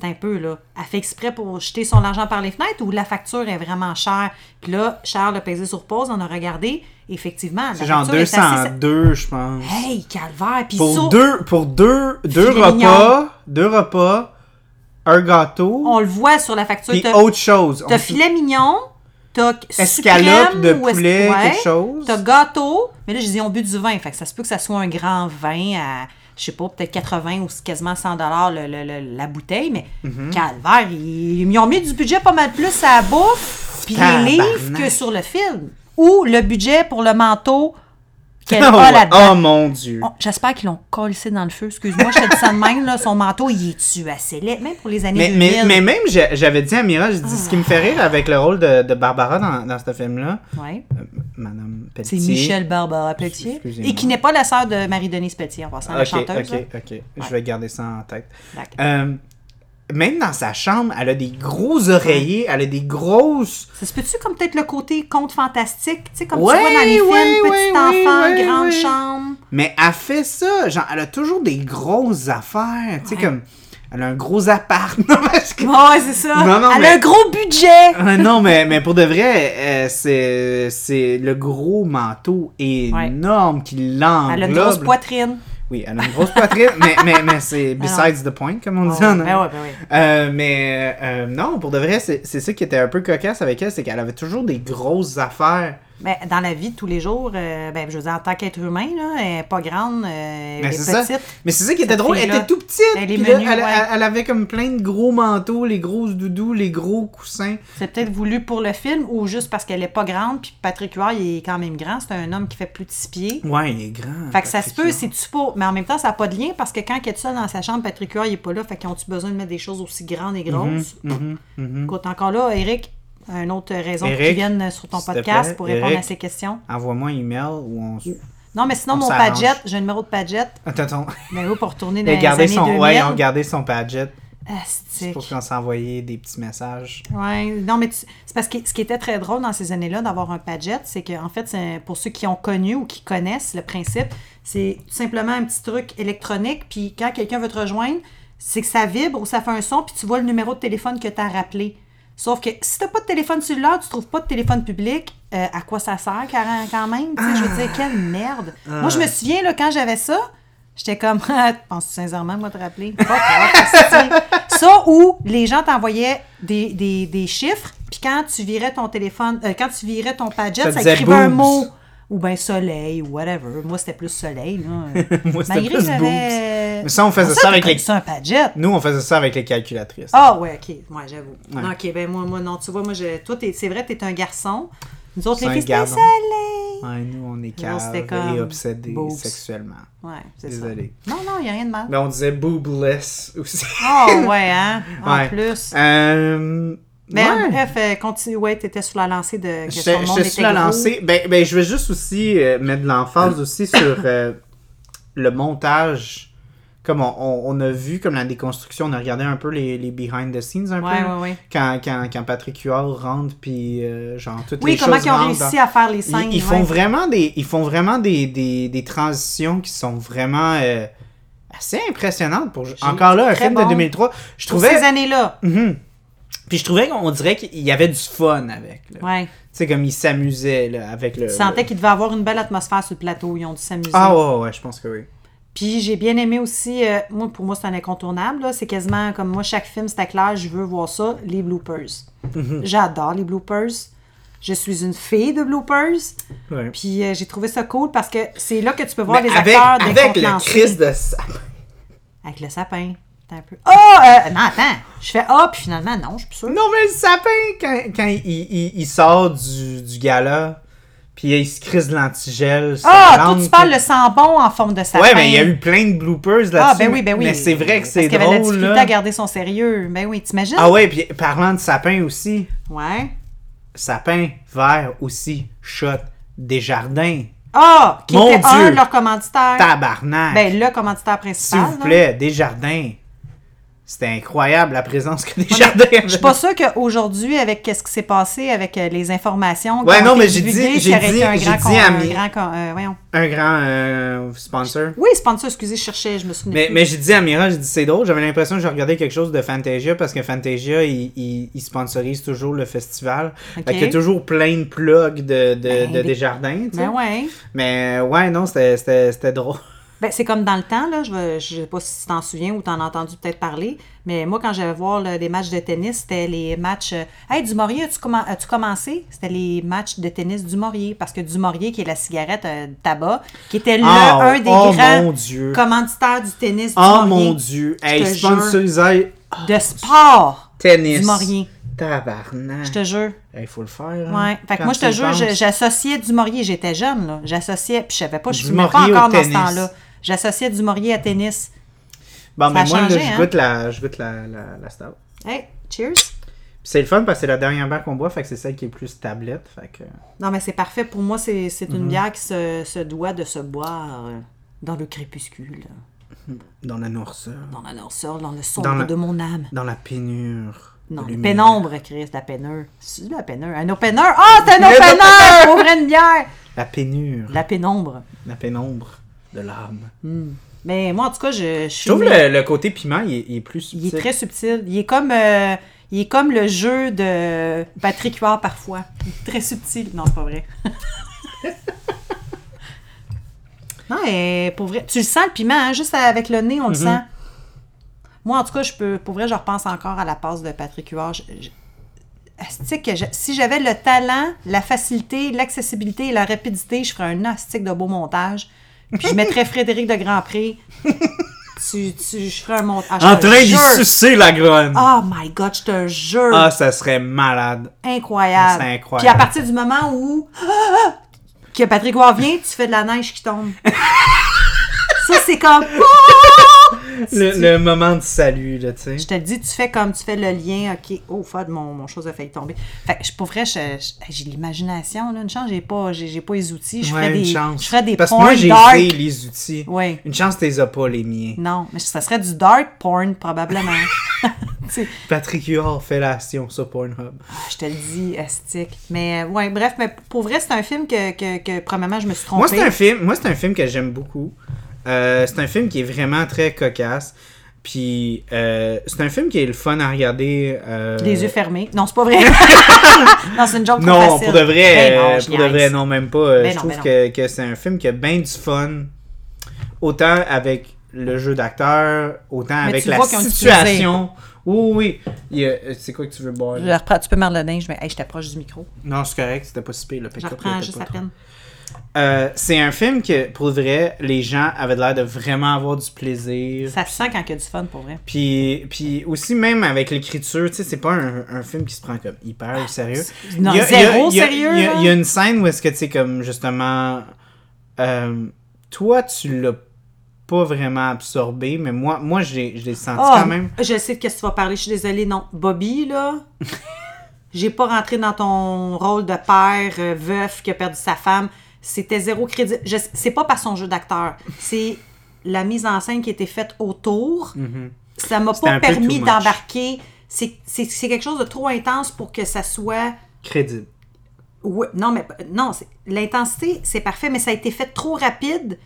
attends un peu, là. Elle fait exprès pour jeter son argent par les fenêtres ou la facture est vraiment chère? Puis là, Charles a pesé sur pause, on a regardé. Effectivement, C'est genre facture est assez... 202, je pense. Hey, calvaire! Puis Pour ça, deux, pour deux, deux repas, mignon. deux repas, un gâteau, on le voit sur la facture. puis autre chose. t'as filet mignon, t'as Escalope de poulet, ouais, quelque chose. T'as gâteau, mais là, je dis, on bu du vin. Fait que ça se peut que ça soit un grand vin à, je sais pas, peut-être 80 ou quasiment 100 dollars la bouteille, mais Mhm. calvaire, ils, ils ont mis du budget pas mal plus à la bouffe, puis les livres que sur le film. Ou le budget pour le manteau qu'elle Oh, [LAUGHS] a ouais. là-dedans. Oh mon dieu. Oh, J'espère qu'ils l'ont collé dans le feu. Excuse-moi, je te dis ça de même, là, son manteau, il est-tu assez laid, même pour les années Mais, 2000. mais, mais même, j'avais dit à Mira, j'ai dit, ce qui me fait rire avec le rôle de, de Barbara dans, dans ce film-là, Ouais. euh, Madame C'est Pelletier. Michel Barbara Pelletier. Excusez-moi. Et qui n'est pas la sœur de Marie-Denise Pelletier, en passant, la Ok, chanteuse. ok, là. ok. Je vais garder ça en tête. D'accord. Euh, même dans sa chambre, elle a des gros oreillers, elle a des grosses. Ça se peut-tu comme peut-être le côté conte fantastique, tu sais, comme Ouais, tu vois dans les films, ouais, petit enfant, grande chambre? Mais elle fait ça, genre, elle a toujours des grosses affaires. Tu sais, comme. Elle a un gros appart. [LAUGHS] Non, parce que- Ouais, c'est ça. Non, non, Elle mais- a un gros budget. [LAUGHS] Euh, non, mais, mais pour de vrai, euh, c'est, c'est le gros manteau énorme qui l'englobe. Elle a une grosse poitrine. Oui, elle a une grosse poitrine, mais, mais, mais c'est [LAUGHS] besides the point, comme on dit en Ben ouais, ben ouais. Euh, mais euh, non, pour de vrai, c'est, c'est ça qui était un peu cocasse avec elle, c'est qu'elle avait toujours des grosses affaires. Ben, dans la vie de tous les jours, euh, ben, je veux dire, en tant qu'être humain, là, elle est pas grande, euh, elle Ben, est c'est ça. petite. Mais c'est ça qui était drôle, elle était tout petite. elle est puis là, menue, elle, ouais. elle- avait comme plein de gros manteaux, les grosses doudous, les gros coussins. C'est peut-être voulu pour le film ou juste parce qu'elle est pas grande, puis Patrick Huard, il est quand même grand. C'est un homme qui fait plus de six pieds. Ouais, il est grand. Fait que ça se peut, Huard. c'est-tu pas. Mais en même temps, ça n'a pas de lien parce que quand il est seul dans sa chambre, Patrick Huard, il est pas là. Fait qu'ils ont-tu besoin de mettre des choses aussi grandes et grosses? Mhm, mhm. Écoute, encore là, Eric, une autre raison pour Eric, qu'il vienne sur ton podcast pour répondre Eric. à ces questions. Envoie-moi un email ou on. s- Non, mais sinon, On mon. Padget, j'ai un numéro de Padget. Attends, attends. Ben oui, pour retourner dans les années son, 2000. ouais, ils ont gardé son Padget Astique. pour qu'on s'envoyait des petits messages. Ouais, non, mais tu- c'est parce que ce qui était très drôle dans ces années-là d'avoir un Padget, c'est qu'en fait, c'est- pour ceux qui ont connu ou qui connaissent le principe, c'est tout simplement un petit truc électronique, puis quand quelqu'un veut te rejoindre, c'est que ça vibre ou ça fait un son, puis tu vois le numéro de téléphone que tu as rappelé. Sauf que si tu pas de téléphone cellulaire, tu trouves pas de téléphone public, euh, à quoi ça sert quand même? Je veux dire, quelle merde! Moi, je me souviens, là, quand j'avais ça, J'étais comme, [LAUGHS] ah, penses-tu sincèrement, moi, te rappeler? [LAUGHS] Ça, ou les gens t'envoyaient des, des, des chiffres, puis quand tu virais ton téléphone, euh, quand tu virais ton Padget, Ça écrivait un mot. Ou bien soleil, ou whatever. Moi, c'était plus soleil. Là. [LAUGHS] Moi, c'était plus j'avais. Mais ça, on faisait ça avec les... C'est un padjet. Nous, on faisait ça avec les calculatrices. Ah, ouais, ok. Ouais, j'avoue. Ouais. Non, ok, ben moi, moi, non, tu vois, moi, je... toi, t'es- c'est vrai, t'es un garçon. Nous autres, C'est les filles, c'était soleil. Ouais, nous, on est caves et obsédés boobs. sexuellement. Ouais, c'est ça. Désolé. Non, non, il n'y a rien de mal. Mais on disait boobless aussi. Oh, ouais, hein. En [LAUGHS] Ouais. plus. Euh, Mais ouais. bref, euh, continue. Ouais, t'étais sur la lancée de. que son monde j'étais sur la lancée. Ben, ben, je veux juste aussi euh, mettre de l'emphase aussi sur euh, le montage. Comme on, on- on a vu, comme la déconstruction, on a regardé un peu les, les behind the scenes un Ouais, peu. ouais. Quand, quand, quand Patrick Huard rentre, puis euh, genre toutes Oui, les comment choses ils ont réussi dans- à faire les Ils, scènes. ils font ouais. vraiment des, ils font vraiment des, des, des transitions qui sont vraiment euh, assez impressionnantes. Pour, encore là, un film bon. de 2003. Je Pour trouvais... ces années-là. Mhm. Puis je trouvais qu'on dirait qu'il y avait du fun avec. là. Ouais. Tu sais, comme ils s'amusaient avec le. Tu sentais le- qu'il devait avoir une belle atmosphère sur le plateau. Ils ont dû s'amuser. Ah ouais, ouais, je pense que oui. Puis j'ai bien aimé aussi, euh, moi pour moi c'est un incontournable, là. c'est quasiment comme moi chaque film c'était clair, je veux voir ça, les bloopers. Mhm. J'adore les bloopers. Je suis une fille de bloopers. Ouais. Puis euh, j'ai trouvé ça cool parce que c'est là que tu peux voir Mais les avec, acteurs avec le. Christ de ça. Avec le sapin. Un peu. Oh! euh, non, attends! Je fais Ah, puis finalement, non, je suis plus sûre. Non, mais le sapin, quand, quand il, il, il sort du, du gala, puis il se crisse de l'antigel. Ah, la toi, tu parles le sang bon en forme de sapin. Ouais, mais il y a eu plein de bloopers là-dessus. Ah, ben oui, ben oui. Mais c'est vrai que c'est Parce qu'il y avait la drôle, difficulté là. à garder son sérieux. Ben oui, t'imagines? Ah ouais, puis parlant de sapin aussi, Ouais. sapin, vert aussi, shot, Desjardins, Ah! Qui Mon était un de leurs commanditaires. tabarnak. Ben, le commanditaire S'il principal. vous là. plaît, Desjardins. C'était incroyable la présence que Desjardins avait. Je suis pas sûre qu'aujourd'hui, avec ce qui s'est passé, avec euh, les informations. Ouais, non, mais j'ai dit- j'ai dit- un grand dit un grand euh. Un grand euh, sponsor. Oui, sponsor, excusez, je cherchais, je me souviens Mais, plus. mais j'ai dit à Mira, j'ai dit c'est drôle, j'avais l'impression que je regardais quelque chose de Fantasia parce que Fantasia, il, il, il sponsorise toujours le festival. Fait qu'il y a toujours plein de plugs de, de, Ben, de des- Desjardins. Ben ouais. Mais ouais, non, c'était drôle. Ben, c'est comme dans le temps, là, je ne sais pas si tu t'en souviens ou t'en as entendu peut-être parler, mais moi, quand j'allais voir là, des matchs de tennis, c'était les matchs... euh, Hey, Dumorier, as-tu, commen- as-tu commencé? C'était les matchs de tennis Dumorier, parce que Dumorier, qui est la cigarette euh, de tabac, qui était le, Ah, un des oh grands commanditaires du tennis Oh Dumorier, mon dieu. Je Hey, te jure. sponsorisait de sport tennis. Dumorier, Tabarnak. je te jure. Il faut le faire. hein, Ouais. Fait que moi, je tu te jure, j'associais Dumorier, j'étais jeune, là. J'associais, puis je savais pas, je Du fumais pas encore dans ce temps-là. J'associais Dumorier à tennis. Bon, Ça mais moi, là, je hein? goûte la, je goûte la, la, la stout. Hey, cheers! C'est le fun parce que c'est la dernière bière qu'on boit, fait que c'est celle qui est plus tablette. Fait que... Non, mais c'est parfait. Pour moi, c'est c'est Mhm. une bière qui se, se doit de se boire euh, dans le crépuscule, [LAUGHS] Dans la noirceur. dans la noirceur, dans le sombre Dans la- de mon âme. Dans la pénure. Non, la pénombre, Chris, la péneur. C'est la péneur. Un opener. Ah, c'est un [LAUGHS] opener! [LAUGHS] Pour une bière! La pénure. La pénombre. La pénombre de l'âme. Mais moi, en tout cas, je, je suis. Je trouve le, le côté piment, il est, il est plus subtil. Il est très subtil. Il est comme, euh, il est comme le jeu de Patrick Huard parfois. Il est très subtil. Non, c'est pas vrai. [LAUGHS] non, et pour vrai. Tu le sens le piment, hein, juste avec le nez, on le sent. Moi, en tout cas, je peux, pour vrai, je repense encore à la passe de Patrick Huard. Je- que je- si j'avais le talent, la facilité, l'accessibilité et la rapidité, je ferais un astique de beau montage. Puis je mettrais Frédéric de Grandpré. [LAUGHS] tu, tu, je ferais un montage. En train d'y sucer la grogne. Oh my god, je te jure. Ah, ça serait malade. incroyable. c'est incroyable. Puis à partir du moment où que Patrick Roy vient, tu fais de la neige qui tombe. [LAUGHS] Ça, c'est comme. [LAUGHS] Le, le moment de salut, là, tu sais. Je te le dis, tu fais comme tu fais le lien. OK, oh, fud, mon, mon chose a failli tomber. Fait que, je- pour vrai, j'ai l'imagination. Là, une chance, j'ai pas, j'ai, pas les outils. Je Ouais, ferais une des, chance. je ferais des Parce que moi, j'ai les outils. Ouais. Une chance, t'es as pas, les miens. Non, mais ça serait du dark porn, probablement. [LAUGHS] [LAUGHS] Patrick Huard, fellation sur Pornhub. je te le dis, astique. Mais, euh, ouais, bref, mais pour vrai, c'est un film que, que, que premièrement, je me suis trompée. Moi, c'est un film, moi, c'est un film que j'aime beaucoup. Euh, c'est un film qui est vraiment très cocasse. Puis, euh, c'est un film qui est le fun à regarder. euh, Les yeux fermés. Non, c'est pas vrai. [LAUGHS] non, c'est une joke Non, facile. pour de vrai, Ben non, je pour de vrai, non, même pas. Ben je non, trouve ben que, que c'est un film qui a bien du fun. Autant avec le jeu d'acteur, autant Mais avec la situation. Oui, oui. C'est quoi que tu veux boire? Je reprends, tu peux me le mais hey, je t'approche du micro. Non, c'est correct, c'était pas si pire, le Je reprends juste à trop. Euh, c'est un film que, pour vrai, les gens avaient l'air de vraiment avoir du plaisir. Ça se sent quand il y a du fun, pour vrai. Puis, puis aussi, même avec l'écriture, tu sais, c'est pas un, un film qui se prend comme hyper au sérieux. Non, Il y a- zéro il y a- sérieux. Il y, a, il y a une scène où est-ce que, tu sais, comme justement, euh, toi, tu l'as pas vraiment absorbé, mais moi, moi je l'ai senti Ah, quand même. Je sais de qu'est-ce que tu vas parler, je suis désolée. Non, Bobby, là, [LAUGHS] j'ai pas rentré dans ton rôle de père euh, veuf qui a perdu sa femme. C'était zéro crédit. C'est pas par son jeu d'acteur. C'est la mise en scène qui a été faite autour. Ça m'a pas permis d'embarquer. C'est quelque chose de trop intense pour que ça soit. Crédible. Ouais, non, mais non, l'intensité, c'est parfait, mais ça a été fait trop rapide.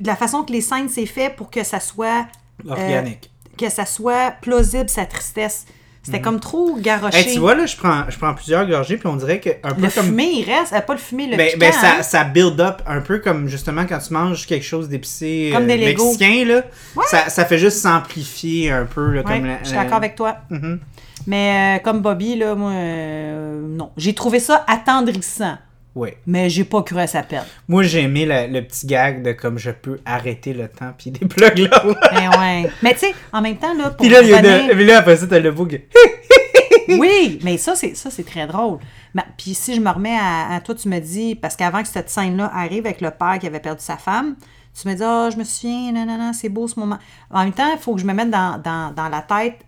De la façon que les scènes s'est fait pour que ça soit Organique. que ça soit plausible sa tristesse. C'était comme trop garoché. Hey, tu vois, là, je prends, je prends plusieurs gorgées, puis on dirait que un peu le comme. fumé, il reste. pas le fumé, le Ben, piquant, ben, ça, hein. ça build up un peu comme justement quand tu manges quelque chose d'épicé euh, mexicain, là. Ça, ça fait juste s'amplifier un peu, là, Ouais, comme la- je suis d'accord avec toi. Mhm. Mais euh, comme Bobby, là, moi, euh, non. J'ai trouvé ça attendrissant, Ouais. mais j'ai pas cru à sa peine. Moi, j'ai aimé la- le petit gag de comme je peux arrêter le temps, puis [LAUGHS] des plugs là. Mais ouais. Mais tu sais, en même temps, là, pour puis là, il revenir- de, là, après ça, t'as le bug. [LAUGHS] Oui, mais ça, c'est ça, c'est très drôle. Mais, puis si je me remets à, à toi, tu me dis, parce qu'avant que cette scène-là arrive avec le père qui avait perdu sa femme, tu me dis, ah, je me souviens, non, non, non, c'est beau ce moment. En même temps, il faut que je me mette dans, dans, dans la tête,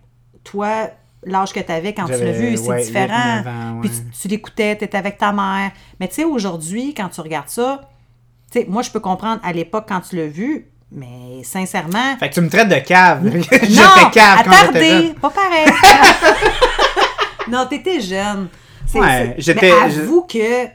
toi, l'âge que tu avais quand tu l'as vu, c'est ouais, différent. 8-9 ans, Puis tu, tu l'écoutais, tu étais avec ta mère. Mais tu sais, aujourd'hui, quand tu regardes ça, tu sais, moi, je peux comprendre à l'époque quand tu l'as vu, mais sincèrement. Fait que tu me traites de cave. [LAUGHS] J'étais cave quand j'étais jeune. pas pareil. [LAUGHS] non, t'étais jeune. Ouais, j'étais- avoue que,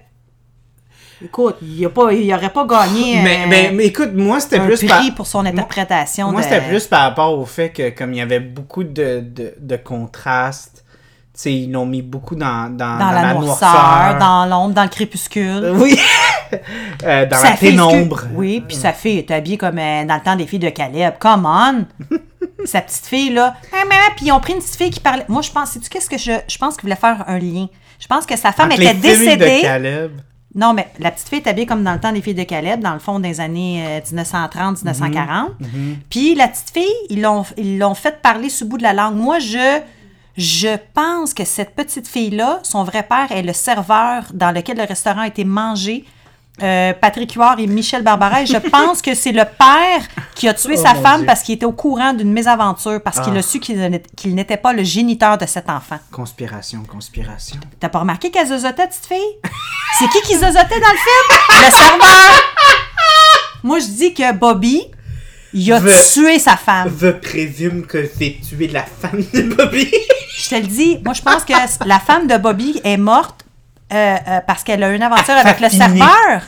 écoute, il n'aurait pas gagné Mais, euh, mais, mais écoute, moi, c'était plus prix par... pour son interprétation. Moi, de- c'était plus par rapport au fait que, comme il y avait beaucoup de, de, de contrastes, tu sais, ils l'ont mis beaucoup dans, dans, dans, la, noirceur, noirceur. dans l'ombre, dans le crépuscule. [LAUGHS] Oui! Euh, dans Sa la pénombre. Oui, puis sa fille est habillée comme euh, dans le temps des filles de Caleb. Come on! [LAUGHS] sa petite fille, là. Puis ils ont pris une petite fille qui parlait. Moi, je pense, sais-tu qu'est-ce que je. Je pense qu'ils voulaient faire un lien? Je pense que sa femme Entre était les décédée. de Caleb. Non, mais la petite fille est habillée comme dans le temps des filles de Caleb, dans le fond des années euh, 1930-1940. Puis la petite fille, ils l'ont, ils l'ont fait parler sous bout de la langue. Moi, je, je pense que cette petite fille-là, son vrai père est le serveur dans lequel le restaurant a été mangé. Euh, Patrick Huard et Michel Barbaret. Je [LAUGHS] pense que c'est le père qui a tué Oh, sa femme Dieu. parce qu'il était au courant d'une mésaventure, parce qu'il Ah. a su qu'il n'était- pas le géniteur de cet enfant. Conspiration, conspiration. T'as pas remarqué qu'elle zozotait, petite fille? C'est qui qui zozotait dans le film? Le serveur! Moi, je dis que Bobby, il a tué sa femme. Je présume que j'ai tué la femme de Bobby. Je te le dis, moi, je pense que la femme de Bobby est morte euh, euh, parce qu'elle a une aventure avec le serveur.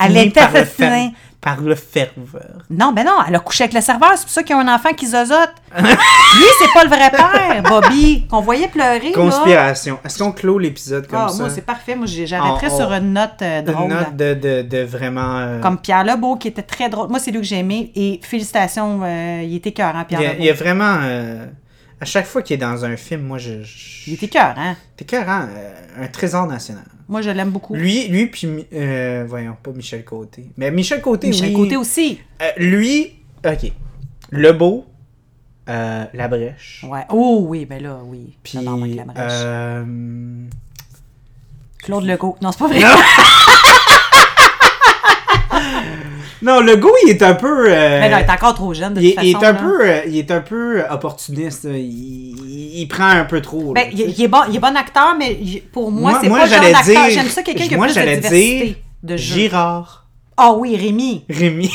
Elle était par assassinée. par le ferveur. Non, ben non, elle a couché avec le serveur. C'est pour ça qu'ils ont un enfant qui zozote. [LAUGHS] Lui, c'est pas le vrai père, Bobby, qu'on voyait pleurer. Conspiration. Est-ce qu'on clôt l'épisode comme Ah, ça? moi, c'est parfait. Moi, j'arrêterais sur une note euh, Une drôle. note de, de, de vraiment... euh, Comme Pierre Lebeau, qui était très drôle. Moi, c'est lui que j'ai aimé. Et félicitations, euh, il était cœur, Pierre il, y a, Lebeau. il y a vraiment... à chaque fois qu'il est dans un film, moi, je... je... Il était cœur, hein? T'es carrément euh, un trésor national. Moi, je l'aime beaucoup. Lui, lui puis... Euh, voyons, pas Michel Côté. Mais Michel Côté, Michel. Côté aussi. Euh, lui, OK. Le beau, euh, la brèche. Ouais. Oh oui, ben là, oui. Puis, Non, non, avec la brèche. euh, Claude Legault. Non, c'est pas vrai. [LAUGHS] non, le gars, il est un peu. euh, Mais non, il est encore trop jeune, de il, toute est- il façon. est un là. peu, euh, il est un peu opportuniste. Il, prend un peu trop. Ben, il, est bon, il est bon acteur, mais pour moi, Moi- c'est pas le genre d'acteur. J'aime ça, quelqu'un qui a plus de diversité dire de jeu. Girard. Ah oui, Rémi. Rémi.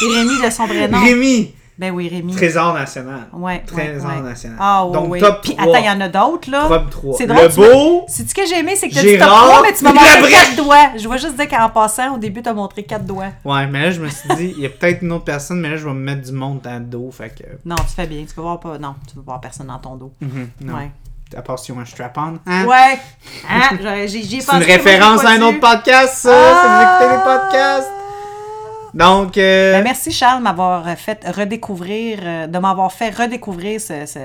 Rémi de son vrai [LAUGHS] nom. Rémi. Ben oui, Rémi. Trésor national. Ouais, Trésor ouais, ouais. national. Ah oui, Donc, oui. top Puis 3. attends, il y en a d'autres, là. Top 3. C'est Le drôle, tu m'as- beau. C'est-tu ce que j'ai aimé, c'est que t'as dit top Gérard, 3, mais tu m'as montré brèche. 4 doigts. Je vois juste dire qu'en passant, au début, t'as montré 4 doigts. Ouais, mais là, je me suis dit, il y a peut-être une autre personne, mais là, je vais me mettre du monde dans le dos. Fait que. Non, tu fais bien. Tu peux voir pas. Non, tu peux voir personne dans ton dos. non. Ouais. À part si on a un strap-on. Hein? Ouais. [LAUGHS] Hein? J'aurais- J'y j'y ai C'est une référence j'ai à un autre podcast, ça, Ah! si vous écoutez les podcasts. Donc, euh, Ben, merci Charles de m'avoir fait redécouvrir, euh, de m'avoir fait redécouvrir ce, ce,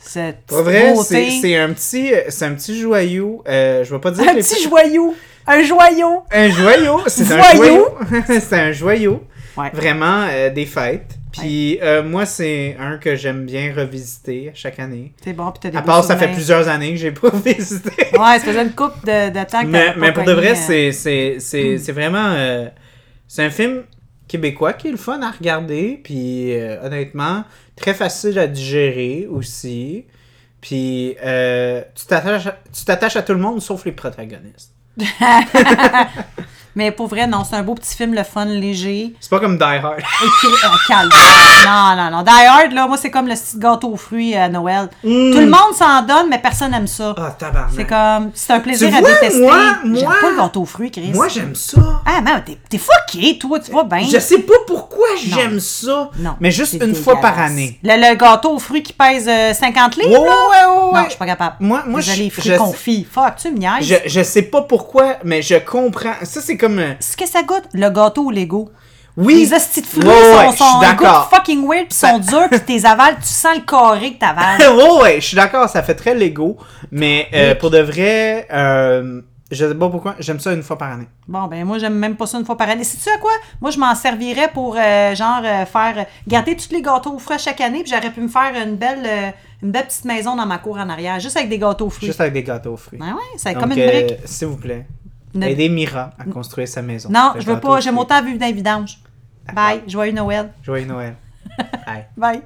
cette vrai, c'est un petit, c'est un petit joyau. Euh, je vais pas dire un petit joyau. Un joyau! Un joyau! C'est un joyau! [LAUGHS] c'est un joyau! Ouais. Vraiment des fêtes. Puis euh, moi, c'est un que j'aime bien revisiter chaque année. C'est bon, puis t'as des À part, ça fait plusieurs années que j'ai [LAUGHS] pas revisité. Ouais, ça faisait une coupe de, de temps que mais, t'avais mais pas pour de vrai, euh, c'est, c'est, c'est, c'est vraiment. euh, c'est un film québécois qui est le fun à regarder. Puis euh, honnêtement, très facile à digérer aussi. Puis euh, tu, t'attaches, à- tu t'attaches à tout le monde sauf les protagonistes. [LAUGHS] Mais pour vrai, non, c'est un beau petit film, le fun, léger. C'est pas comme Die Hard. Écrit, euh, calme. Non, non, non. Die Hard, là, moi, c'est comme le petit gâteau aux fruits à Noël. Mm. Tout le monde s'en donne, mais personne n'aime ça. Ah, tabarnak. C'est comme, c'est un plaisir Tu à vois, détester. moi- J'aime moi- pas le gâteau aux fruits, Chris. Moi, j'aime ça. Ah, man, t'es, t'es fucké, toi, tu vas bien. Je sais pas pourquoi j'aime ça. Non. Mais juste une fois par année. Le, le gâteau aux fruits qui pèse euh, 50 livres, Ouais, là? ouais, ouais, Non, ouais. je suis pas capable. Moi- moi, Désolé, je- fruits je- confits. Fuck, tu me niaises. Je, je sais pas pourquoi, mais je comprends. Ça, c'est comme. euh, Ce que ça goûte, le gâteau au Lego. Oui. Les hosties de fruits Ouais, sont, sont fucking weird pis sont durs pis t'es avales, tu sens le carré que t'avales. [LAUGHS] ouais, ouais, je suis d'accord, ça fait très Lego. Mais euh, pour de vrai, euh, je sais pas pourquoi, j'aime ça une fois par année. Bon, ben moi, j'aime même pas ça une fois par année. Sais-tu à quoi? Moi, je m'en servirais pour, euh, genre, faire... garder tous les gâteaux aux fruits chaque année, puis j'aurais pu me faire une belle, une belle petite maison dans ma cour en arrière, juste avec des gâteaux aux fruits. Juste avec des gâteaux aux fruits. Ouais, ouais, c'est comme une euh, brique. S'il vous plaît, Aidez Mira à construire sa maison. Non, je veux pas, j'aime autant vivre dans les vidanges. Bye, joyeux Noël. Joyeux Noël. [LAUGHS] Bye. Bye.